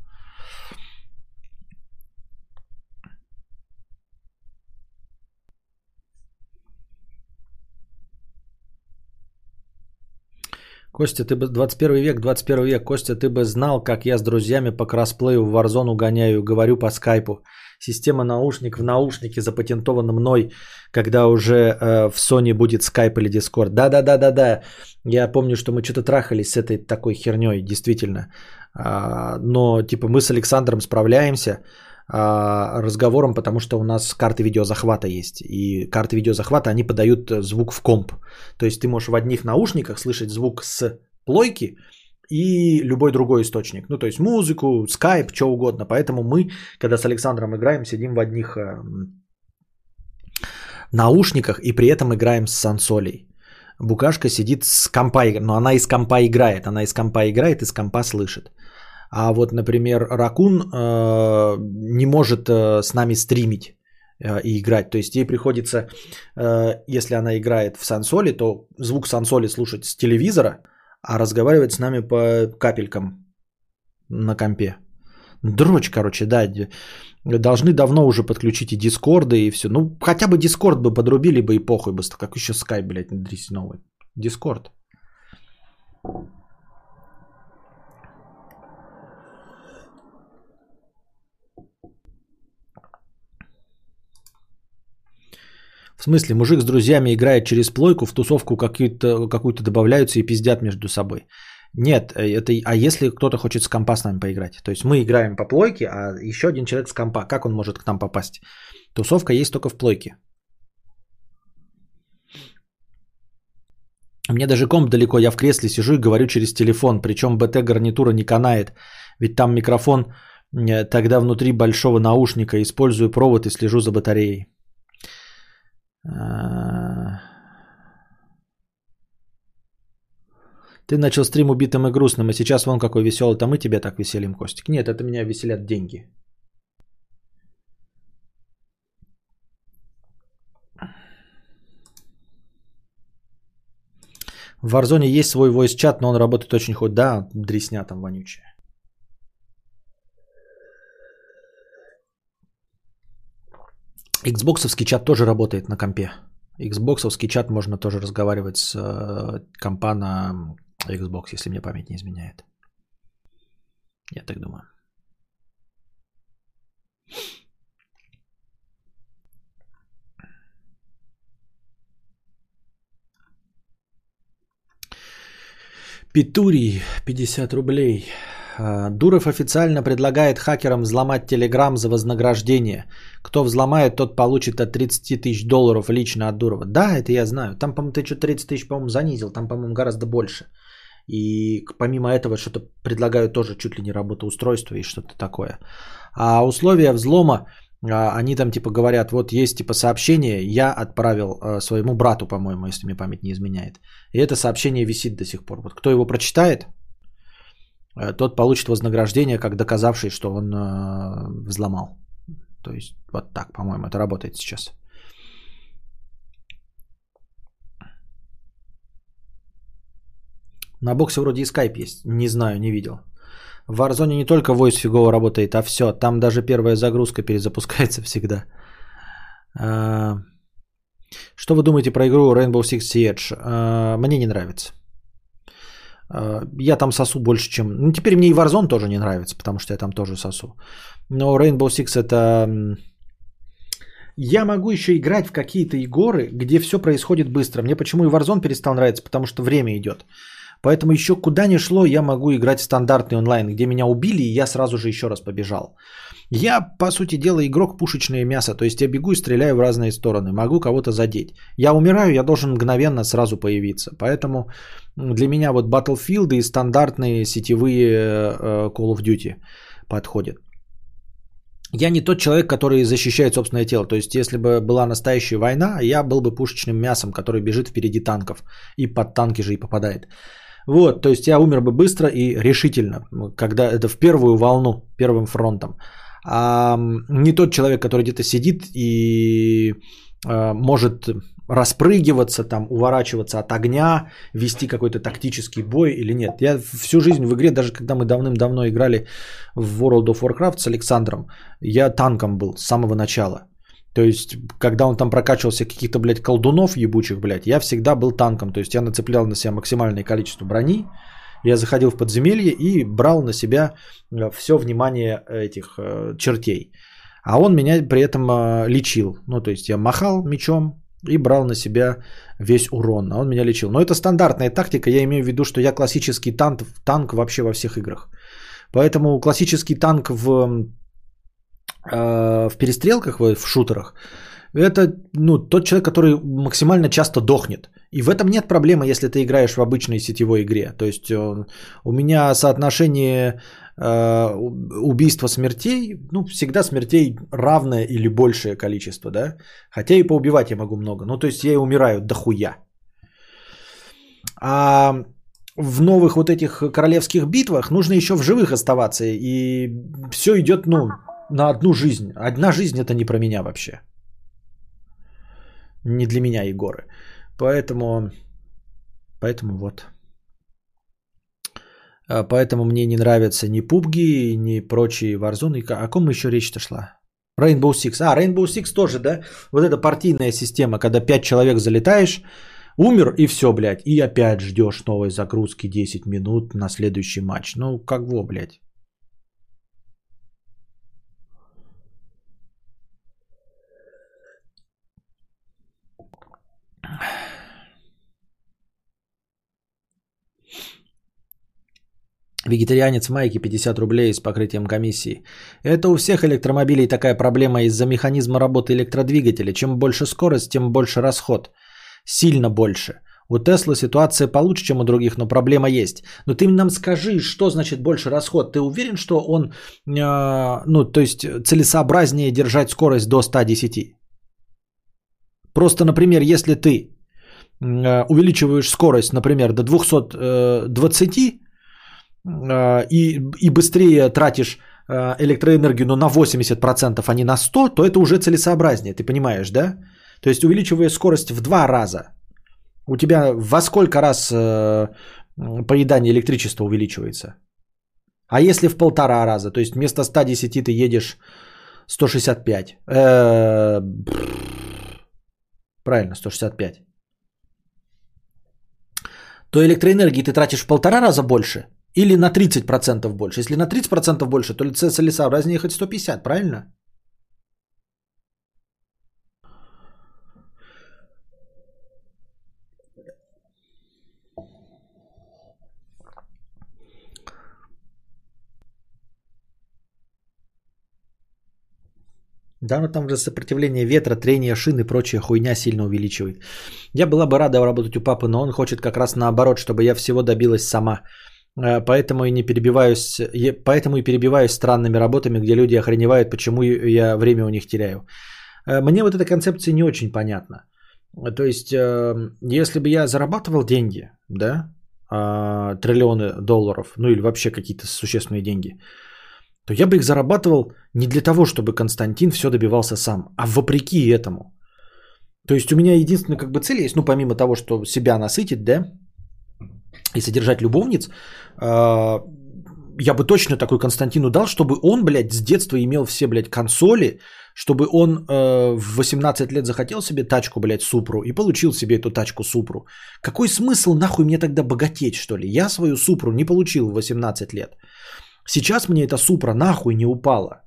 Костя, ты бы 21 век, 21 век. Костя, ты бы знал, как я с друзьями по кроссплею в Warzone гоняю, говорю по скайпу. Система наушник в наушнике запатентована мной, когда уже э, в Sony будет скайп или Discord. Да-да-да-да-да. Я помню, что мы что-то трахались с этой такой херней, действительно. А, но типа мы с Александром справляемся разговором, потому что у нас карты видеозахвата есть. И карты видеозахвата, они подают звук в комп. То есть ты можешь в одних наушниках слышать звук с плойки и любой другой источник. Ну, то есть музыку, скайп, что угодно. Поэтому мы, когда с Александром играем, сидим в одних э, наушниках и при этом играем с сансолей. Букашка сидит с компа, но она из компа играет. Она из компа играет, из компа слышит. А вот, например, Ракун э, не может э, с нами стримить э, и играть. То есть ей приходится, э, если она играет в сансоли, то звук сансоли слушать с телевизора, а разговаривать с нами по капелькам на компе. Дрочь, короче, да. Должны давно уже подключить и дискорды и все. Ну, хотя бы дискорд бы подрубили бы и похуй бы. Как еще скайп, блядь, дрись новый. Дискорд. В смысле, мужик с друзьями играет через плойку, в тусовку какую-то, какую-то добавляются и пиздят между собой. Нет, э, это, а если кто-то хочет с компа с нами поиграть? То есть мы играем по плойке, а еще один человек с компа, как он может к нам попасть? Тусовка есть только в плойке. Меня даже комп далеко, я в кресле сижу и говорю через телефон, причем БТ гарнитура не канает, ведь там микрофон Э, Тогда внутри большого наушника использую провод и слежу за батареей. А. Ты начал стрим убитым и грустным, и сейчас вон какой веселый, там мы тебя так веселим, Костик. Нет, это меня веселят деньги. В Warzone есть свой voice чат, но он работает очень хоть. Да, дресня там вонючая. Xboxовский чат тоже работает на компе. Xboxовский чат можно тоже разговаривать с э, компа на Xbox, если мне память не изменяет. Я так думаю. Петурий, 50 рублей. А, Дуров официально предлагает хакерам взломать Телеграм за вознаграждение. Кто взломает, тот получит от 30 тысяч долларов лично от Дурова. Да, это я знаю. Там, по-моему, ты что-то 30 тысяч, по-моему, занизил. Там, по-моему, гораздо больше. И помимо этого что-то предлагают тоже чуть ли не работоустройство и что-то такое. А условия взлома, а, они там типа говорят, вот есть типа сообщение, я отправил а, своему брату, по-моему, если мне память не изменяет. И это сообщение висит до сих пор. Вот кто его прочитает, тот получит вознаграждение, как доказавший, что он взломал. То есть вот так, по-моему, это работает сейчас. На боксе вроде и скайп есть. Не знаю, не видел. В Warzone не только voice фигово работает, а все. Там даже первая загрузка перезапускается (laughs) всегда. А, что вы думаете про игру Rainbow Six Siege? Мне не нравится. А, я там сосу больше, чем... Ну, теперь мне и Warzone тоже не нравится, потому что я там тоже сосу. Но Rainbow Six это... Я могу еще играть в какие-то игры, где все происходит быстро. Мне почему и Warzone перестал нравиться, потому что время идет. Поэтому еще куда ни шло, я могу играть в стандартный онлайн, где меня убили, и я сразу же еще раз побежал. Я, по сути дела, игрок пушечное мясо, то есть я бегу и стреляю в разные стороны, могу кого-то задеть. Я умираю, я должен мгновенно сразу появиться. Поэтому для меня вот Battlefield и стандартные сетевые э, Call of Duty подходят. Я не тот человек, который защищает собственное тело. То есть, если бы была настоящая война, я был бы пушечным мясом, который бежит впереди танков. И под танки же и попадает. Вот, то есть я умер бы быстро и решительно, когда это в первую волну, первым фронтом. А не тот человек, который где-то сидит и а, может распрыгиваться, там, уворачиваться от огня, вести какой-то тактический бой или нет. Я всю жизнь в игре, даже когда мы давным-давно играли в World of Warcraft с Александром, я танком был с самого начала. То есть, когда он там прокачивался каких-то, блядь, колдунов ебучих, блядь, я всегда был танком. То есть, я нацеплял на себя максимальное количество брони. Я заходил в подземелье и брал на себя э, все внимание этих э, чертей. А он меня при этом э, лечил. Ну, то есть, я махал мечом и брал на себя весь урон. А он меня лечил. Но это стандартная тактика. Я имею в виду, что я классический танк, танк вообще во всех играх. Поэтому классический танк в в перестрелках, в шутерах, это ну, тот человек, который максимально часто дохнет. И в этом нет проблемы, если ты играешь в обычной сетевой игре. То есть он, у меня соотношение э, убийства смертей, ну, всегда смертей равное или большее количество, да. Хотя и поубивать я могу много. Ну, то есть я и умираю дохуя. А в новых вот этих королевских битвах нужно еще в живых оставаться. И все идет, ну, на одну жизнь. Одна жизнь это не про меня вообще. Не для меня, Егоры. Поэтому, поэтому вот. А, поэтому мне не нравятся ни PUBG, ни прочие Warzone. О ком еще речь-то шла? Rainbow Six. А, Rainbow Six тоже, да? Вот эта партийная система, когда 5 человек залетаешь, умер и все, блядь. И опять ждешь новой загрузки 10 минут на следующий матч. Ну, как во, блядь. Вегетарианец Майки 50 рублей с покрытием комиссии. Это у всех электромобилей такая проблема из-за механизма работы электродвигателя. Чем больше скорость, тем больше расход. Сильно больше. У Теслы ситуация получше, чем у других, но проблема есть. Но ты нам скажи, что значит больше расход? Ты уверен, что он, э, ну, то есть целесообразнее держать скорость до 110? Просто, например, если ты э, увеличиваешь скорость, например, до 220 э, и, и быстрее тратишь э, электроэнергию, но на 80%, а не на 100, то это уже целесообразнее, ты понимаешь, да? То есть увеличивая скорость в два раза, у тебя во сколько раз э, поедание электричества увеличивается? А если в полтора раза, то есть вместо 110 ты едешь 165. Э, правильно, 165. То электроэнергии ты тратишь в полтора раза больше или на 30% больше? Если на 30% больше, то целесообразнее ехать 150, правильно? Да, но там же сопротивление ветра, трение шин и прочая хуйня сильно увеличивает. Я была бы рада работать у папы, но он хочет как раз наоборот, чтобы я всего добилась сама. Э, поэтому и не перебиваюсь, поэтому и перебиваюсь странными работами, где люди охреневают, почему я время у них теряю. Э, мне вот эта концепция не очень понятна. То есть, э, если бы я зарабатывал деньги, да, триллионы долларов, ну или вообще какие-то существенные деньги, то я бы их зарабатывал не для того, чтобы Константин все добивался сам, а вопреки этому. То есть у меня единственная как бы цель есть, ну помимо того, что себя насытить, да, и содержать любовниц, а, я бы точно такой Константину дал, чтобы он, блядь, с детства имел все, блядь, консоли, чтобы он э, в 18 лет захотел себе тачку, блядь, Супру и получил себе эту тачку Супру. Какой смысл нахуй мне тогда богатеть, что ли? Я свою Супру не получил в 18 лет. Сейчас мне эта супра нахуй не упала.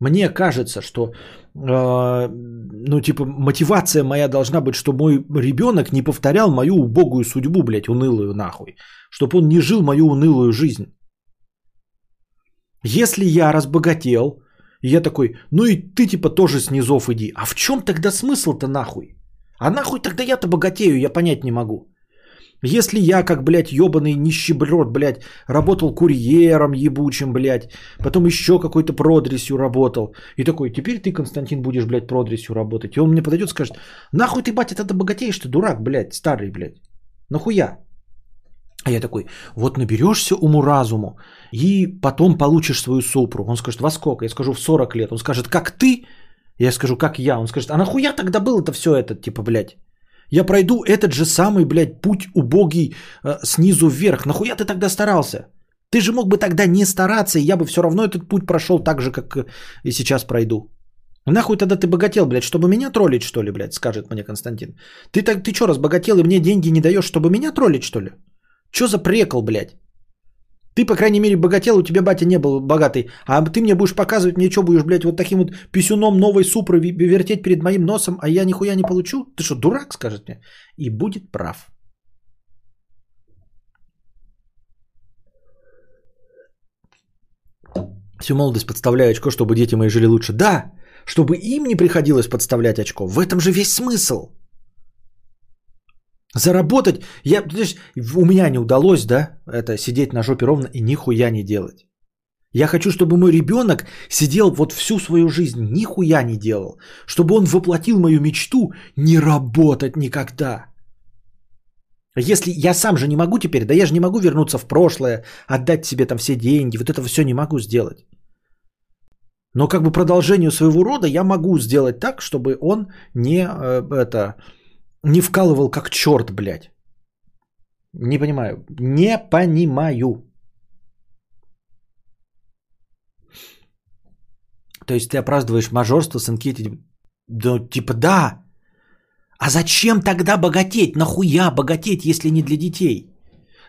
Мне кажется, что, э, ну, типа, мотивация моя должна быть, что мой ребенок не повторял мою убогую судьбу, блядь, унылую нахуй. Чтобы он не жил мою унылую жизнь. Если я разбогател, я такой, ну и ты типа тоже с низов иди. А в чем тогда смысл-то нахуй? А нахуй тогда я-то богатею, я понять не могу. Если я, как, блядь, ебаный нищеброд, блядь, работал курьером ебучим, блядь, потом еще какой-то продресью работал, и такой, теперь ты, Константин, будешь, блядь, продресью работать. И он мне подойдет и скажет, нахуй ты, батя, тогда богатеешь, ты дурак, блядь, старый, блядь. Нахуя? А я такой, вот наберешься уму-разуму, и потом получишь свою супру. Он скажет, во сколько? Я скажу, в 40 лет. Он скажет, как ты? Я скажу, как я. Он скажет, а нахуя тогда было это все это, типа, блядь? Я пройду этот же самый, блядь, путь убогий э, снизу вверх. Нахуя ты тогда старался? Ты же мог бы тогда не стараться, и я бы все равно этот путь прошел так же, как и сейчас пройду. Нахуй тогда ты богател, блядь, чтобы меня троллить, что ли, блядь, скажет мне Константин. Ты, так, ты что, разбогател и мне деньги не даешь, чтобы меня троллить, что ли? Че за прекол, блядь? Ты, по крайней мере, богател, у тебя батя не был богатый. А ты мне будешь показывать, мне что будешь, блядь, вот таким вот писюном новой супры вертеть перед моим носом, а я нихуя не получу? Ты что, дурак, скажет мне? И будет прав. Всю молодость подставляю очко, чтобы дети мои жили лучше. Да, чтобы им не приходилось подставлять очко. В этом же весь смысл. Заработать, я, у меня не удалось, да, это сидеть на жопе ровно и нихуя не делать. Я хочу, чтобы мой ребенок сидел вот всю свою жизнь, нихуя не делал. Чтобы он воплотил мою мечту не работать никогда. Если я сам же не могу теперь, да я же не могу вернуться в прошлое, отдать себе там все деньги, вот это все не могу сделать. Но как бы продолжению своего рода я могу сделать так, чтобы он не э, это не вкалывал как черт, блядь. Не понимаю. Не понимаю. То есть ты опраздываешь мажорство, сынки, да, типа да. А зачем тогда богатеть? Нахуя богатеть, если не для детей?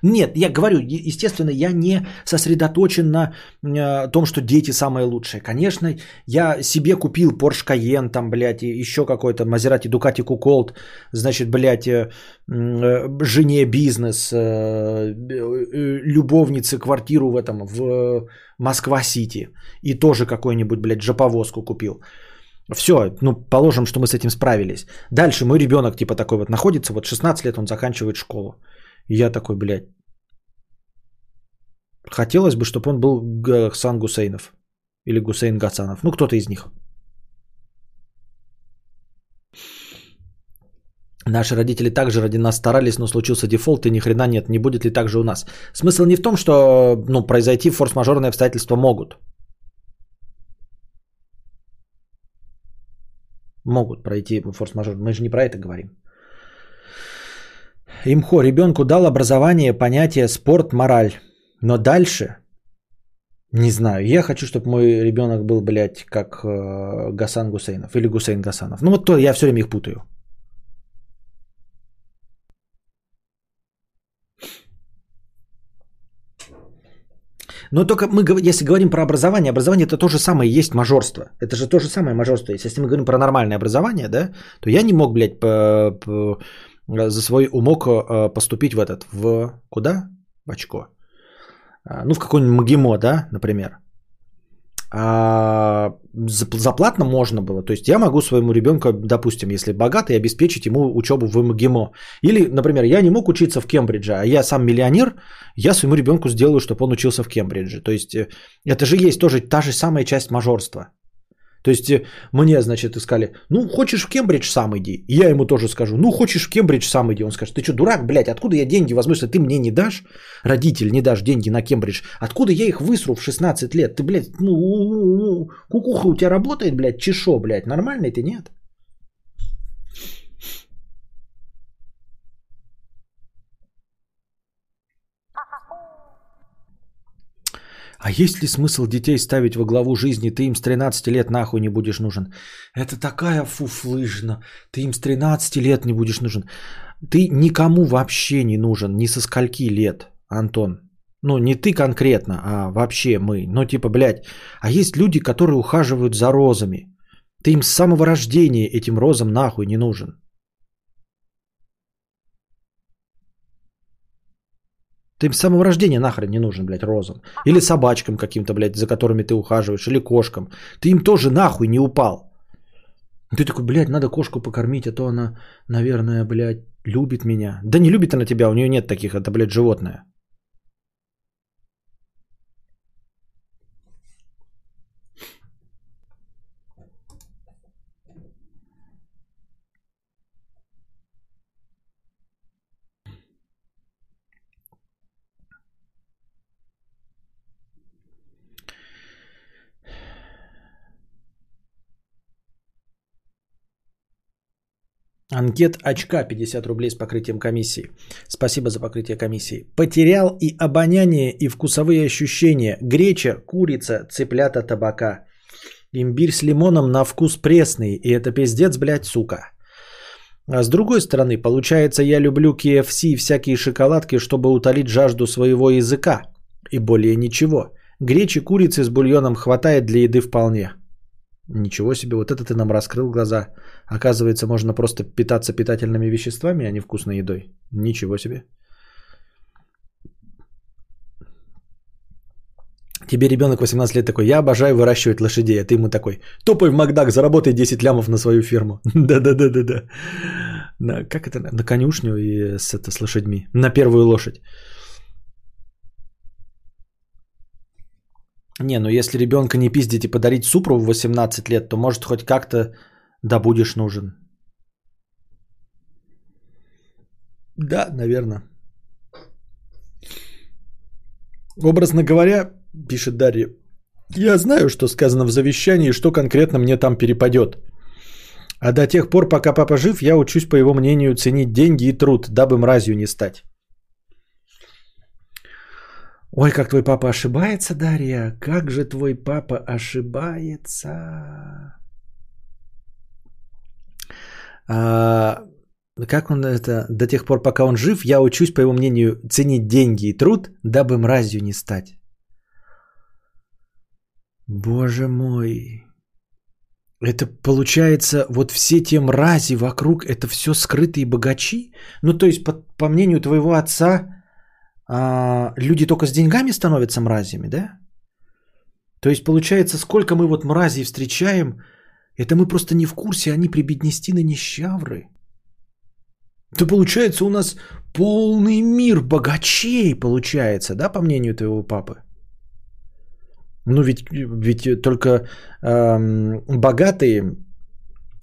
Нет, я говорю, естественно, я не сосредоточен на э, том, что дети самые лучшие. Конечно, я себе купил Porsche Cayenne, там, блядь, и еще какой-то Maserati Ducati Cuckold, значит, блядь, э, э, жене бизнес, э, э, любовнице квартиру в этом, в Москва-Сити. И тоже какой-нибудь, блядь, жоповозку купил. Все, ну, положим, что мы с этим справились. Дальше мой ребенок, типа, такой вот находится, вот 16 лет он заканчивает школу. Я такой, блядь, хотелось бы, чтобы он был Гасан Гусейнов. Или Гусейн Гасанов. Ну, кто-то из них. Наши родители также ради нас старались, но случился дефолт, и ни хрена нет. Не будет ли так же у нас? Смысл не в том, что ну, произойти форс-мажорные обстоятельства могут. Могут пройти форс-мажор. Мы же не про это говорим. Имхо, ребенку дал образование, понятие, спорт, мораль. Но дальше, не знаю, я хочу, чтобы мой ребенок был, блядь, как э, Гасан Гусейнов или Гусейн Гасанов. Ну вот то, я все время их путаю. Но только мы, если говорим про образование, образование это то же самое есть мажорство. Это же то же самое мажорство. Если мы говорим про нормальное образование, да, то я не мог, блядь, по, по, за свой умок э, поступить в этот, в куда? В очко. А, ну, в какой-нибудь МГИМО, да, например. А заплатно можно было. То есть я могу своему ребенку, допустим, если богатый, обеспечить ему учебу в МГИМО. Или, например, я не мог учиться в Кембридже, а я сам миллионер, я своему ребенку сделаю, чтобы он учился в Кембридже. То есть э, это же есть тоже та же самая часть мажорства. То есть э, мне, значит, искали, ну, хочешь в Кембридж, сам иди. И я ему тоже скажу, ну, хочешь в Кембридж, сам иди. Он скажет, ты что, дурак, блядь, откуда я деньги если ты мне не дашь, родитель не дашь деньги на Кембридж, откуда я их высру в 16 лет? Ты, блядь, ну, кукуха у тебя работает, блядь, чешо, блядь, нормальный ты, нет? А есть ли смысл детей ставить во главу жизни? Ты им с 13 лет нахуй не будешь нужен. Это такая фуфлыжна. Ты им с 13 лет не будешь нужен. Ты никому вообще не нужен. Ни со скольки лет, Антон. Ну, не ты конкретно, а вообще мы. Ну, типа, блядь. А есть люди, которые ухаживают за розами. Ты им с самого рождения этим розам нахуй не нужен. Ты с самого рождения нахрен не нужен, блядь, розам. Или собачкам каким-то, блядь, за которыми ты ухаживаешь, или кошкам. Ты им тоже нахуй не упал. Ты такой, блядь, надо кошку покормить, а то она, наверное, блядь, любит меня. Да не любит она тебя, у нее нет таких, это, блядь, животное. Анкет очка 50 рублей с покрытием комиссии. Спасибо за покрытие комиссии. Потерял и обоняние, и вкусовые ощущения. Греча, курица, цыплята, табака. Имбирь с лимоном на вкус пресный. И это пиздец, блядь, сука. А с другой стороны, получается, я люблю KFC и всякие шоколадки, чтобы утолить жажду своего языка. И более ничего. Гречи, курицы с бульоном хватает для еды вполне. Ничего себе, вот это ты нам раскрыл глаза. Оказывается, можно просто питаться питательными веществами, а не вкусной едой. Ничего себе. Тебе ребенок 18 лет такой, я обожаю выращивать лошадей, а ты ему такой, топай в Макдак, заработай 10 лямов на свою фирму. (laughs) Да-да-да-да-да. Как это? На конюшню и с, это, с лошадьми. На первую лошадь. Не, ну если ребенка не пиздить и подарить супру в 18 лет, то может хоть как-то да будешь нужен. Да, наверное. Образно говоря, пишет Дарья, я знаю, что сказано в завещании, что конкретно мне там перепадет. А до тех пор, пока папа жив, я учусь, по его мнению, ценить деньги и труд, дабы мразью не стать. Ой, как твой папа ошибается, Дарья. Как же твой папа ошибается. А, как он это? До тех пор, пока он жив, я учусь, по его мнению, ценить деньги и труд, дабы мразью не стать. Боже мой. Это получается, вот все те мрази вокруг, это все скрытые богачи? Ну, то есть, по, по мнению твоего отца, а, люди только с деньгами становятся мразями, да? То есть получается, сколько мы вот мразей встречаем, Это мы просто не в курсе, они прибеднестины нищавры. То получается у нас полный мир богачей получается, да, по мнению твоего папы? Ну ведь, ведь только эм, богатые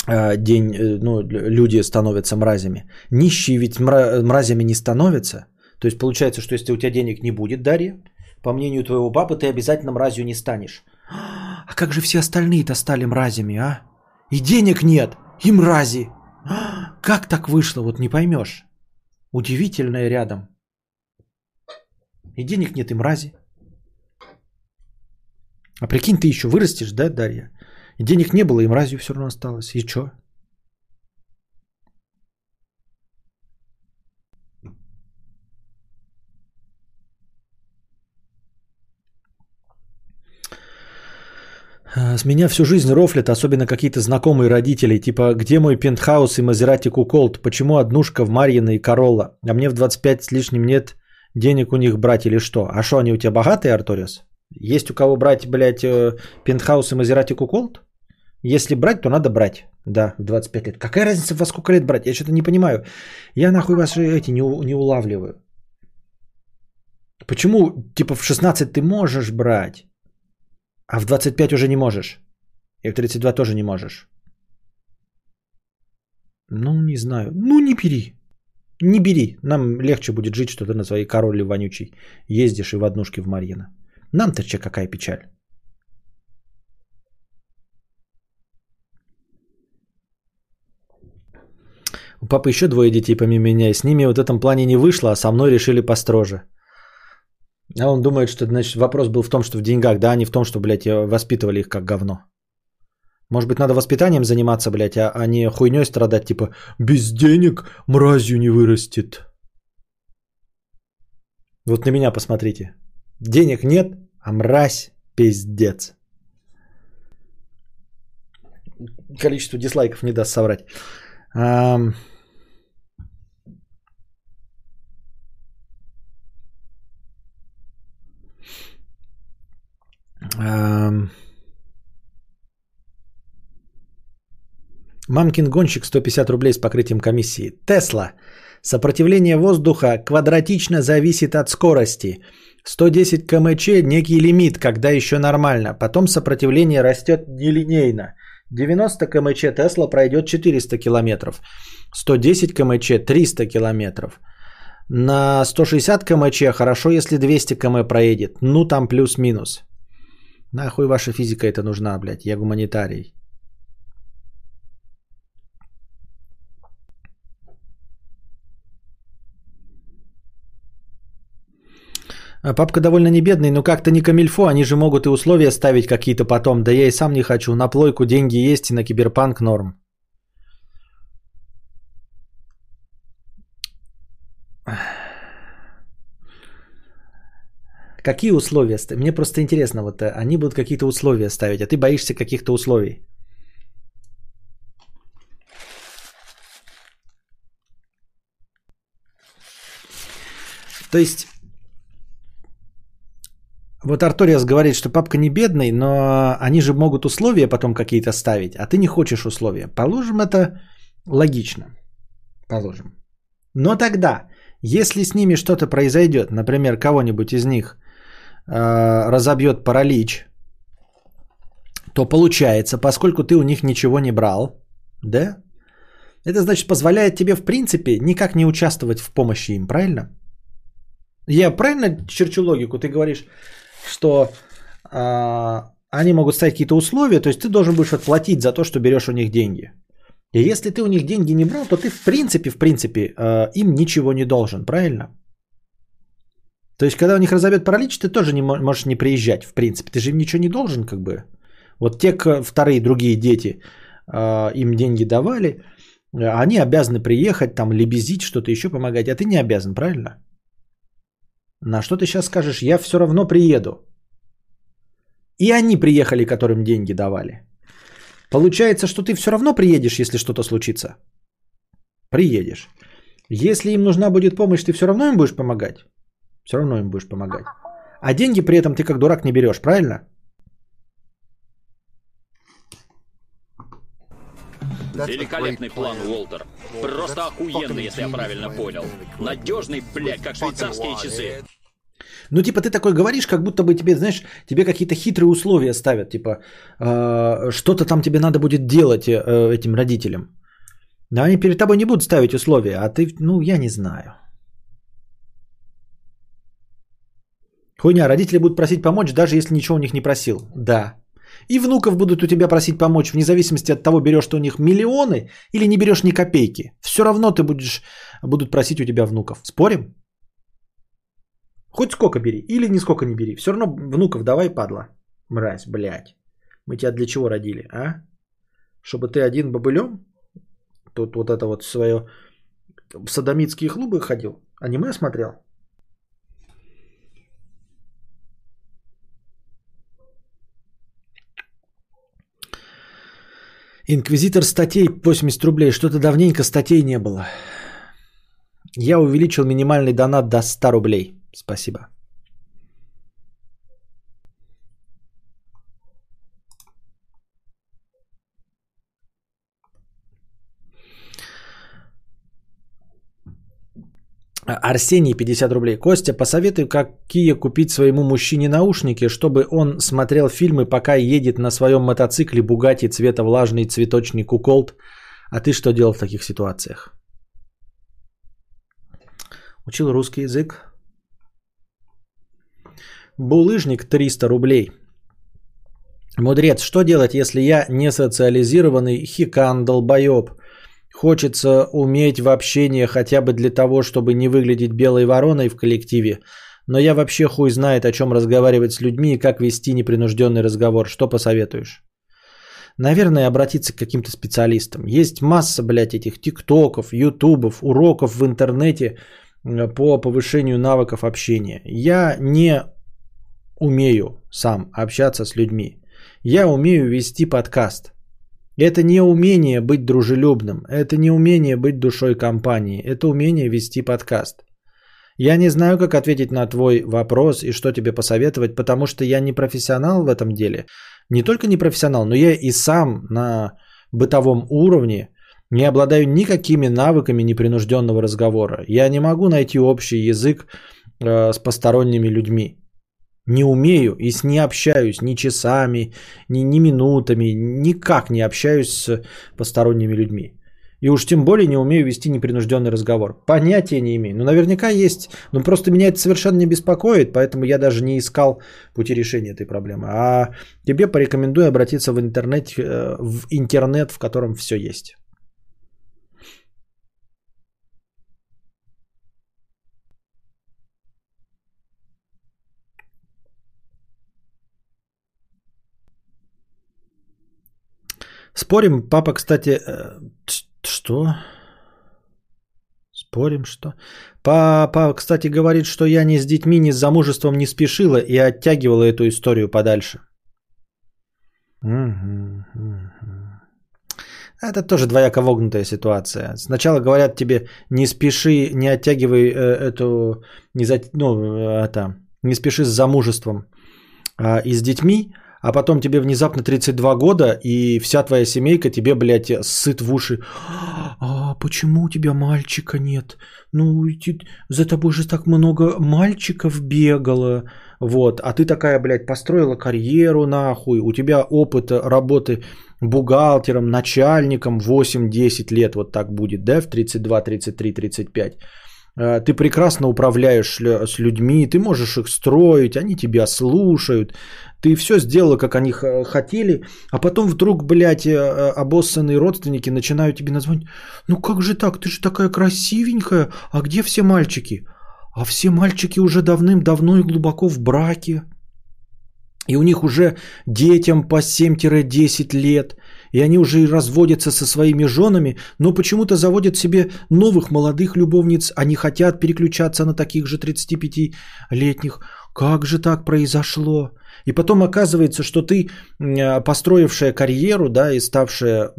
э, день, э, ну, люди становятся мразями. Нищие ведь мра- мразями не становятся. То есть получается, что если у тебя денег не будет, Дарья, по мнению твоего папы, ты обязательно мразью не станешь. А как же все остальные-то стали мразями, а? И денег нет, и мрази. Как так вышло, вот не поймешь. Удивительное рядом. И денег нет, и мрази. А прикинь, ты еще вырастешь, да, Дарья? И денег не было, и мразью все равно осталось. И что? С меня всю жизнь рофлят, особенно какие-то знакомые родители, типа «Где мой пентхаус и Мазерати Куколт? Почему однушка в Марьино и Королла? А мне в 25 с лишним нет денег у них брать или что? А что, они у тебя богатые, Арториус? Есть у кого брать, блядь, э, пентхаус и Мазерати Куколт? Если брать, то надо брать. Да, в 25 лет. Какая разница, во сколько лет брать? Я что-то не понимаю. Я нахуй вас эти не, не улавливаю. Почему, типа, в 16 ты можешь брать, а в 25 уже не можешь? И в 32 тоже не можешь? Ну, не знаю. Ну, не бери. Не бери. Нам легче будет жить, что ты на своей короле вонючей ездишь и в однушке в Марьино. Нам-то че какая печаль. У папы еще двое детей помимо меня, и с ними в этом плане не вышло, а со мной решили построже. А он думает, что значит, вопрос был в том, что в деньгах, да, а не в том, что, блядь, воспитывали их как говно. Может быть, надо воспитанием заниматься, блядь, а, а не хуйней страдать, типа, без денег мразью не вырастет. Вот на меня посмотрите. Денег нет, а мразь пиздец. Количество дизлайков не даст соврать. Мамкин гонщик 150 рублей с покрытием комиссии. Тесла. Сопротивление воздуха квадратично зависит от скорости. 110 кмч – некий лимит, когда еще нормально. Потом сопротивление растет нелинейно. 90 кмч Тесла пройдет 400 километров. 110 кмч – 300 километров. На 160 кмч хорошо, если 200 км проедет. Ну, там плюс-минус. Нахуй ваша физика это нужна, блядь. Я гуманитарий. А Папка довольно не бедный, но как-то не камильфо, они же могут и условия ставить какие-то потом. Да я и сам не хочу. На плойку деньги есть и на киберпанк норм. Какие условия? Мне просто интересно, вот э, они будут какие-то условия ставить, а ты боишься каких-то условий. То есть, вот Арториас говорит, что папка не бедный, но они же могут условия потом какие-то ставить, а ты не хочешь условия. Положим это логично. Положим. Но тогда, если с ними что-то произойдет, например, кого-нибудь из них разобьет паралич, то получается, поскольку ты у них ничего не брал, да, это значит позволяет тебе в принципе никак не участвовать в помощи им, правильно? Я правильно черчу логику? Ты говоришь, что а, они могут ставить какие-то условия, то есть ты должен будешь отплатить за то, что берешь у них деньги. И если ты у них деньги не брал, то ты в принципе, в принципе, а, им ничего не должен, правильно? То есть, когда у них разобьет паралич, ты тоже не мо- можешь не приезжать, в принципе. Ты же им ничего не должен, как бы. Вот те вторые другие дети а, им деньги давали, они обязаны приехать, там, лебезить, что-то еще помогать, а ты не обязан, правильно? На что ты сейчас скажешь? Я все равно приеду. И они приехали, которым деньги давали. Получается, что ты все равно приедешь, если что-то случится. Приедешь. Если им нужна будет помощь, ты все равно им будешь помогать. Все равно им будешь помогать. А деньги при этом ты как дурак не берешь, правильно? Великолепный план, Уолтер. Просто охуенный, если я правильно понял. Надежный, блядь, как швейцарские часы. Ну, типа, ты такой говоришь, как будто бы тебе, знаешь, тебе какие-то хитрые условия ставят. Типа, э, что-то там тебе надо будет делать э, этим родителям. Но они перед тобой не будут ставить условия, а ты, ну, я не знаю. Хуйня, родители будут просить помочь, даже если ничего у них не просил. Да. И внуков будут у тебя просить помочь, вне зависимости от того, берешь ты у них миллионы или не берешь ни копейки. Все равно ты будешь, будут просить у тебя внуков. Спорим? Хоть сколько бери, или нисколько не бери. Все равно внуков давай, падла. Мразь, блядь. Мы тебя для чего родили, а? Чтобы ты один бобылем? Тут вот это вот свое садомитские клубы ходил? Аниме смотрел? Инквизитор статей 80 рублей. Что-то давненько статей не было. Я увеличил минимальный донат до 100 рублей. Спасибо. Арсений 50 рублей. Костя, посоветуй, какие купить своему мужчине наушники, чтобы он смотрел фильмы, пока едет на своем мотоцикле Бугати цвета влажный цветочный куколт. А ты что делал в таких ситуациях? Учил русский язык. Булыжник 300 рублей. Мудрец, что делать, если я не социализированный хикан долбоеб? Хочется уметь в общении хотя бы для того, чтобы не выглядеть белой вороной в коллективе. Но я вообще хуй знает, о чем разговаривать с людьми и как вести непринужденный разговор. Что посоветуешь? Наверное, обратиться к каким-то специалистам. Есть масса, блядь, этих тиктоков, ютубов, уроков в интернете по повышению навыков общения. Я не умею сам общаться с людьми. Я умею вести подкаст. Это не умение быть дружелюбным, это не умение быть душой компании, это умение вести подкаст. Я не знаю, как ответить на твой вопрос и что тебе посоветовать, потому что я не профессионал в этом деле. Не только не профессионал, но я и сам на бытовом уровне не обладаю никакими навыками непринужденного разговора. Я не могу найти общий язык э, с посторонними людьми. Не умею и с не общаюсь ни часами, ни, ни минутами, никак не общаюсь с посторонними людьми. И уж тем более не умею вести непринужденный разговор. Понятия не имею. Ну, наверняка есть. Но просто меня это совершенно не беспокоит, поэтому я даже не искал пути решения этой проблемы. А тебе порекомендую обратиться в интернет, э, в интернет, в котором все есть. Спорим, папа, кстати, э, что? Спорим, что? Папа, кстати, говорит, что я ни с детьми, ни с замужеством не спешила и оттягивала эту историю подальше. Это тоже двояко вогнутая ситуация. Сначала говорят тебе, не спеши, не оттягивай э, эту, не, за, ну, это, не спеши с замужеством а, и с детьми, а потом тебе внезапно 32 года, и вся твоя семейка тебе, блядь, сыт в уши. А почему у тебя мальчика нет? Ну, за тобой же так много мальчиков бегало. Вот, а ты такая, блядь, построила карьеру нахуй, у тебя опыт работы бухгалтером, начальником 8-10 лет вот так будет, да, в 32, 33, 35. Ты прекрасно управляешь с людьми, ты можешь их строить, они тебя слушают, ты все сделала, как они хотели, а потом вдруг, блядь, э, э, обоссанные родственники начинают тебе назвать, ну как же так, ты же такая красивенькая, а где все мальчики? А все мальчики уже давным-давно и глубоко в браке. И у них уже детям по 7-10 лет. И они уже и разводятся со своими женами, но почему-то заводят себе новых молодых любовниц. Они хотят переключаться на таких же 35-летних. Как же так произошло? И потом оказывается, что ты, построившая карьеру, да, и ставшая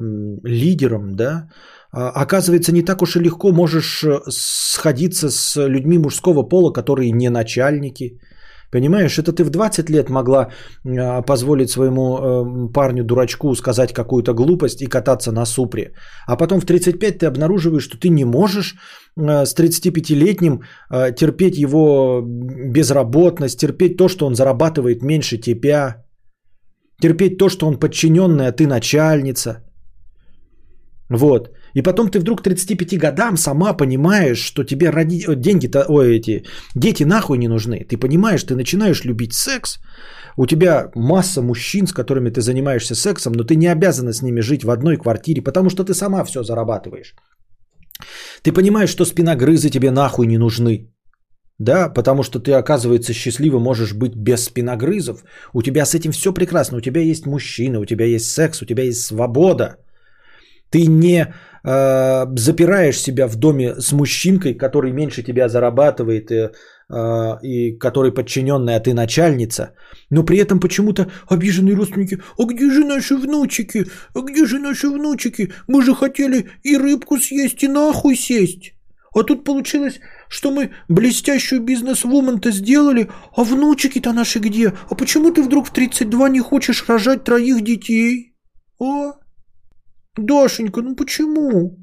лидером, да, а, оказывается, не так уж и легко можешь э, сходиться с людьми мужского пола, которые не начальники, Понимаешь, это ты в 20 лет могла э, позволить своему э, парню-дурачку сказать какую-то глупость и кататься на супре. А потом в 35 ты обнаруживаешь, что ты не можешь э, с 35-летним э, терпеть его безработность, терпеть то, что он зарабатывает меньше тебя, терпеть то, что он подчиненный, а ты начальница. Вот. И потом ты вдруг к 35 годам сама понимаешь, что тебе роди... деньги-то, ой, эти дети нахуй не нужны. Ты понимаешь, ты начинаешь любить секс, у тебя масса мужчин, с которыми ты занимаешься сексом, но ты не обязана с ними жить в одной квартире, потому что ты сама все зарабатываешь. Ты понимаешь, что спиногрызы тебе нахуй не нужны. Да, потому что ты, оказывается, счастливо можешь быть без спиногрызов. У тебя с этим все прекрасно. У тебя есть мужчина, у тебя есть секс, у тебя есть свобода. Ты не э, запираешь себя в доме с мужчинкой, который меньше тебя зарабатывает и, э, и который подчиненный, а ты начальница, но при этом почему-то обиженные родственники, а где же наши внучики, а где же наши внучики, мы же хотели и рыбку съесть, и нахуй сесть. А тут получилось, что мы блестящую бизнес-вумен-то сделали, а внучики-то наши где? А почему ты вдруг в 32 не хочешь рожать троих детей? А? Дашенька, ну почему?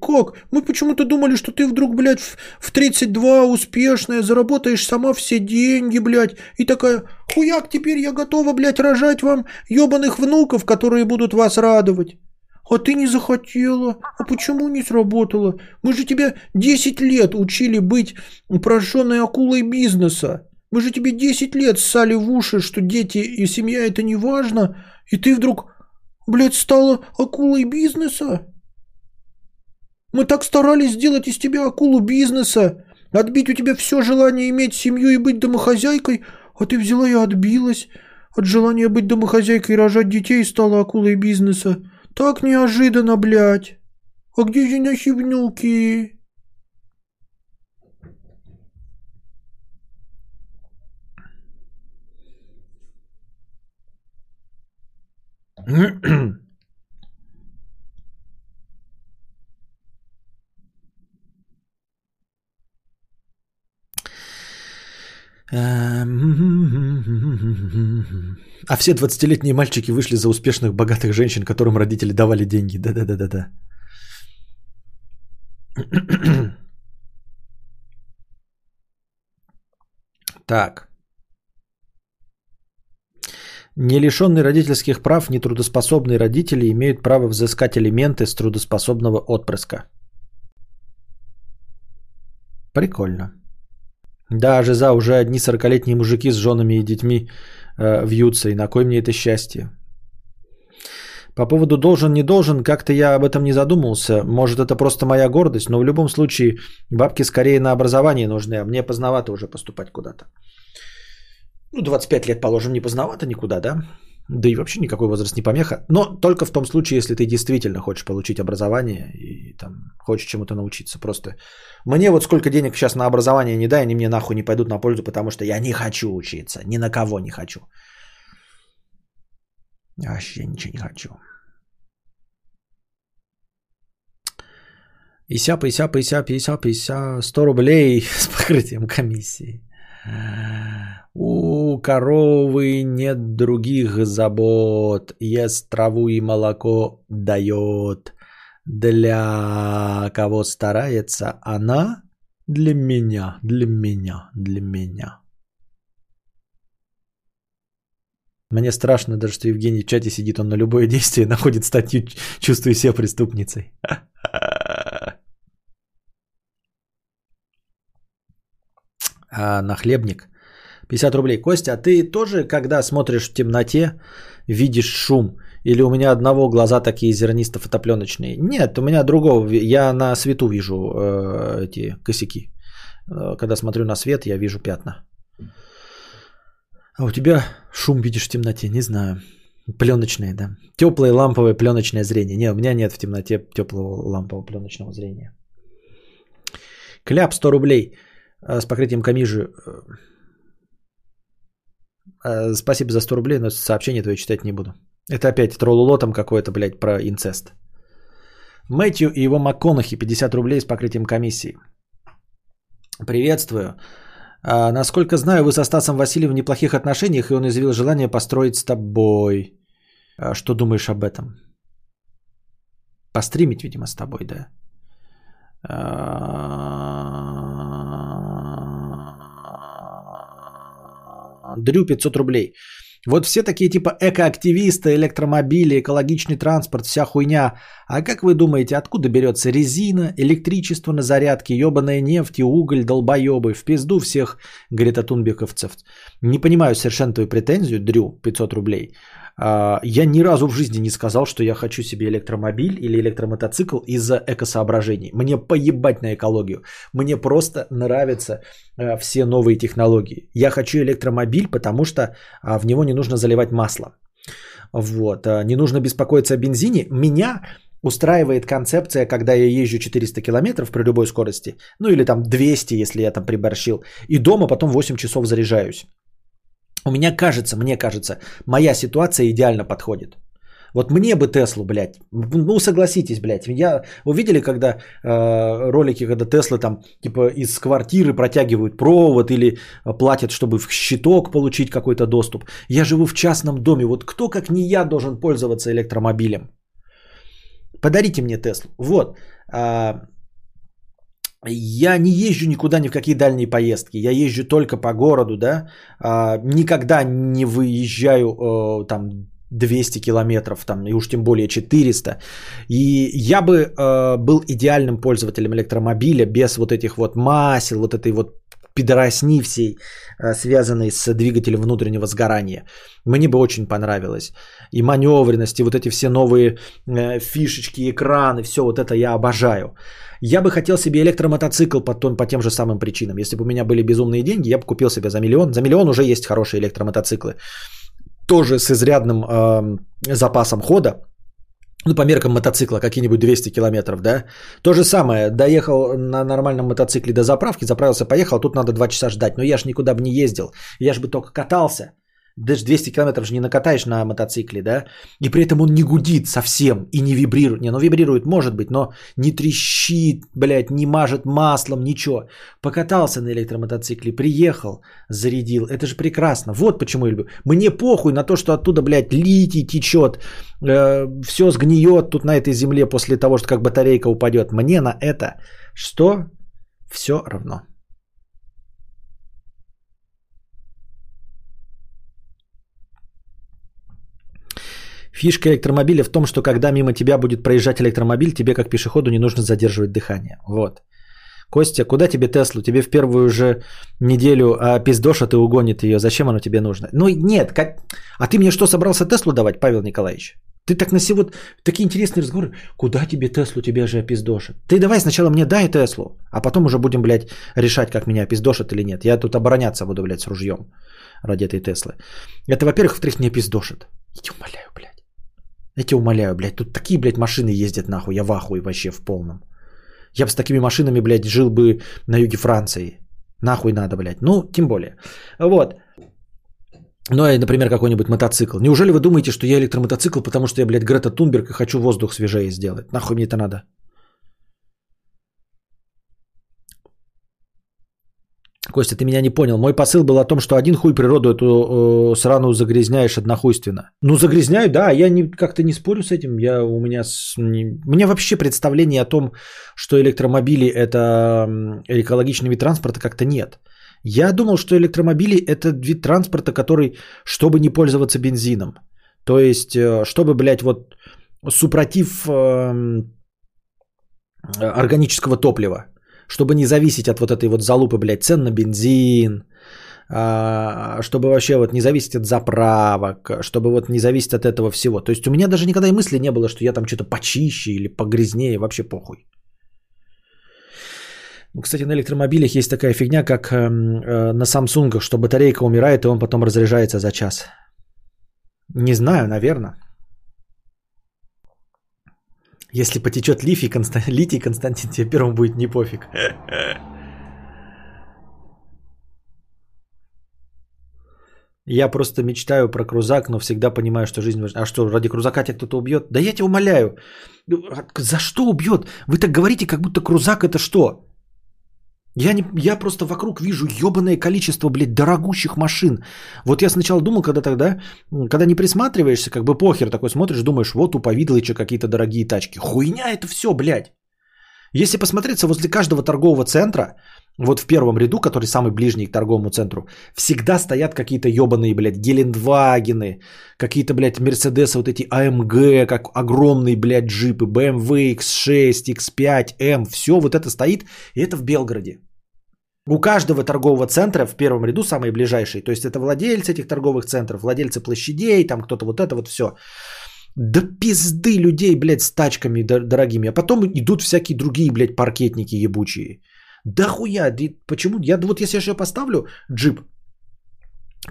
Как? Мы почему-то думали, что ты вдруг, блядь, в 32 успешная, заработаешь сама все деньги, блядь, и такая, хуяк, теперь я готова, блядь, рожать вам ебаных внуков, которые будут вас радовать. А ты не захотела. А почему не сработало? Мы же тебя 10 лет учили быть прожженной акулой бизнеса. Мы же тебе 10 лет ссали в уши, что дети и семья это не важно, и ты вдруг Блядь, стала акулой бизнеса? Мы так старались сделать из тебя акулу бизнеса, отбить у тебя все желание иметь семью и быть домохозяйкой, а ты взяла и отбилась от желания быть домохозяйкой и рожать детей стала акулой бизнеса. Так неожиданно, блядь. А где же наши? А все 20-летние мальчики вышли за успешных богатых женщин, которым родители давали деньги. Да-да-да-да-да. Так. Не лишенные родительских прав нетрудоспособные родители имеют право взыскать элементы с трудоспособного отпрыска. Прикольно. Да, Жиза, уже одни 40-летние мужики с женами и детьми э, вьются. И на кой мне это счастье? По поводу должен, не должен, как-то я об этом не задумывался. Может, это просто моя гордость, но в любом случае бабки скорее на образование нужны, а мне поздновато уже поступать куда-то. Ну, 25 лет, положим, не поздновато никуда, да? Да и вообще никакой возраст не помеха. Но только в том случае, если ты действительно хочешь получить образование и там хочешь чему-то научиться. Просто мне вот сколько денег сейчас на образование не дай, они мне нахуй не пойдут на пользу, потому что я не хочу учиться. Ни на кого не хочу. Вообще ничего не хочу. Ися, пися, пися, пися, пися, 100 рублей (laughs) с покрытием комиссии. У коровы нет других забот, ест траву и молоко дает. Для кого старается она? Для меня, для меня, для меня. Мне страшно даже, что Евгений в чате сидит, он на любое действие (laughs) находит статью «Чувствую себя преступницей». (laughs) А, нахлебник. 50 рублей. Костя, а ты тоже, когда смотришь в темноте, видишь шум? Или у меня одного глаза такие зернисто-фотопленочные? Нет, у меня другого. Я на свету вижу э, эти косяки. Э, когда смотрю на свет, я вижу пятна. А у тебя шум видишь в темноте? Не знаю. Пленочное, да. Теплое ламповое пленочное зрение. Не, у меня нет в темноте теплого лампового пленочного зрения. Кляп 100 рублей э, с покрытием камижи. Э, спасибо за 100 рублей, но сообщение твое читать не буду. Это опять троллуло там какое-то, блядь, про инцест. Мэтью и его МакКонахи 50 рублей с покрытием комиссии. Приветствую. А, насколько знаю, вы со Стасом Васильевым в неплохих отношениях, и он изъявил желание построить с тобой. А, что думаешь об этом? Постримить, видимо, с тобой, да. А, Дрю 500 рублей. Вот все такие типа экоактивисты, электромобили, экологичный транспорт, вся хуйня. А как вы думаете, откуда берется резина, электричество на зарядке, ебаная нефть и уголь, долбоебы? В пизду всех гретатунбековцев. Не понимаю совершенно твою претензию, Дрю, 500 рублей. А, я ни разу в жизни не сказал, что я хочу себе электромобиль или электромотоцикл из-за экосоображений. Мне поебать на экологию. Мне просто нравятся а, все новые технологии. Я хочу электромобиль, потому что а, в него не нужно заливать масло. Вот. Не нужно беспокоиться о бензине. Меня устраивает концепция, когда я езжу 400 километров при любой скорости, ну или там 200, если я там приборщил, и дома потом 8 часов заряжаюсь. У меня кажется, мне кажется, моя ситуация идеально подходит. Вот мне бы Теслу, блядь, ну согласитесь, блядь, я увидели, когда э, ролики, когда Теслы там типа из квартиры протягивают провод или платят, чтобы в щиток получить какой-то доступ. Я живу в частном доме, вот кто как не я должен пользоваться электромобилем? Подарите мне Теслу. Вот. Э, я не езжу никуда ни в какие дальние поездки. Я езжу только по городу, да. А, никогда не выезжаю э, там 200 километров, там, и уж тем более 400. И я бы э, был идеальным пользователем электромобиля без вот этих вот масел, вот этой вот пидоросни всей, э, связанной с двигателем внутреннего сгорания. Мне бы очень понравилось. И маневренность, и вот эти все новые фишечки, экраны, все вот это я обожаю. Я бы хотел себе электромотоцикл по, по тем же самым причинам. Если бы у меня были безумные деньги, я бы купил себе за миллион. За миллион уже есть хорошие электромотоциклы. Тоже с изрядным э, запасом хода. Ну, по меркам мотоцикла, какие-нибудь 200 километров, да. То же самое, доехал на нормальном мотоцикле до заправки, заправился, поехал, тут надо 2 часа ждать. Но я ж никуда бы не ездил, я ж бы только катался даже 200 километров же не накатаешь на мотоцикле, да, и при этом он не гудит совсем и не вибрирует. Не, ну вибрирует может быть, но не трещит, блядь, не мажет маслом, ничего. Покатался на электромотоцикле, приехал, зарядил. Это же прекрасно. Вот почему я люблю. Мне похуй на то, что оттуда, блядь, литий течет, э, все сгниет тут на этой земле после того, что как батарейка упадет. Мне на это что? Все равно. Фишка электромобиля в том, что когда мимо тебя будет проезжать электромобиль, тебе как пешеходу не нужно задерживать дыхание. Вот. Костя, куда тебе Теслу? Тебе в первую же неделю а, пиздошат и угонит ее. Зачем оно тебе нужно? Ну нет, как... а ты мне что, собрался Теслу давать, Павел Николаевич? Ты так на вот такие интересные разговоры. Куда тебе Теслу, тебя же опиздошат. Ты давай сначала мне дай Теслу, а потом уже будем, блядь, решать, как меня опиздошат или нет. Я тут обороняться буду, блядь, с ружьем ради этой Теслы. Это, во-первых, во-вторых, не опиздошат. Я умоляю, блядь. Я тебя умоляю, блядь, тут такие, блядь, машины ездят нахуй, я в ахуе вообще в полном. Я бы с такими машинами, блядь, жил бы на юге Франции. Нахуй надо, блядь. Ну, тем более. Вот. Ну, и, например, какой-нибудь мотоцикл. Неужели вы думаете, что я электромотоцикл, потому что я, блядь, Грета Тунберг и хочу воздух свежее сделать? Нахуй мне это надо? Костя, ты меня не понял. Мой посыл был о том, что один хуй природу эту э, срану загрязняешь однохуйственно. Ну, загрязняю, да, я не, как-то не спорю с этим. Я, у, меня, с, не, меня вообще представление о том, что электромобили это экологичный вид транспорта, как-то нет. Я думал, что электромобили это вид транспорта, который, чтобы не пользоваться бензином. То есть, э, чтобы, блядь, вот супротив э, органического топлива чтобы не зависеть от вот этой вот залупы, блядь, цен на бензин, а, чтобы вообще вот не зависеть от заправок, чтобы вот не зависеть от этого всего. То есть у меня даже никогда и мысли не было, что я там что-то почище или погрязнее, вообще похуй. Ну, кстати, на электромобилях есть такая фигня, как э, на Samsung, что батарейка умирает, и он потом разряжается за час. Не знаю, наверное. Если потечет лифий, Констан... (laughs) литий, Константин, тебе первым будет не пофиг. Я просто мечтаю про крузак, но всегда понимаю, что жизнь важна. А что, ради крузака тебя кто-то убьет? Да я тебя умоляю. За что убьет? Вы так говорите, как будто крузак это что? Я, не, я просто вокруг вижу ебаное количество, блядь, дорогущих машин. Вот я сначала думал, когда тогда, когда не присматриваешься, как бы похер такой смотришь, думаешь, вот у Повидлыча какие-то дорогие тачки. Хуйня это все, блядь. Если посмотреться возле каждого торгового центра, вот в первом ряду, который самый ближний к торговому центру, всегда стоят какие-то ебаные, блядь, Гелендвагены, какие-то, блядь, Мерседесы, вот эти АМГ, как огромные, блядь, джипы, BMW X6, X5, M, все вот это стоит, и это в Белгороде. У каждого торгового центра в первом ряду самые ближайшие, то есть это владельцы этих торговых центров, владельцы площадей, там кто-то вот это вот все. Да пизды людей, блядь, с тачками дорогими. А потом идут всякие другие, блядь, паркетники ебучие. Да хуя, почему? Я вот если я сейчас поставлю джип,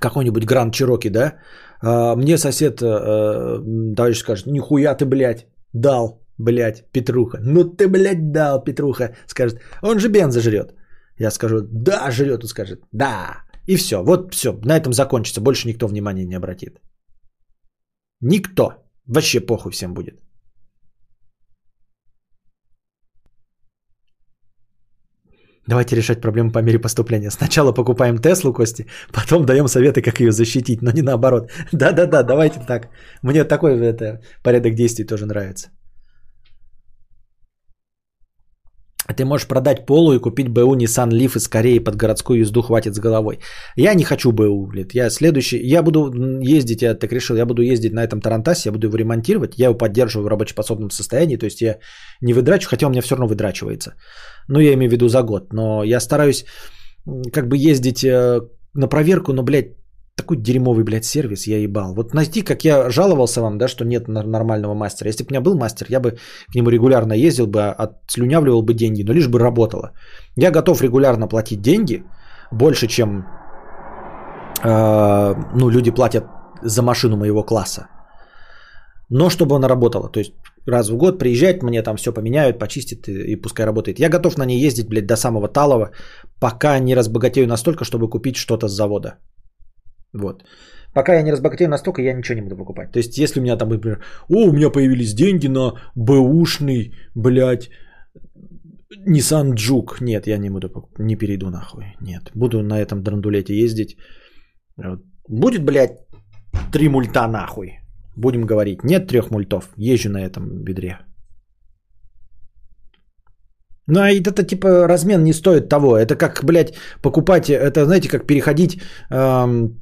какой-нибудь Гранд Чироки, да, а, мне сосед, а, товарищ скажет, нихуя ты, блядь, дал, блядь, Петруха. Ну ты, блядь, дал, Петруха. Скажет, он же бенза жрет. Я скажу, да, жрет, он скажет, да. И все, вот все, на этом закончится, больше никто внимания не обратит. Никто. Вообще похуй всем будет. Давайте решать проблему по мере поступления. Сначала покупаем Теслу, Кости, потом даем советы, как ее защитить, но не наоборот. (laughs) Да-да-да, давайте так. Мне такой это, порядок действий тоже нравится. Ты можешь продать Полу и купить БУ Nissan Leaf и скорее под городскую езду хватит с головой. Я не хочу БУ, блядь. Я следующий, я буду ездить, я так решил, я буду ездить на этом Тарантасе, я буду его ремонтировать, я его поддерживаю в рабочеспособном состоянии, то есть я не выдрачу, хотя у меня все равно выдрачивается. Ну, я имею в виду за год, но я стараюсь как бы ездить э, на проверку, но, блядь, такой дерьмовый, блядь, сервис, я ебал. Вот найти, как я жаловался вам, да, что нет нормального мастера. Если бы у меня был мастер, я бы к нему регулярно ездил бы, отслюнявливал бы деньги, но лишь бы работало. Я готов регулярно платить деньги, больше, чем э, ну, люди платят за машину моего класса. Но чтобы она работала. То есть раз в год приезжать, мне там все поменяют, почистят и, и пускай работает. Я готов на ней ездить, блядь, до самого Талова, пока не разбогатею настолько, чтобы купить что-то с завода. Вот. Пока я не разбогатею настолько, я ничего не буду покупать. То есть, если у меня там, например, о, у меня появились деньги на бэушный, блядь, Nissan Juke. Нет, я не буду, не перейду нахуй. Нет, буду на этом драндулете ездить. Будет, блядь, три мульта нахуй. Будем говорить. Нет трех мультов. Езжу на этом бедре. Ну, а это типа размен не стоит того. Это как, блядь, покупать, это знаете, как переходить эм,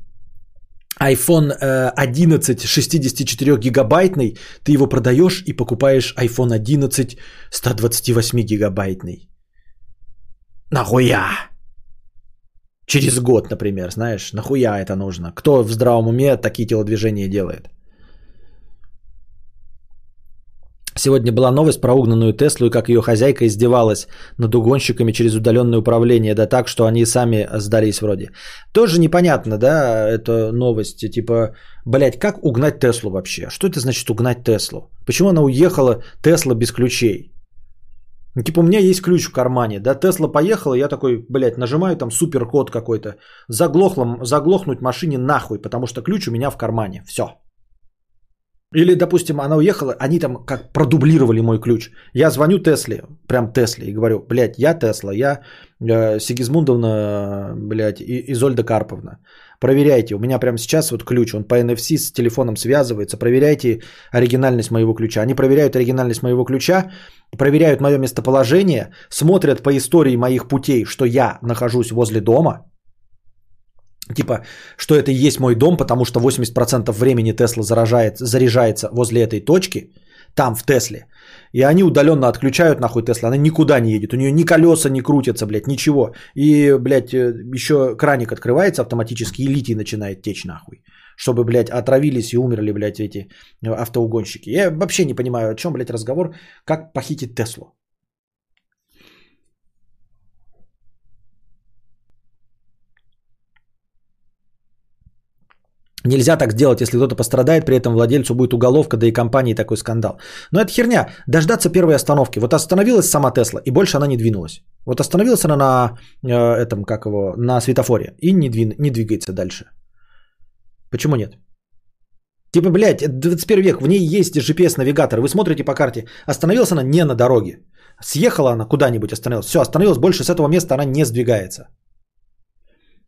iPhone 11 64 гигабайтный, ты его продаешь и покупаешь iPhone 11 128 гигабайтный. Нахуя? Через год, например, знаешь, нахуя это нужно? Кто в здравом уме такие телодвижения делает? Сегодня была новость про угнанную Теслу и как ее хозяйка издевалась над угонщиками через удаленное управление, да так, что они сами сдались вроде. Тоже непонятно, да, это новость, типа, блядь, как угнать Теслу вообще? Что это значит угнать Теслу? Почему она уехала, Тесла без ключей? Ну, типа, у меня есть ключ в кармане, да, Тесла поехала, я такой, блядь, нажимаю там суперкод какой-то, заглохло, заглохнуть машине нахуй, потому что ключ у меня в кармане, все. Или, допустим, она уехала, они там как продублировали мой ключ. Я звоню Тесле, прям Тесле, и говорю, блядь, я Тесла, я э, Сигизмундовна, блядь, и Изольда Карповна. Проверяйте, у меня прямо сейчас вот ключ, он по NFC с телефоном связывается, проверяйте оригинальность моего ключа. Они проверяют оригинальность моего ключа, проверяют мое местоположение, смотрят по истории моих путей, что я нахожусь возле дома – Типа, что это и есть мой дом, потому что 80% времени Тесла заражает, заряжается возле этой точки, там в Тесле. И они удаленно отключают нахуй Тесла. Она никуда не едет. У нее ни колеса не крутятся, блядь, ничего. И, блядь, э, еще краник открывается автоматически, и литий начинает течь нахуй. Чтобы, блядь, отравились и умерли, блядь, эти э, автоугонщики. Я вообще не понимаю, о чем, блядь, разговор, как похитить Теслу. Нельзя так сделать, если кто-то пострадает, при этом владельцу будет уголовка, да и компании такой скандал. Но это херня. Дождаться первой остановки. Вот остановилась сама Тесла, и больше она не двинулась. Вот остановилась она на э, этом, как его, на светофоре, и не, двин, не двигается дальше. Почему нет? Типа, блядь, это 21 век, в ней есть GPS-навигатор. Вы смотрите по карте, остановилась она не на дороге. Съехала она куда-нибудь, остановилась. Все, остановилась, больше с этого места она не сдвигается.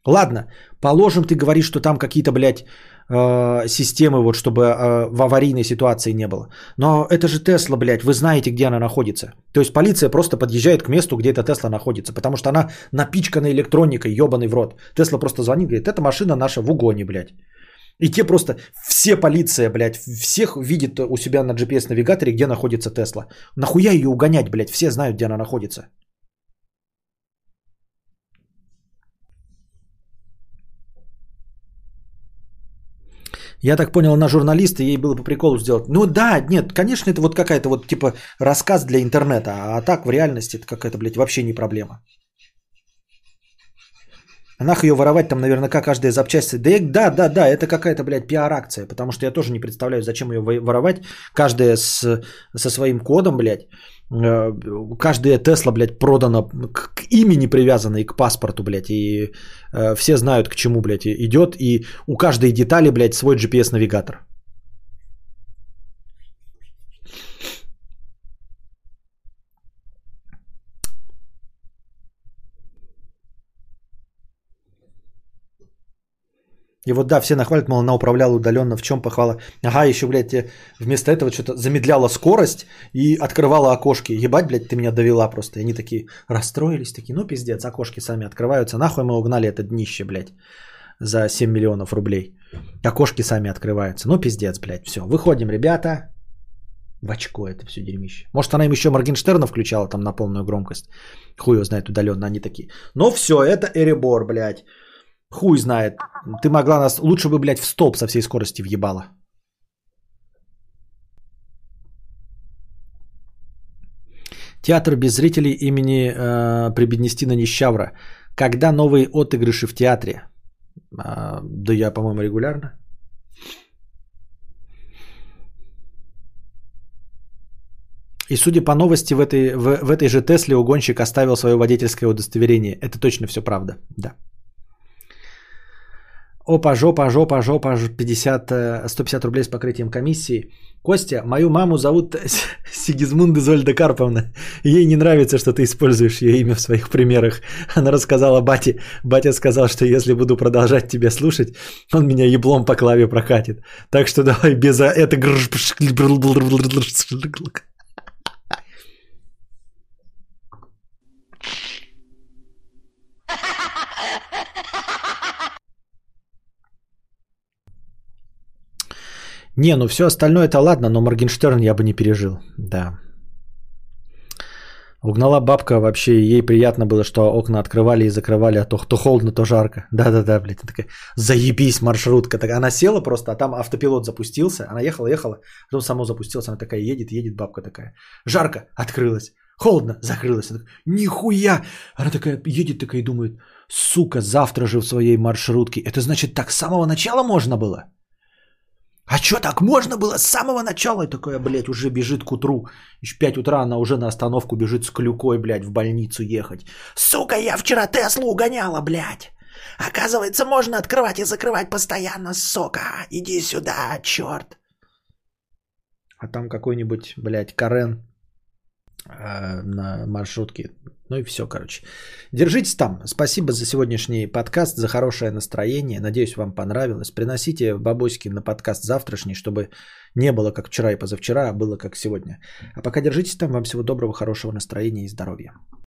Ладно, положим, ты говоришь, что там какие-то, блядь, э, системы, вот, чтобы э, в аварийной ситуации не было. Но это же Тесла, блядь, вы знаете, где она находится. То есть полиция просто подъезжает к месту, где эта Тесла находится, потому что она напичкана электроникой, ебаный в рот. Тесла просто звонит, говорит, эта машина наша в угоне, блядь. И те просто, все полиция, блядь, всех видит у себя на GPS-навигаторе, где находится Тесла. Нахуя ее угонять, блядь, все знают, где она находится. Я так понял, она журналист, и ей было по приколу сделать. Ну да, нет, конечно, это вот какая-то вот типа рассказ для интернета, а так в реальности это какая-то, блядь, вообще не проблема. Нах ее воровать там наверняка каждая запчасть. Да, да, да, да, это какая-то, блядь, пиар-акция, потому что я тоже не представляю, зачем ее воровать. Каждая с, со своим кодом, блядь. Э, каждая Тесла, блядь, продана к, к имени привязана и к паспорту, блядь. И э, все знают, к чему, блядь, идет. И у каждой детали, блядь, свой GPS-навигатор. И вот да, все нахвалят, мол, она управляла удаленно, в чем похвала. Ага, еще, блядь, вместо этого что-то замедляла скорость и открывала окошки. Ебать, блядь, ты меня довела просто. И они такие расстроились, такие, ну пиздец, окошки сами открываются. Нахуй мы угнали это днище, блядь, за 7 миллионов рублей. Окошки сами открываются. Ну пиздец, блядь, все. Выходим, ребята. В очко это все дерьмище. Может, она им еще Моргенштерна включала там на полную громкость. Хуй его знает удаленно, они такие. Но все, это Эребор, блядь. Хуй знает. Ты могла нас... Лучше бы, блядь, в столб со всей скорости въебала. Театр без зрителей имени э, Прибеднестина Нищавра. Когда новые отыгрыши в театре? А, да я, по-моему, регулярно. И судя по новости, в этой, в, в этой же Тесле угонщик оставил свое водительское удостоверение. Это точно все правда, да. Опа, жопа, жопа, жопа, 50, 150 рублей с покрытием комиссии. Костя, мою маму зовут Сигизмунда Зольда Карповна. Ей не нравится, что ты используешь ее имя в своих примерах. Она рассказала бате. Батя сказал, что если буду продолжать тебя слушать, он меня еблом по клаве прокатит. Так что давай без это... Не, ну все остальное это ладно, но Моргенштерн я бы не пережил. Да. Угнала бабка вообще, ей приятно было, что окна открывали и закрывали, а то, то холодно, то жарко. Да-да-да, блядь, она такая, заебись маршрутка. Так, она села просто, а там автопилот запустился, она ехала, ехала, потом само запустился, она такая едет, едет, бабка такая. Жарко, открылась, холодно, закрылась. Она такая, Нихуя! Она такая едет такая и думает, сука, завтра же в своей маршрутке. Это значит, так с самого начала можно было? А что, так можно было с самого начала? И такая, блядь, уже бежит к утру. Еще 5 утра она уже на остановку бежит с клюкой, блядь, в больницу ехать. Сука, я вчера Теслу угоняла, блядь. Оказывается, можно открывать и закрывать постоянно, сука. Иди сюда, черт. А там какой-нибудь, блядь, Карен э, на маршрутке. Ну и все, короче. Держитесь там. Спасибо за сегодняшний подкаст, за хорошее настроение. Надеюсь, вам понравилось. Приносите бабоськи на подкаст завтрашний, чтобы не было как вчера и позавчера, а было как сегодня. А пока держитесь там. Вам всего доброго, хорошего настроения и здоровья.